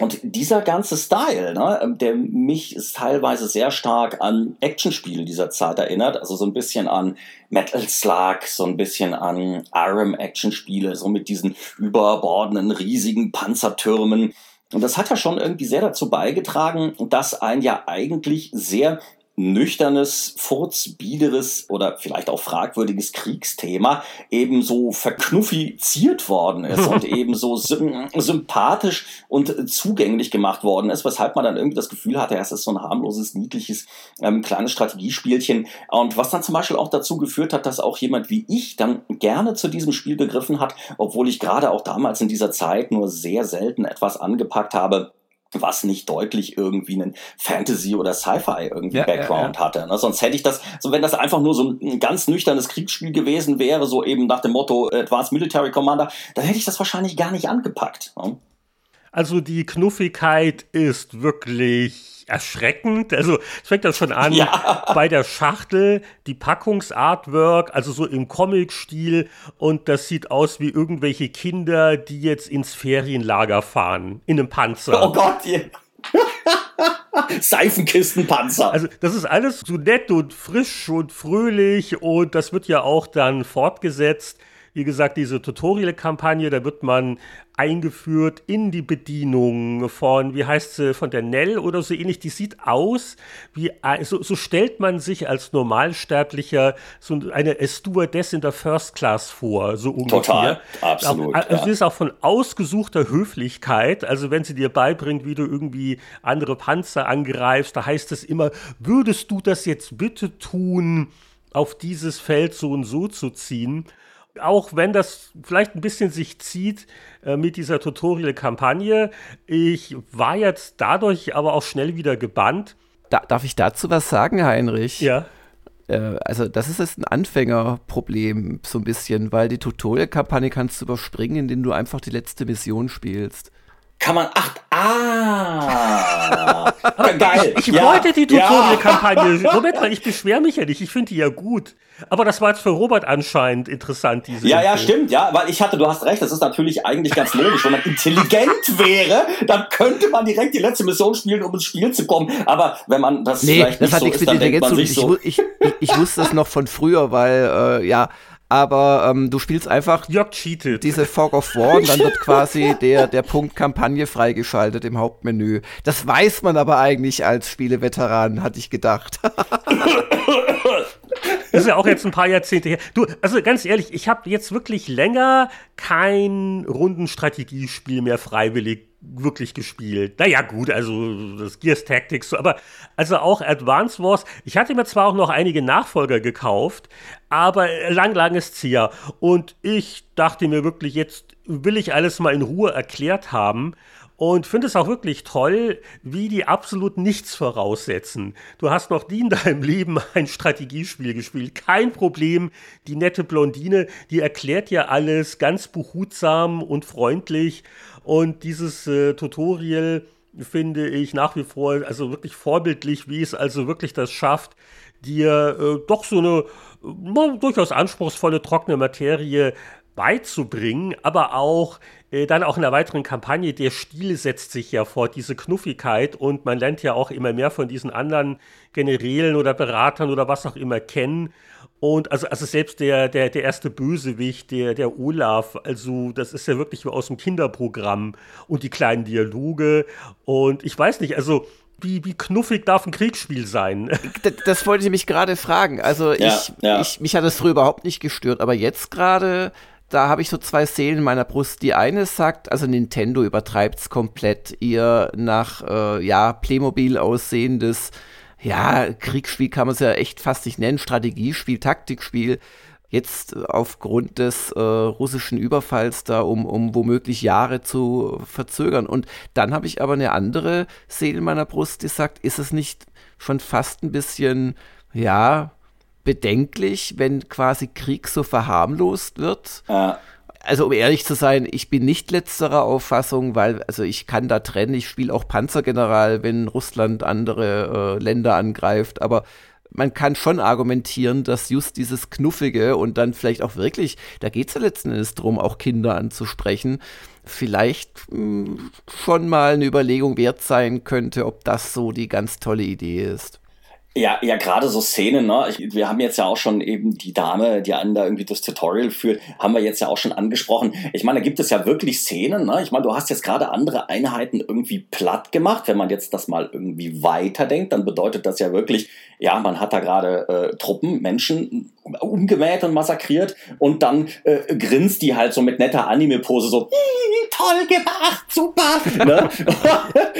Und dieser ganze Style, ne, ähm, der mich teilweise sehr stark an Actionspiele dieser Zeit erinnert, also so ein bisschen an Metal Slug, so ein bisschen an Arm Actionspiele, so mit diesen überbordenden riesigen Panzertürmen. Und das hat ja schon irgendwie sehr dazu beigetragen, dass ein ja eigentlich sehr nüchternes, furzbiederes oder vielleicht auch fragwürdiges Kriegsthema eben so verknuffiziert worden ist und eben so sympathisch und zugänglich gemacht worden ist, weshalb man dann irgendwie das Gefühl hatte, es ist so ein harmloses, niedliches, ähm, kleines Strategiespielchen. Und was dann zum Beispiel auch dazu geführt hat, dass auch jemand wie ich dann gerne zu diesem Spiel begriffen hat, obwohl ich gerade auch damals in dieser Zeit nur sehr selten etwas angepackt habe, was nicht deutlich irgendwie einen Fantasy- oder Sci-Fi irgendwie ja, Background ja, ja. hatte. Ne? Sonst hätte ich das, so wenn das einfach nur so ein ganz nüchternes Kriegsspiel gewesen wäre, so eben nach dem Motto Advanced Military Commander, dann hätte ich das wahrscheinlich gar nicht angepackt. Ne? Also die Knuffigkeit ist wirklich erschreckend. Also es fängt ja schon an ja. bei der Schachtel, die Packungsartwork, also so im Comic-Stil und das sieht aus wie irgendwelche Kinder, die jetzt ins Ferienlager fahren, in einem Panzer. Oh Gott, yeah. Seifenkistenpanzer. Also das ist alles so nett und frisch und fröhlich und das wird ja auch dann fortgesetzt wie gesagt, diese Tutorial-Kampagne, da wird man eingeführt in die Bedienung von, wie heißt sie, von der Nell oder so ähnlich. Die sieht aus wie, so, so stellt man sich als Normalsterblicher so eine Stewardess in der First Class vor, so ungefähr. Total, absolut. Also ja. sie ist auch von ausgesuchter Höflichkeit. Also wenn sie dir beibringt, wie du irgendwie andere Panzer angreifst, da heißt es immer, würdest du das jetzt bitte tun? auf dieses Feld so und so zu ziehen auch wenn das vielleicht ein bisschen sich zieht äh, mit dieser Tutorial-Kampagne. Ich war jetzt dadurch aber auch schnell wieder gebannt. Da, darf ich dazu was sagen, Heinrich? Ja. Äh, also, das ist jetzt ein Anfängerproblem, so ein bisschen, weil die Tutorial-Kampagne kannst du überspringen, indem du einfach die letzte Mission spielst. Kann man, ach, ah, geil. Ich, ich ja, wollte die Tutorial-Kampagne. Ja. Moment mal, ich beschwere mich ja nicht, ich finde die ja gut. Aber das war jetzt für Robert anscheinend interessant, diese. Ja, Info. ja, stimmt, ja, weil ich hatte, du hast recht, das ist natürlich eigentlich ganz logisch. Wenn man intelligent wäre, dann könnte man direkt die letzte Mission spielen, um ins Spiel zu kommen. Aber wenn man das nee, vielleicht das nicht hat so nichts ist, mit Intelligenz zu tun. Ich, ich, ich, ich, wusste das noch von früher, weil, äh, ja, aber ähm, du spielst einfach diese Fog of War und dann wird quasi der, der Punkt Kampagne freigeschaltet im Hauptmenü. Das weiß man aber eigentlich als Spieleveteran, hatte ich gedacht. Ist ja auch jetzt ein paar Jahrzehnte her. Du, also ganz ehrlich, ich habe jetzt wirklich länger kein Rundenstrategiespiel mehr freiwillig wirklich gespielt. Naja, gut, also das Gears Tactics, aber also auch Advance Wars. Ich hatte mir zwar auch noch einige Nachfolger gekauft, aber lang, lang ist es her. Und ich dachte mir wirklich, jetzt will ich alles mal in Ruhe erklärt haben und finde es auch wirklich toll, wie die absolut nichts voraussetzen. Du hast noch nie in deinem Leben ein Strategiespiel gespielt. Kein Problem. Die nette Blondine, die erklärt dir alles ganz behutsam und freundlich. Und dieses äh, Tutorial finde ich nach wie vor also wirklich vorbildlich, wie es also wirklich das schafft, dir äh, doch so eine äh, durchaus anspruchsvolle, trockene Materie beizubringen, aber auch äh, dann auch in der weiteren Kampagne, der Stil setzt sich ja fort, diese Knuffigkeit und man lernt ja auch immer mehr von diesen anderen Generälen oder Beratern oder was auch immer kennen. Und also, also selbst der, der, der erste Bösewicht, der, der Olaf, also das ist ja wirklich wie aus dem Kinderprogramm und die kleinen Dialoge. Und ich weiß nicht, also wie, wie knuffig darf ein Kriegsspiel sein? Das, das wollte ich mich gerade fragen. Also ja, ich, ja. ich, mich hat das früher überhaupt nicht gestört, aber jetzt gerade da habe ich so zwei Seelen in meiner Brust. Die eine sagt, also Nintendo übertreibt es komplett. Ihr nach, äh, ja, Playmobil aussehendes, ja, Kriegsspiel kann man es ja echt fast nicht nennen, Strategiespiel, Taktikspiel. Jetzt aufgrund des äh, russischen Überfalls da, um, um womöglich Jahre zu verzögern. Und dann habe ich aber eine andere Seele in meiner Brust, die sagt, ist es nicht schon fast ein bisschen, ja, bedenklich, wenn quasi Krieg so verharmlost wird. Ja. Also um ehrlich zu sein, ich bin nicht letzterer Auffassung, weil also ich kann da trennen. Ich spiele auch Panzergeneral, wenn Russland andere äh, Länder angreift, aber man kann schon argumentieren, dass just dieses Knuffige und dann vielleicht auch wirklich, da geht es ja letzten Endes darum, auch Kinder anzusprechen, vielleicht mh, hm, schon mal eine Überlegung wert sein könnte, ob das so die ganz tolle Idee ist. Ja, ja, gerade so Szenen, ne? Ich, wir haben jetzt ja auch schon eben die Dame, die einen da irgendwie das Tutorial führt, haben wir jetzt ja auch schon angesprochen. Ich meine, da gibt es ja wirklich Szenen, ne? Ich meine, du hast jetzt gerade andere Einheiten irgendwie platt gemacht. Wenn man jetzt das mal irgendwie weiterdenkt, dann bedeutet das ja wirklich, ja, man hat da gerade äh, Truppen, Menschen umgemäht und massakriert und dann äh, grinst die halt so mit netter Anime-Pose so, hm, toll gemacht, super. ne?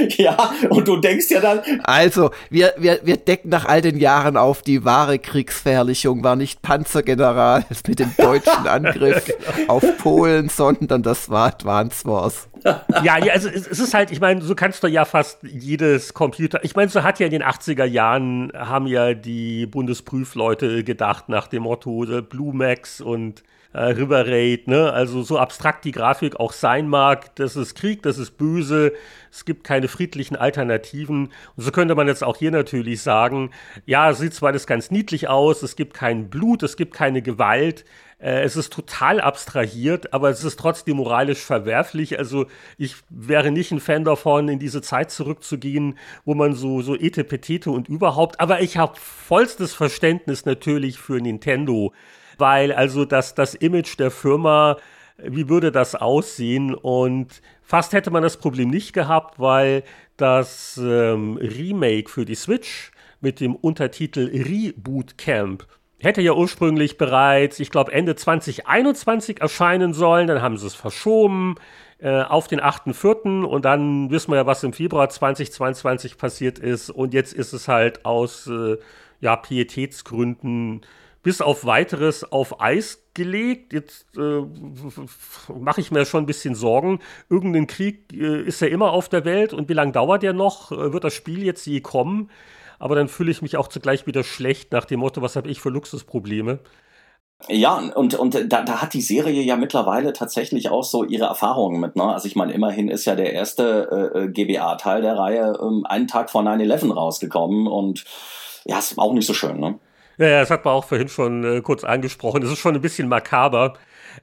ja, und du denkst ja dann. Also, wir, wir, wir decken nach all den Jahren auf, die wahre Kriegsverherrlichung war nicht Panzergeneral mit dem deutschen Angriff genau. auf Polen, sondern das war Advance Wars. ja, ja, also es, ist halt, ich meine, so kannst du ja fast jedes Computer, ich meine, so hat ja in den 80er Jahren, haben ja die Bundesprüfleute gedacht nach dem Motto äh, Blue Max und äh, River ne? Also so abstrakt die Grafik auch sein mag, das ist Krieg, das ist böse, es gibt keine friedlichen Alternativen. Und so könnte man jetzt auch hier natürlich sagen, ja, sieht zwar alles ganz niedlich aus, es gibt kein Blut, es gibt keine Gewalt, äh, es ist total abstrahiert, aber es ist trotzdem moralisch verwerflich. Also ich wäre nicht ein Fan davon, in diese Zeit zurückzugehen, wo man so, so Etepetete und überhaupt, aber ich habe vollstes Verständnis natürlich für Nintendo weil also das, das Image der Firma, wie würde das aussehen? Und fast hätte man das Problem nicht gehabt, weil das ähm, Remake für die Switch mit dem Untertitel Reboot Camp hätte ja ursprünglich bereits, ich glaube, Ende 2021 erscheinen sollen. Dann haben sie es verschoben äh, auf den 8.4. und dann wissen wir ja, was im Februar 2022 passiert ist. Und jetzt ist es halt aus äh, ja, Pietätsgründen bis auf weiteres auf Eis gelegt. Jetzt äh, mache ich mir schon ein bisschen Sorgen. Irgendein Krieg äh, ist ja immer auf der Welt und wie lange dauert der noch? Äh, wird das Spiel jetzt je kommen? Aber dann fühle ich mich auch zugleich wieder schlecht nach dem Motto, was habe ich für Luxusprobleme? Ja, und, und da, da hat die Serie ja mittlerweile tatsächlich auch so ihre Erfahrungen mit. Ne? Also ich meine, immerhin ist ja der erste äh, GBA-Teil der Reihe ähm, einen Tag vor 9-11 rausgekommen und ja, ist auch nicht so schön. Ne? Ja, ja, das hat man auch vorhin schon äh, kurz angesprochen. Das ist schon ein bisschen makaber.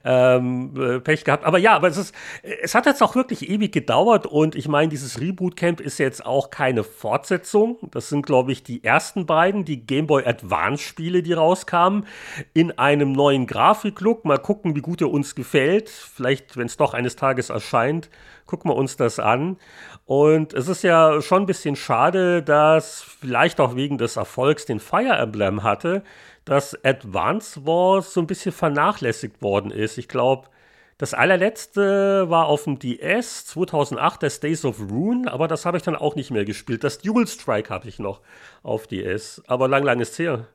Ähm, äh, Pech gehabt. Aber ja, aber es ist, es hat jetzt auch wirklich ewig gedauert und ich meine, dieses Reboot Camp ist jetzt auch keine Fortsetzung. Das sind, glaube ich, die ersten beiden, die Game Boy Advance Spiele, die rauskamen, in einem neuen Grafiklook. Mal gucken, wie gut er uns gefällt. Vielleicht, wenn es doch eines Tages erscheint, gucken wir uns das an. Und es ist ja schon ein bisschen schade, dass vielleicht auch wegen des Erfolgs den Fire Emblem hatte, dass Advance Wars so ein bisschen vernachlässigt worden ist. Ich glaube, das allerletzte war auf dem DS 2008, das Days of Rune, aber das habe ich dann auch nicht mehr gespielt. Das Dual Strike habe ich noch auf DS, aber lang, lang ist her.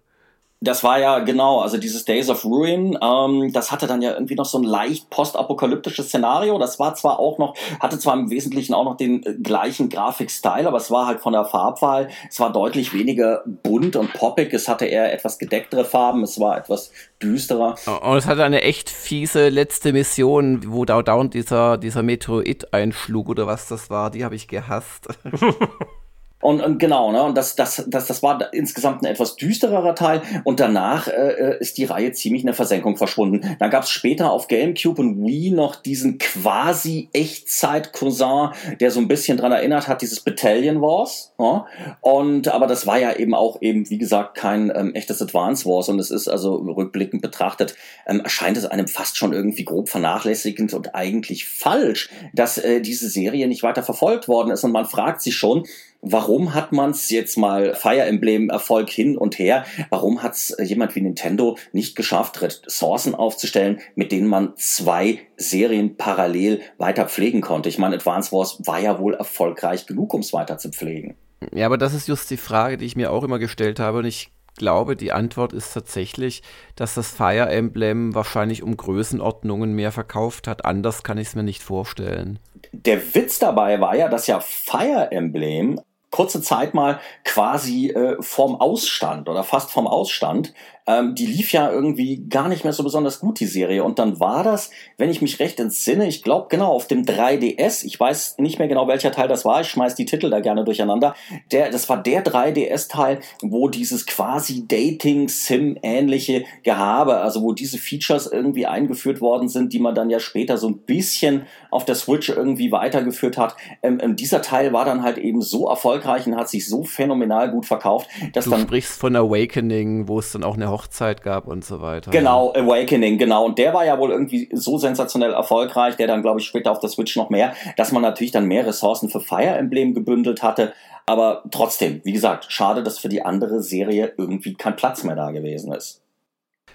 Das war ja genau, also dieses Days of Ruin, ähm, das hatte dann ja irgendwie noch so ein leicht postapokalyptisches Szenario. Das war zwar auch noch, hatte zwar im Wesentlichen auch noch den äh, gleichen Grafikstyle, aber es war halt von der Farbwahl, es war deutlich weniger bunt und poppig, es hatte eher etwas gedecktere Farben, es war etwas düsterer. Und es hatte eine echt fiese letzte Mission, wo da dauernd dieser, dieser Meteorit einschlug oder was das war, die habe ich gehasst. Und, und genau, ne? Und das, das, das, das war insgesamt ein etwas düstererer Teil. Und danach äh, äh, ist die Reihe ziemlich in der Versenkung verschwunden. Dann gab es später auf GameCube und Wii noch diesen quasi Echtzeit-Cousin, der so ein bisschen dran erinnert hat, dieses Battalion Wars. Ja? Und aber das war ja eben auch eben, wie gesagt, kein ähm, echtes Advance Wars. Und es ist also rückblickend betrachtet, ähm, erscheint es einem fast schon irgendwie grob vernachlässigend und eigentlich falsch, dass äh, diese Serie nicht weiter verfolgt worden ist. Und man fragt sich schon, Warum hat man es jetzt mal Fire Emblem Erfolg hin und her? Warum hat es jemand wie Nintendo nicht geschafft, Ressourcen aufzustellen, mit denen man zwei Serien parallel weiter pflegen konnte? Ich meine, Advance Wars war ja wohl erfolgreich genug, um es weiter zu pflegen. Ja, aber das ist just die Frage, die ich mir auch immer gestellt habe und ich glaube, die Antwort ist tatsächlich, dass das Fire Emblem wahrscheinlich um Größenordnungen mehr verkauft hat. Anders kann ich es mir nicht vorstellen. Der Witz dabei war ja, dass ja Fire Emblem kurze Zeit mal quasi äh, vorm Ausstand oder fast vorm Ausstand ähm, die lief ja irgendwie gar nicht mehr so besonders gut, die Serie. Und dann war das, wenn ich mich recht entsinne, ich glaube genau auf dem 3DS, ich weiß nicht mehr genau welcher Teil das war, ich schmeiß die Titel da gerne durcheinander. Der, das war der 3DS-Teil, wo dieses quasi Dating-Sim-ähnliche Gehabe, also wo diese Features irgendwie eingeführt worden sind, die man dann ja später so ein bisschen auf der Switch irgendwie weitergeführt hat. Ähm, ähm, dieser Teil war dann halt eben so erfolgreich und hat sich so phänomenal gut verkauft, dass du dann. Du sprichst von Awakening, wo es dann auch eine Hochzeit gab und so weiter. Genau, Awakening, genau. Und der war ja wohl irgendwie so sensationell erfolgreich, der dann, glaube ich, später auf der Switch noch mehr, dass man natürlich dann mehr Ressourcen für Fire Emblem gebündelt hatte. Aber trotzdem, wie gesagt, schade, dass für die andere Serie irgendwie kein Platz mehr da gewesen ist.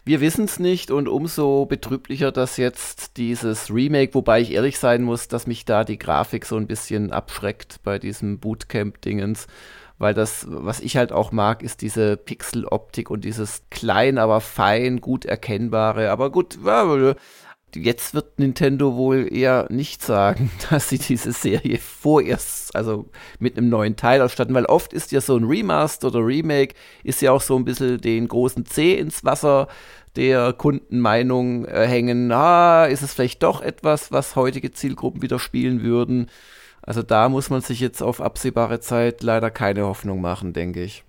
Wir wissen es nicht und umso betrüblicher, dass jetzt dieses Remake, wobei ich ehrlich sein muss, dass mich da die Grafik so ein bisschen abschreckt bei diesem Bootcamp-Dingens weil das, was ich halt auch mag, ist diese Pixeloptik und dieses klein, aber fein, gut erkennbare. Aber gut, jetzt wird Nintendo wohl eher nicht sagen, dass sie diese Serie vorerst, also mit einem neuen Teil ausstatten, weil oft ist ja so ein Remaster oder Remake, ist ja auch so ein bisschen den großen C ins Wasser der Kundenmeinung äh, hängen, ah, ist es vielleicht doch etwas, was heutige Zielgruppen wieder spielen würden. Also da muss man sich jetzt auf absehbare Zeit leider keine Hoffnung machen, denke ich.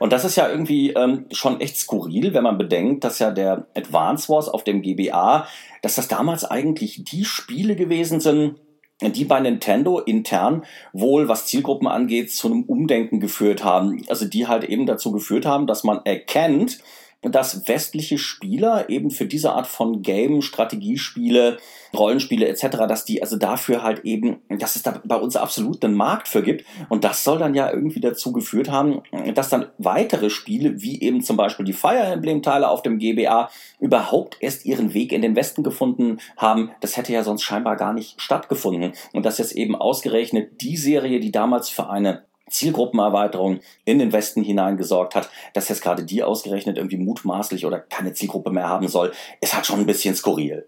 Und das ist ja irgendwie ähm, schon echt skurril, wenn man bedenkt, dass ja der Advance Wars auf dem GBA, dass das damals eigentlich die Spiele gewesen sind, die bei Nintendo intern wohl, was Zielgruppen angeht, zu einem Umdenken geführt haben. Also die halt eben dazu geführt haben, dass man erkennt, dass westliche Spieler eben für diese Art von Game, Strategiespiele, Rollenspiele etc., dass die also dafür halt eben, dass es da bei uns absolut einen Markt für gibt. Und das soll dann ja irgendwie dazu geführt haben, dass dann weitere Spiele, wie eben zum Beispiel die Fire Emblem-Teile auf dem GBA, überhaupt erst ihren Weg in den Westen gefunden haben. Das hätte ja sonst scheinbar gar nicht stattgefunden. Und dass jetzt eben ausgerechnet die Serie, die damals für eine Zielgruppenerweiterung in den Westen hinein gesorgt hat, dass jetzt gerade die ausgerechnet irgendwie mutmaßlich oder keine Zielgruppe mehr haben soll, ist halt schon ein bisschen skurril.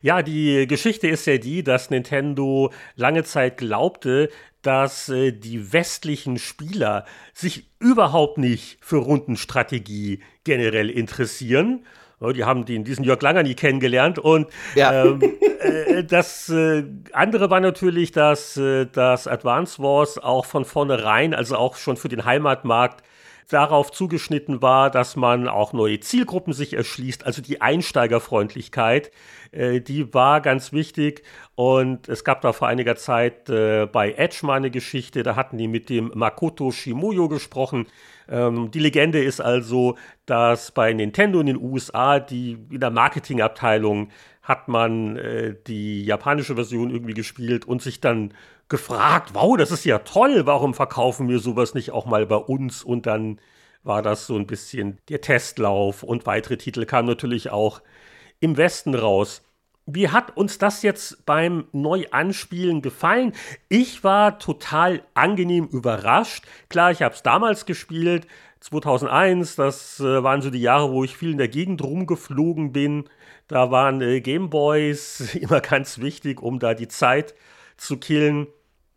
Ja, die Geschichte ist ja die, dass Nintendo lange Zeit glaubte, dass äh, die westlichen Spieler sich überhaupt nicht für Rundenstrategie generell interessieren die haben den, diesen Jörg Langer nie kennengelernt. Und ja. ähm, äh, das äh, andere war natürlich, dass äh, das Advance Wars auch von vornherein, also auch schon für den Heimatmarkt, darauf zugeschnitten war, dass man auch neue Zielgruppen sich erschließt, also die Einsteigerfreundlichkeit, äh, die war ganz wichtig. Und es gab da vor einiger Zeit äh, bei Edge mal eine Geschichte, da hatten die mit dem Makoto Shimoyo gesprochen. Ähm, die Legende ist also, dass bei Nintendo in den USA die in der Marketingabteilung hat man äh, die japanische Version irgendwie gespielt und sich dann gefragt, wow, das ist ja toll, warum verkaufen wir sowas nicht auch mal bei uns? Und dann war das so ein bisschen der Testlauf und weitere Titel kamen natürlich auch im Westen raus. Wie hat uns das jetzt beim Neuanspielen gefallen? Ich war total angenehm überrascht. Klar, ich habe es damals gespielt, 2001, das äh, waren so die Jahre, wo ich viel in der Gegend rumgeflogen bin. Da waren äh, Gameboys immer ganz wichtig, um da die Zeit zu killen.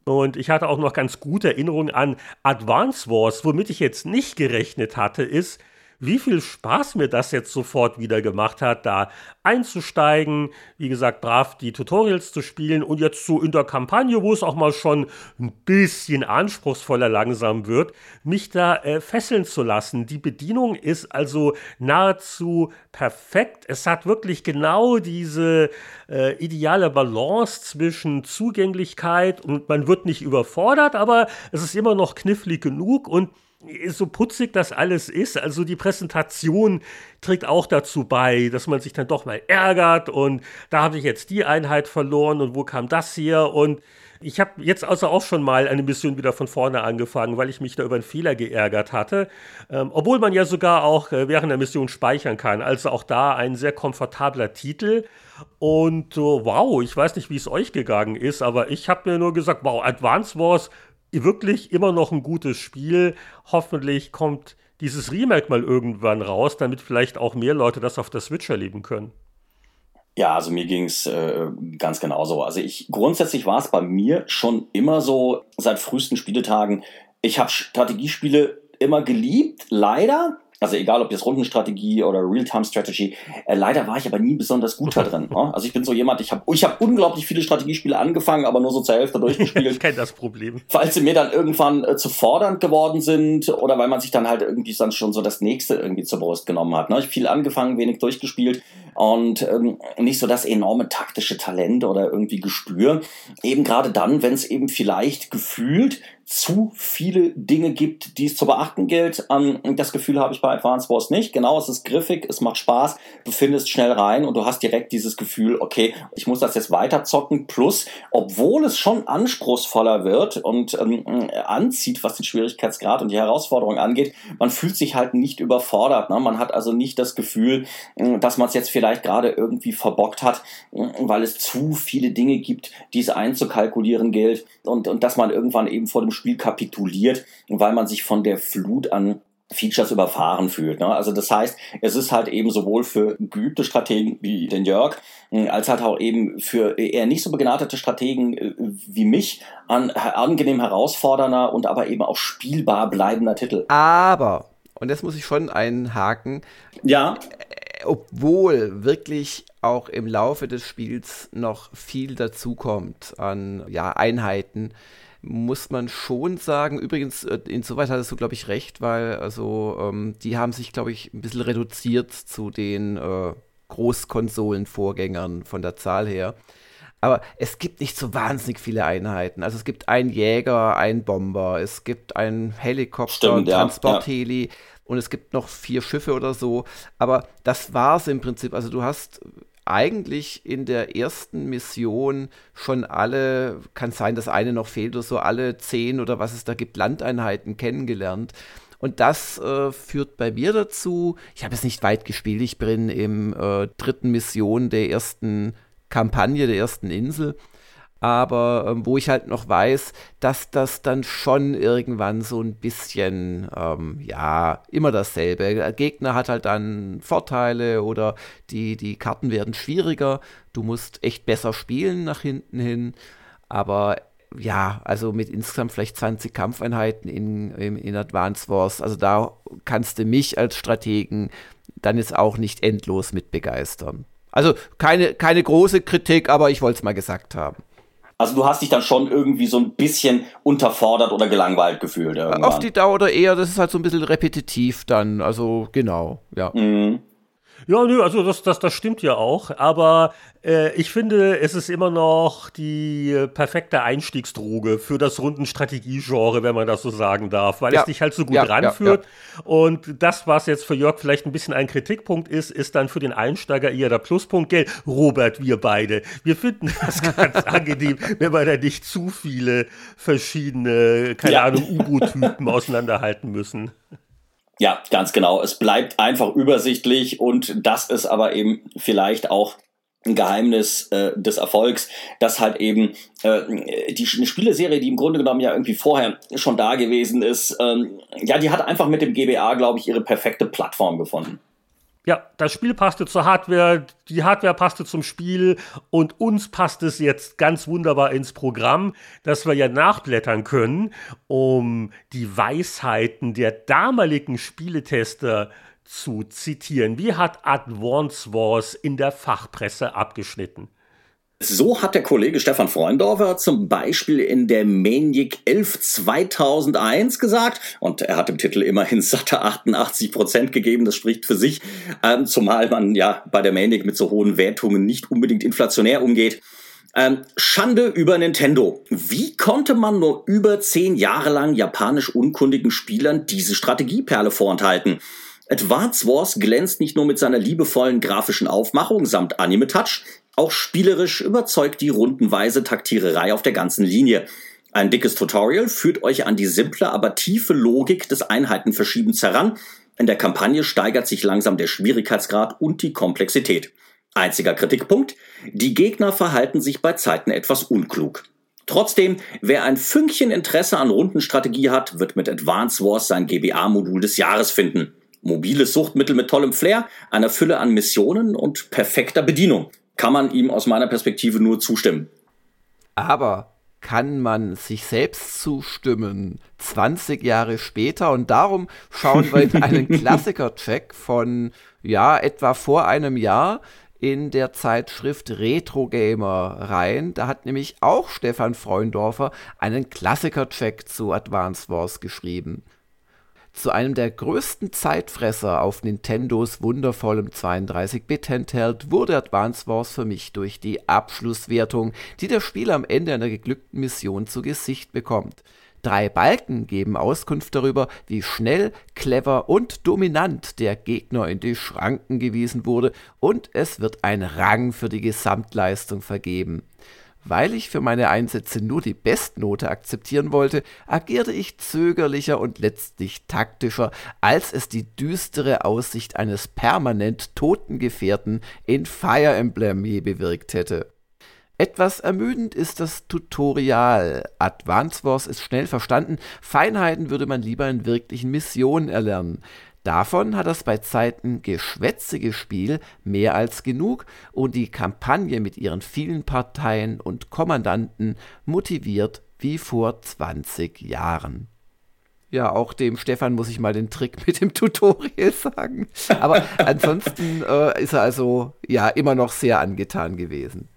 Und ich hatte auch noch ganz gute Erinnerungen an Advance Wars. Womit ich jetzt nicht gerechnet hatte, ist, wie viel Spaß mir das jetzt sofort wieder gemacht hat, da einzusteigen, wie gesagt, brav die Tutorials zu spielen und jetzt so in der Kampagne, wo es auch mal schon ein bisschen anspruchsvoller langsam wird, mich da äh, fesseln zu lassen. Die Bedienung ist also nahezu perfekt. Es hat wirklich genau diese äh, ideale Balance zwischen Zugänglichkeit und man wird nicht überfordert, aber es ist immer noch knifflig genug und so putzig das alles ist, also die Präsentation trägt auch dazu bei, dass man sich dann doch mal ärgert und da habe ich jetzt die Einheit verloren und wo kam das hier und ich habe jetzt also auch schon mal eine Mission wieder von vorne angefangen, weil ich mich da über einen Fehler geärgert hatte. Ähm, obwohl man ja sogar auch äh, während der Mission speichern kann. Also auch da ein sehr komfortabler Titel. Und äh, wow, ich weiß nicht, wie es euch gegangen ist, aber ich habe mir nur gesagt, wow, Advance Wars wirklich immer noch ein gutes Spiel. Hoffentlich kommt dieses Remake mal irgendwann raus, damit vielleicht auch mehr Leute das auf der Switch erleben können. Ja, also mir ging's äh, ganz genauso. Also ich grundsätzlich war es bei mir schon immer so seit frühesten Spieletagen. Ich habe Strategiespiele immer geliebt, leider Also egal ob jetzt Rundenstrategie oder Real-Time-Strategy. Äh, leider war ich aber nie besonders gut da drin. Ne? Also ich bin so jemand, ich habe ich hab unglaublich viele Strategiespiele angefangen, aber nur so zur Hälfte durchgespielt. ich kenne das Problem. Weil sie mir dann irgendwann äh, zu fordernd geworden sind oder weil man sich dann halt irgendwie dann schon so das nächste irgendwie zur Brust genommen hat. Ne? Ich viel angefangen, wenig durchgespielt und ähm, nicht so das enorme taktische Talent oder irgendwie Gespür. Eben gerade dann, wenn es eben vielleicht gefühlt zu viele Dinge gibt, die es zu beachten gilt. Ähm, das Gefühl habe ich bei Advance Wars nicht. Genau, es ist griffig, es macht Spaß, du findest schnell rein und du hast direkt dieses Gefühl, okay, ich muss das jetzt weiterzocken. Plus, obwohl es schon anspruchsvoller wird und ähm, anzieht, was den Schwierigkeitsgrad und die Herausforderung angeht, man fühlt sich halt nicht überfordert. Ne? Man hat also nicht das Gefühl, äh, dass man es jetzt vielleicht gerade irgendwie verbockt hat, äh, weil es zu viele Dinge gibt, die es einzukalkulieren gilt und, und dass man irgendwann eben vor dem Spiel kapituliert, weil man sich von der Flut an Features überfahren fühlt. Ne? Also das heißt, es ist halt eben sowohl für geübte Strategen wie den Jörg, äh, als halt auch eben für eher nicht so begnadete Strategen äh, wie mich an angenehm herausfordernder und aber eben auch spielbar bleibender Titel. Aber, und das muss ich schon einhaken, ja. Äh, obwohl wirklich auch im Laufe des Spiels noch viel dazukommt an ja, Einheiten, muss man schon sagen. Übrigens, äh, insoweit hattest du, glaube ich, recht, weil also ähm, die haben sich, glaube ich, ein bisschen reduziert zu den äh, Großkonsolen-Vorgängern von der Zahl her. Aber es gibt nicht so wahnsinnig viele Einheiten. Also es gibt einen Jäger, einen Bomber, es gibt einen Helikopter, Stimmt, ja, Transportheli ja. und es gibt noch vier Schiffe oder so. Aber das war es im Prinzip. Also du hast eigentlich in der ersten Mission schon alle, kann sein, dass eine noch fehlt oder so, alle zehn oder was es da gibt, Landeinheiten kennengelernt. Und das äh, führt bei mir dazu, ich habe es nicht weit gespielt, ich bin im äh, dritten Mission der ersten Kampagne, der ersten Insel aber ähm, wo ich halt noch weiß, dass das dann schon irgendwann so ein bisschen, ähm, ja, immer dasselbe. Der Gegner hat halt dann Vorteile oder die, die Karten werden schwieriger. Du musst echt besser spielen nach hinten hin. Aber ja, also mit insgesamt vielleicht 20 Kampfeinheiten in, in, in Advance Wars, also da kannst du mich als Strategen dann jetzt auch nicht endlos mit begeistern. Also keine, keine große Kritik, aber ich wollte es mal gesagt haben. Also du hast dich dann schon irgendwie so ein bisschen unterfordert oder gelangweilt gefühlt. Irgendwann. Auf die Dauer oder eher, das ist halt so ein bisschen repetitiv dann. Also genau, ja. Mhm. Ja, nö, also das, das, das stimmt ja auch. Aber äh, ich finde, es ist immer noch die perfekte Einstiegsdroge für das Rundenstrategie-Genre, wenn man das so sagen darf, weil ja. es dich halt so gut ja, ranführt. Ja, Und das, was jetzt für Jörg vielleicht ein bisschen ein Kritikpunkt ist, ist dann für den Einsteiger eher der Pluspunkt. Gell, Robert, wir beide, wir finden das ganz angenehm, wenn wir da nicht zu viele verschiedene, keine Ahnung, U-Boot-Typen auseinanderhalten müssen. Ja, ganz genau. Es bleibt einfach übersichtlich und das ist aber eben vielleicht auch ein Geheimnis äh, des Erfolgs, dass halt eben äh, die eine Spieleserie, die im Grunde genommen ja irgendwie vorher schon da gewesen ist, ähm, ja, die hat einfach mit dem GBA, glaube ich, ihre perfekte Plattform gefunden. Ja, das Spiel passte zur Hardware, die Hardware passte zum Spiel und uns passt es jetzt ganz wunderbar ins Programm, dass wir ja nachblättern können, um die Weisheiten der damaligen Spieletester zu zitieren. Wie hat Advance Wars in der Fachpresse abgeschnitten? So hat der Kollege Stefan Freundorfer zum Beispiel in der Maniac 11 2001 gesagt, und er hat dem Titel immerhin satte 88 Prozent gegeben, das spricht für sich, ähm, zumal man ja bei der Maniac mit so hohen Wertungen nicht unbedingt inflationär umgeht. Ähm, Schande über Nintendo. Wie konnte man nur über zehn Jahre lang japanisch unkundigen Spielern diese Strategieperle vorenthalten? Advance Wars glänzt nicht nur mit seiner liebevollen grafischen Aufmachung samt Anime-Touch, auch spielerisch überzeugt die rundenweise Taktiererei auf der ganzen Linie. Ein dickes Tutorial führt euch an die simple, aber tiefe Logik des Einheitenverschiebens heran. In der Kampagne steigert sich langsam der Schwierigkeitsgrad und die Komplexität. Einziger Kritikpunkt, die Gegner verhalten sich bei Zeiten etwas unklug. Trotzdem, wer ein Fünkchen Interesse an Rundenstrategie hat, wird mit Advance Wars sein GBA-Modul des Jahres finden. Mobiles Suchtmittel mit tollem Flair, einer Fülle an Missionen und perfekter Bedienung kann man ihm aus meiner Perspektive nur zustimmen. Aber kann man sich selbst zustimmen, 20 Jahre später. Und darum schauen wir in einen Klassiker-Check von, ja, etwa vor einem Jahr in der Zeitschrift Retro Gamer rein. Da hat nämlich auch Stefan Freundorfer einen Klassiker-Check zu Advance Wars geschrieben. Zu einem der größten Zeitfresser auf Nintendos wundervollem 32-Bit-Handheld wurde Advance Wars für mich durch die Abschlusswertung, die der Spieler am Ende einer geglückten Mission zu Gesicht bekommt. Drei Balken geben Auskunft darüber, wie schnell, clever und dominant der Gegner in die Schranken gewiesen wurde, und es wird ein Rang für die Gesamtleistung vergeben. Weil ich für meine Einsätze nur die Bestnote akzeptieren wollte, agierte ich zögerlicher und letztlich taktischer, als es die düstere Aussicht eines permanent toten Gefährten in Fire Emblem je bewirkt hätte. Etwas ermüdend ist das Tutorial. Advance Wars ist schnell verstanden, Feinheiten würde man lieber in wirklichen Missionen erlernen. Davon hat das bei Zeiten geschwätzige Spiel mehr als genug und die Kampagne mit ihren vielen Parteien und Kommandanten motiviert wie vor 20 Jahren. Ja, auch dem Stefan muss ich mal den Trick mit dem Tutorial sagen. Aber ansonsten äh, ist er also ja immer noch sehr angetan gewesen.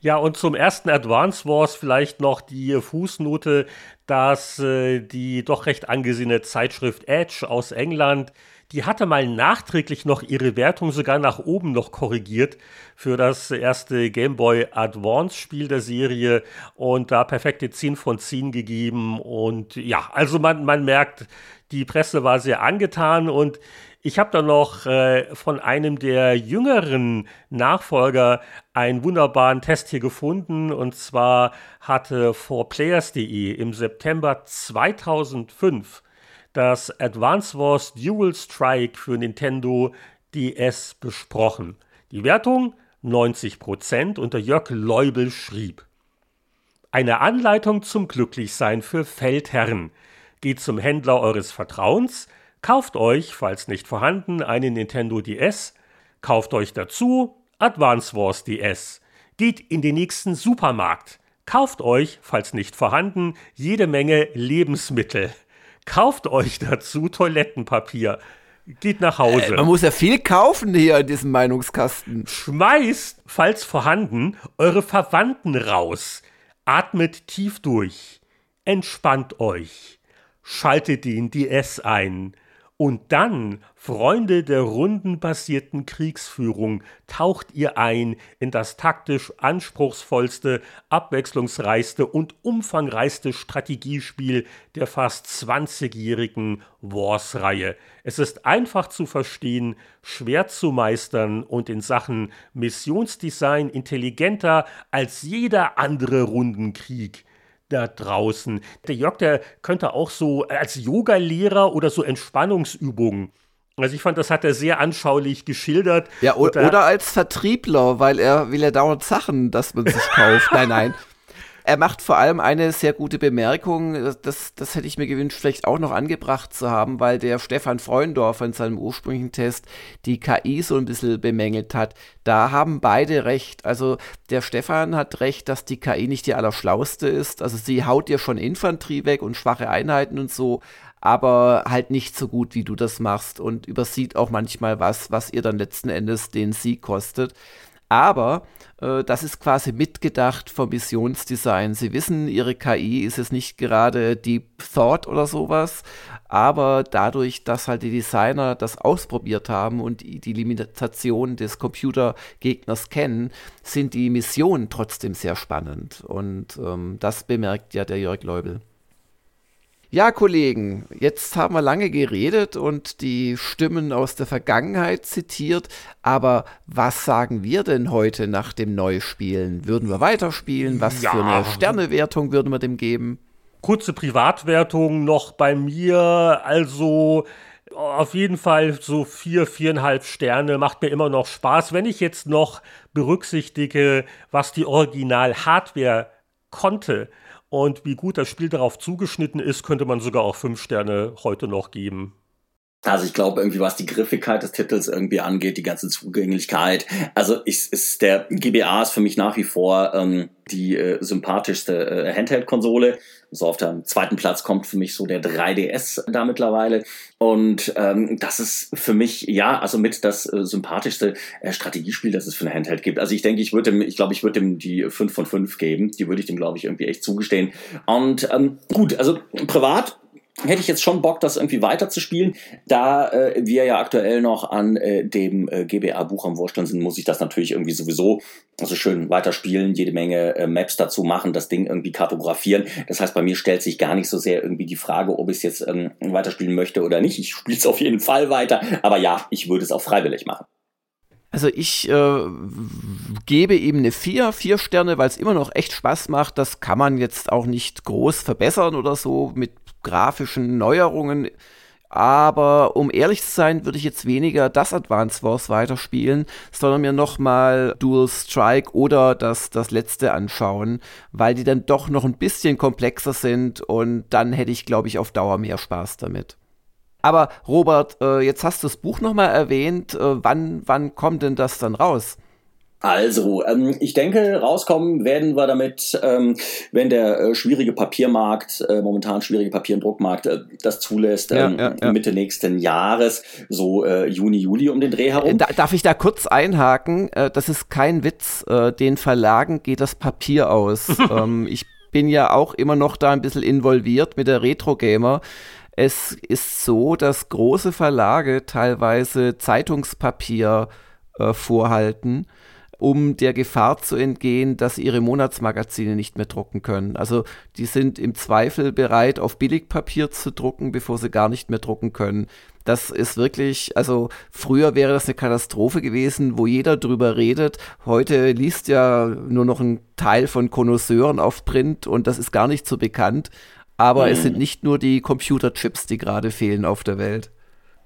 Ja, und zum ersten Advance Wars vielleicht noch die Fußnote, dass äh, die doch recht angesehene Zeitschrift Edge aus England, die hatte mal nachträglich noch ihre Wertung sogar nach oben noch korrigiert für das erste Game Boy Advance Spiel der Serie und da perfekte 10 von 10 gegeben und ja, also man, man merkt, die Presse war sehr angetan und ich habe da noch äh, von einem der jüngeren Nachfolger einen wunderbaren Test hier gefunden. Und zwar hatte 4players.de im September 2005 das Advance Wars Dual Strike für Nintendo DS besprochen. Die Wertung 90% und der Jörg Leubel schrieb. Eine Anleitung zum Glücklichsein für Feldherren. Geht zum Händler eures Vertrauens, Kauft euch, falls nicht vorhanden, einen Nintendo DS, kauft euch dazu Advance Wars DS. Geht in den nächsten Supermarkt. Kauft euch, falls nicht vorhanden, jede Menge Lebensmittel. Kauft euch dazu Toilettenpapier. Geht nach Hause. Äh, man muss ja viel kaufen hier in diesem Meinungskasten. Schmeißt, falls vorhanden, eure Verwandten raus. Atmet tief durch. Entspannt euch. Schaltet den DS ein. Und dann, Freunde der rundenbasierten Kriegsführung, taucht ihr ein in das taktisch anspruchsvollste, abwechslungsreichste und umfangreichste Strategiespiel der fast 20-jährigen Wars-Reihe. Es ist einfach zu verstehen, schwer zu meistern und in Sachen Missionsdesign intelligenter als jeder andere Rundenkrieg da draußen. Der Jörg, der könnte auch so als Yoga-Lehrer oder so Entspannungsübungen. Also ich fand, das hat er sehr anschaulich geschildert. Ja, oder, oder als Vertriebler, weil er will ja dauernd Sachen, dass man sich kauft. nein, nein er macht vor allem eine sehr gute Bemerkung, das, das hätte ich mir gewünscht, vielleicht auch noch angebracht zu haben, weil der Stefan Freundorfer in seinem ursprünglichen Test die KI so ein bisschen bemängelt hat. Da haben beide recht. Also der Stefan hat recht, dass die KI nicht die allerschlauste ist. Also sie haut dir schon Infanterie weg und schwache Einheiten und so, aber halt nicht so gut, wie du das machst und übersieht auch manchmal was, was ihr dann letzten Endes den Sieg kostet. Aber äh, das ist quasi mitgedacht vom Missionsdesign. Sie wissen, ihre KI ist es nicht gerade Deep Thought oder sowas, aber dadurch, dass halt die Designer das ausprobiert haben und die, Limitation des Computergegners kennen, sind die Missionen trotzdem sehr spannend. Und ähm, das bemerkt ja der Jörg Leubel. Ja, Kollegen, jetzt haben wir lange geredet und die Stimmen aus der Vergangenheit zitiert, aber was sagen wir denn heute nach dem Neuspielen? Würden wir weiterspielen? Was ja. für eine Sternewertung würden wir dem geben? Kurze Privatwertung noch bei mir, also auf jeden Fall so vier, viereinhalb Sterne, macht mir immer noch Spaß. Wenn ich jetzt noch berücksichtige, was die Original-Hardware konnte, und wie gut das Spiel darauf zugeschnitten ist, könnte man sogar auch fünf Sterne heute noch geben. Also ich glaube irgendwie, was die Griffigkeit des Titels irgendwie angeht, die ganze Zugänglichkeit. Also ist, ist der GBA ist für mich nach wie vor ähm, die äh, sympathischste äh, Handheld-Konsole. So auf dem zweiten Platz kommt für mich so der 3DS da mittlerweile. Und ähm, das ist für mich, ja, also mit das äh, sympathischste äh, Strategiespiel, das es für eine Handheld gibt. Also ich denke, ich würde ich glaube, ich würde dem die 5 von 5 geben. Die würde ich dem, glaube ich, irgendwie echt zugestehen. Und ähm, gut, also privat hätte ich jetzt schon Bock, das irgendwie weiterzuspielen. Da äh, wir ja aktuell noch an äh, dem äh, GBA-Buch am Wursteln sind, muss ich das natürlich irgendwie sowieso also schön weiterspielen, jede Menge äh, Maps dazu machen, das Ding irgendwie kartografieren. Das heißt, bei mir stellt sich gar nicht so sehr irgendwie die Frage, ob ich es jetzt ähm, weiterspielen möchte oder nicht. Ich spiele es auf jeden Fall weiter, aber ja, ich würde es auch freiwillig machen. Also ich äh, gebe ihm eine 4, 4 Sterne, weil es immer noch echt Spaß macht. Das kann man jetzt auch nicht groß verbessern oder so mit grafischen Neuerungen. Aber um ehrlich zu sein, würde ich jetzt weniger das Advance Wars weiterspielen, sondern mir nochmal Dual Strike oder das, das letzte anschauen, weil die dann doch noch ein bisschen komplexer sind und dann hätte ich, glaube ich, auf Dauer mehr Spaß damit. Aber Robert, äh, jetzt hast du das Buch nochmal erwähnt. Äh, wann, wann kommt denn das dann raus? Also, ähm, ich denke, rauskommen werden wir damit, ähm, wenn der äh, schwierige Papiermarkt, äh, momentan schwierige Papier- und Druckmarkt, äh, das zulässt, ähm, ja, ja. Mitte nächsten Jahres, so äh, Juni, Juli um den Dreh herum. Da, darf ich da kurz einhaken? Äh, das ist kein Witz. Äh, den Verlagen geht das Papier aus. ähm, ich bin ja auch immer noch da ein bisschen involviert mit der Retro Gamer. Es ist so, dass große Verlage teilweise Zeitungspapier vorhalten um der Gefahr zu entgehen, dass sie ihre Monatsmagazine nicht mehr drucken können. Also die sind im Zweifel bereit, auf Billigpapier zu drucken, bevor sie gar nicht mehr drucken können. Das ist wirklich, also früher wäre das eine Katastrophe gewesen, wo jeder drüber redet. Heute liest ja nur noch ein Teil von Konnoisseuren auf Print und das ist gar nicht so bekannt. Aber mhm. es sind nicht nur die Computerchips, die gerade fehlen auf der Welt.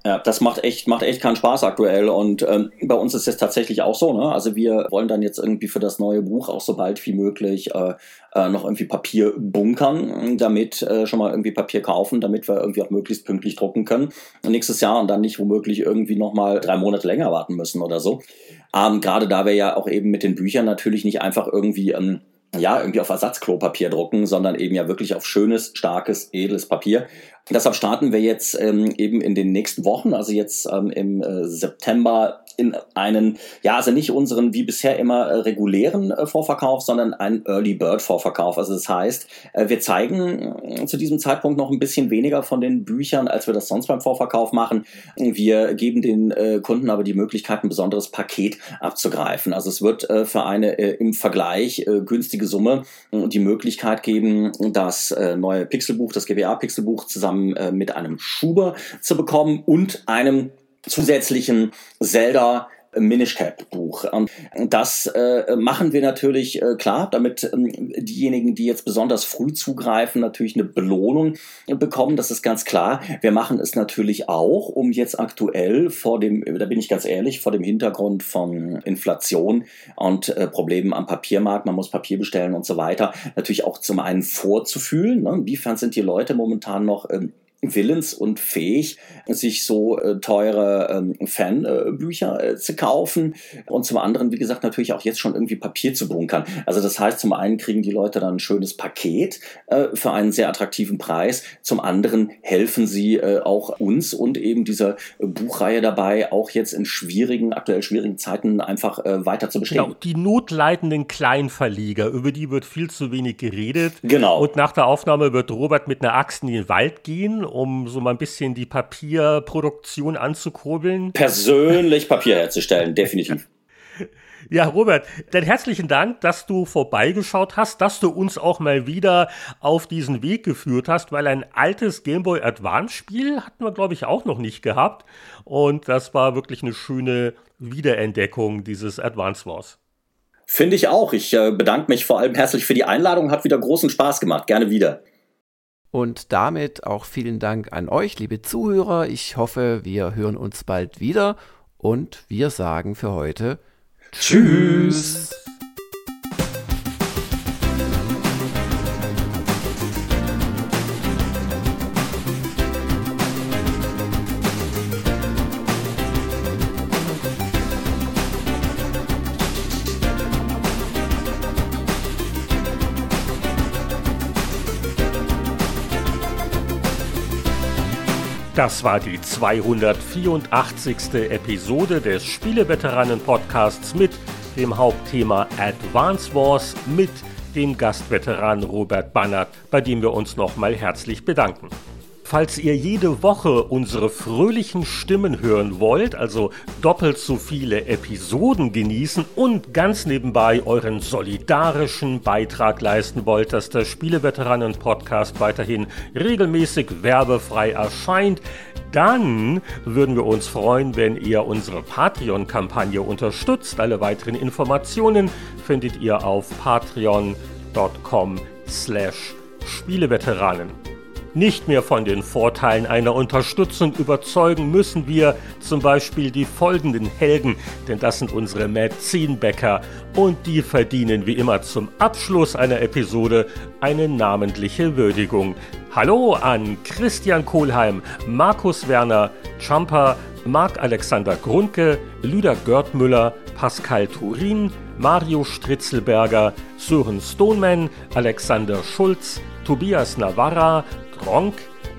Ja, das macht echt, macht echt keinen Spaß aktuell. Und ähm, bei uns ist es tatsächlich auch so, ne? Also wir wollen dann jetzt irgendwie für das neue Buch auch so bald wie möglich äh, äh, noch irgendwie Papier bunkern, damit äh, schon mal irgendwie Papier kaufen, damit wir irgendwie auch möglichst pünktlich drucken können. nächstes Jahr und dann nicht womöglich irgendwie nochmal drei Monate länger warten müssen oder so. Ähm, Gerade da wir ja auch eben mit den Büchern natürlich nicht einfach irgendwie ähm, ja, irgendwie auf Ersatzklopapier drucken, sondern eben ja wirklich auf schönes, starkes, edles Papier. Deshalb starten wir jetzt ähm, eben in den nächsten Wochen, also jetzt ähm, im äh, September in einen, ja, also nicht unseren wie bisher immer äh, regulären äh, Vorverkauf, sondern einen Early Bird Vorverkauf. Also das heißt, äh, wir zeigen äh, zu diesem Zeitpunkt noch ein bisschen weniger von den Büchern, als wir das sonst beim Vorverkauf machen. Wir geben den äh, Kunden aber die Möglichkeit, ein besonderes Paket abzugreifen. Also es wird äh, für eine im Vergleich günstige Summe die Möglichkeit geben, das neue Pixelbuch, das GBA Pixelbuch zusammen äh, mit einem Schuber zu bekommen und einem zusätzlichen Zelda Minish Cap Buch. Das äh, machen wir natürlich äh, klar, damit ähm, diejenigen, die jetzt besonders früh zugreifen, natürlich eine Belohnung bekommen. Das ist ganz klar. Wir machen es natürlich auch, um jetzt aktuell vor dem, da bin ich ganz ehrlich, vor dem Hintergrund von Inflation und äh, Problemen am Papiermarkt, man muss Papier bestellen und so weiter, natürlich auch zum einen vorzufühlen. Ne? Inwiefern sind die Leute momentan noch ähm, willens und fähig, sich so äh, teure ähm, Fanbücher äh, zu kaufen und zum anderen, wie gesagt, natürlich auch jetzt schon irgendwie Papier zu bunkern. Also das heißt, zum einen kriegen die Leute dann ein schönes Paket äh, für einen sehr attraktiven Preis, zum anderen helfen sie auch uns und eben dieser Buchreihe dabei, auch jetzt in schwierigen, aktuell schwierigen Zeiten einfach weiter zu bestehen. Genau, die notleidenden Kleinverleger, über die wird viel zu wenig geredet. Genau. Und nach der Aufnahme wird Robert mit einer Axt in den Wald gehen um so mal ein bisschen die Papierproduktion anzukurbeln? Persönlich Papier herzustellen, definitiv. Ja, Robert, dann herzlichen Dank, dass du vorbeigeschaut hast, dass du uns auch mal wieder auf diesen Weg geführt hast, weil ein altes Game Boy Advance Spiel hatten wir, glaube ich, auch noch nicht gehabt. Und das war wirklich eine schöne Wiederentdeckung dieses Advance Wars. Finde ich auch. Ich äh, bedanke mich vor allem herzlich für die Einladung. Hat wieder großen Spaß gemacht. Gerne wieder. Und damit auch vielen Dank an euch, liebe Zuhörer. Ich hoffe, wir hören uns bald wieder und wir sagen für heute Tschüss. Das war die 284. Episode des Spieleveteranen-Podcasts mit dem Hauptthema Advance Wars mit dem Gastveteran Robert Bannert, bei dem wir uns nochmal herzlich bedanken. Falls ihr jede Woche unsere fröhlichen Stimmen hören wollt, also doppelt so viele Episoden genießen und ganz nebenbei euren solidarischen Beitrag leisten wollt, dass der Spieleveteranen-Podcast weiterhin regelmäßig werbefrei erscheint, dann würden wir uns freuen, wenn ihr unsere Patreon-Kampagne unterstützt. Alle weiteren Informationen findet ihr auf patreon.com slash Spieleveteranen nicht mehr von den Vorteilen einer Unterstützung überzeugen, müssen wir zum Beispiel die folgenden Helden, denn das sind unsere Mäzenbäcker und die verdienen wie immer zum Abschluss einer Episode eine namentliche Würdigung. Hallo an Christian Kohlheim, Markus Werner, Champa, Marc-Alexander Grundke, Lüder Görtmüller, Pascal Turin, Mario Stritzelberger, Sören Stoneman, Alexander Schulz, Tobias Navarra, Gronk,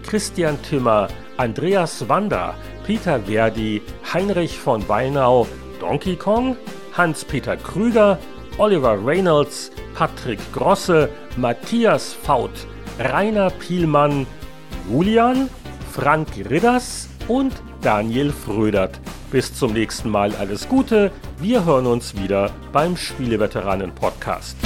Christian Timmer, Andreas Wander, Peter Verdi, Heinrich von Weinau, Donkey Kong, Hans-Peter Krüger, Oliver Reynolds, Patrick Grosse, Matthias Faut, Rainer Pielmann, Julian, Frank Ridders und Daniel Frödert. Bis zum nächsten Mal alles Gute. Wir hören uns wieder beim Spieleveteranen Podcast.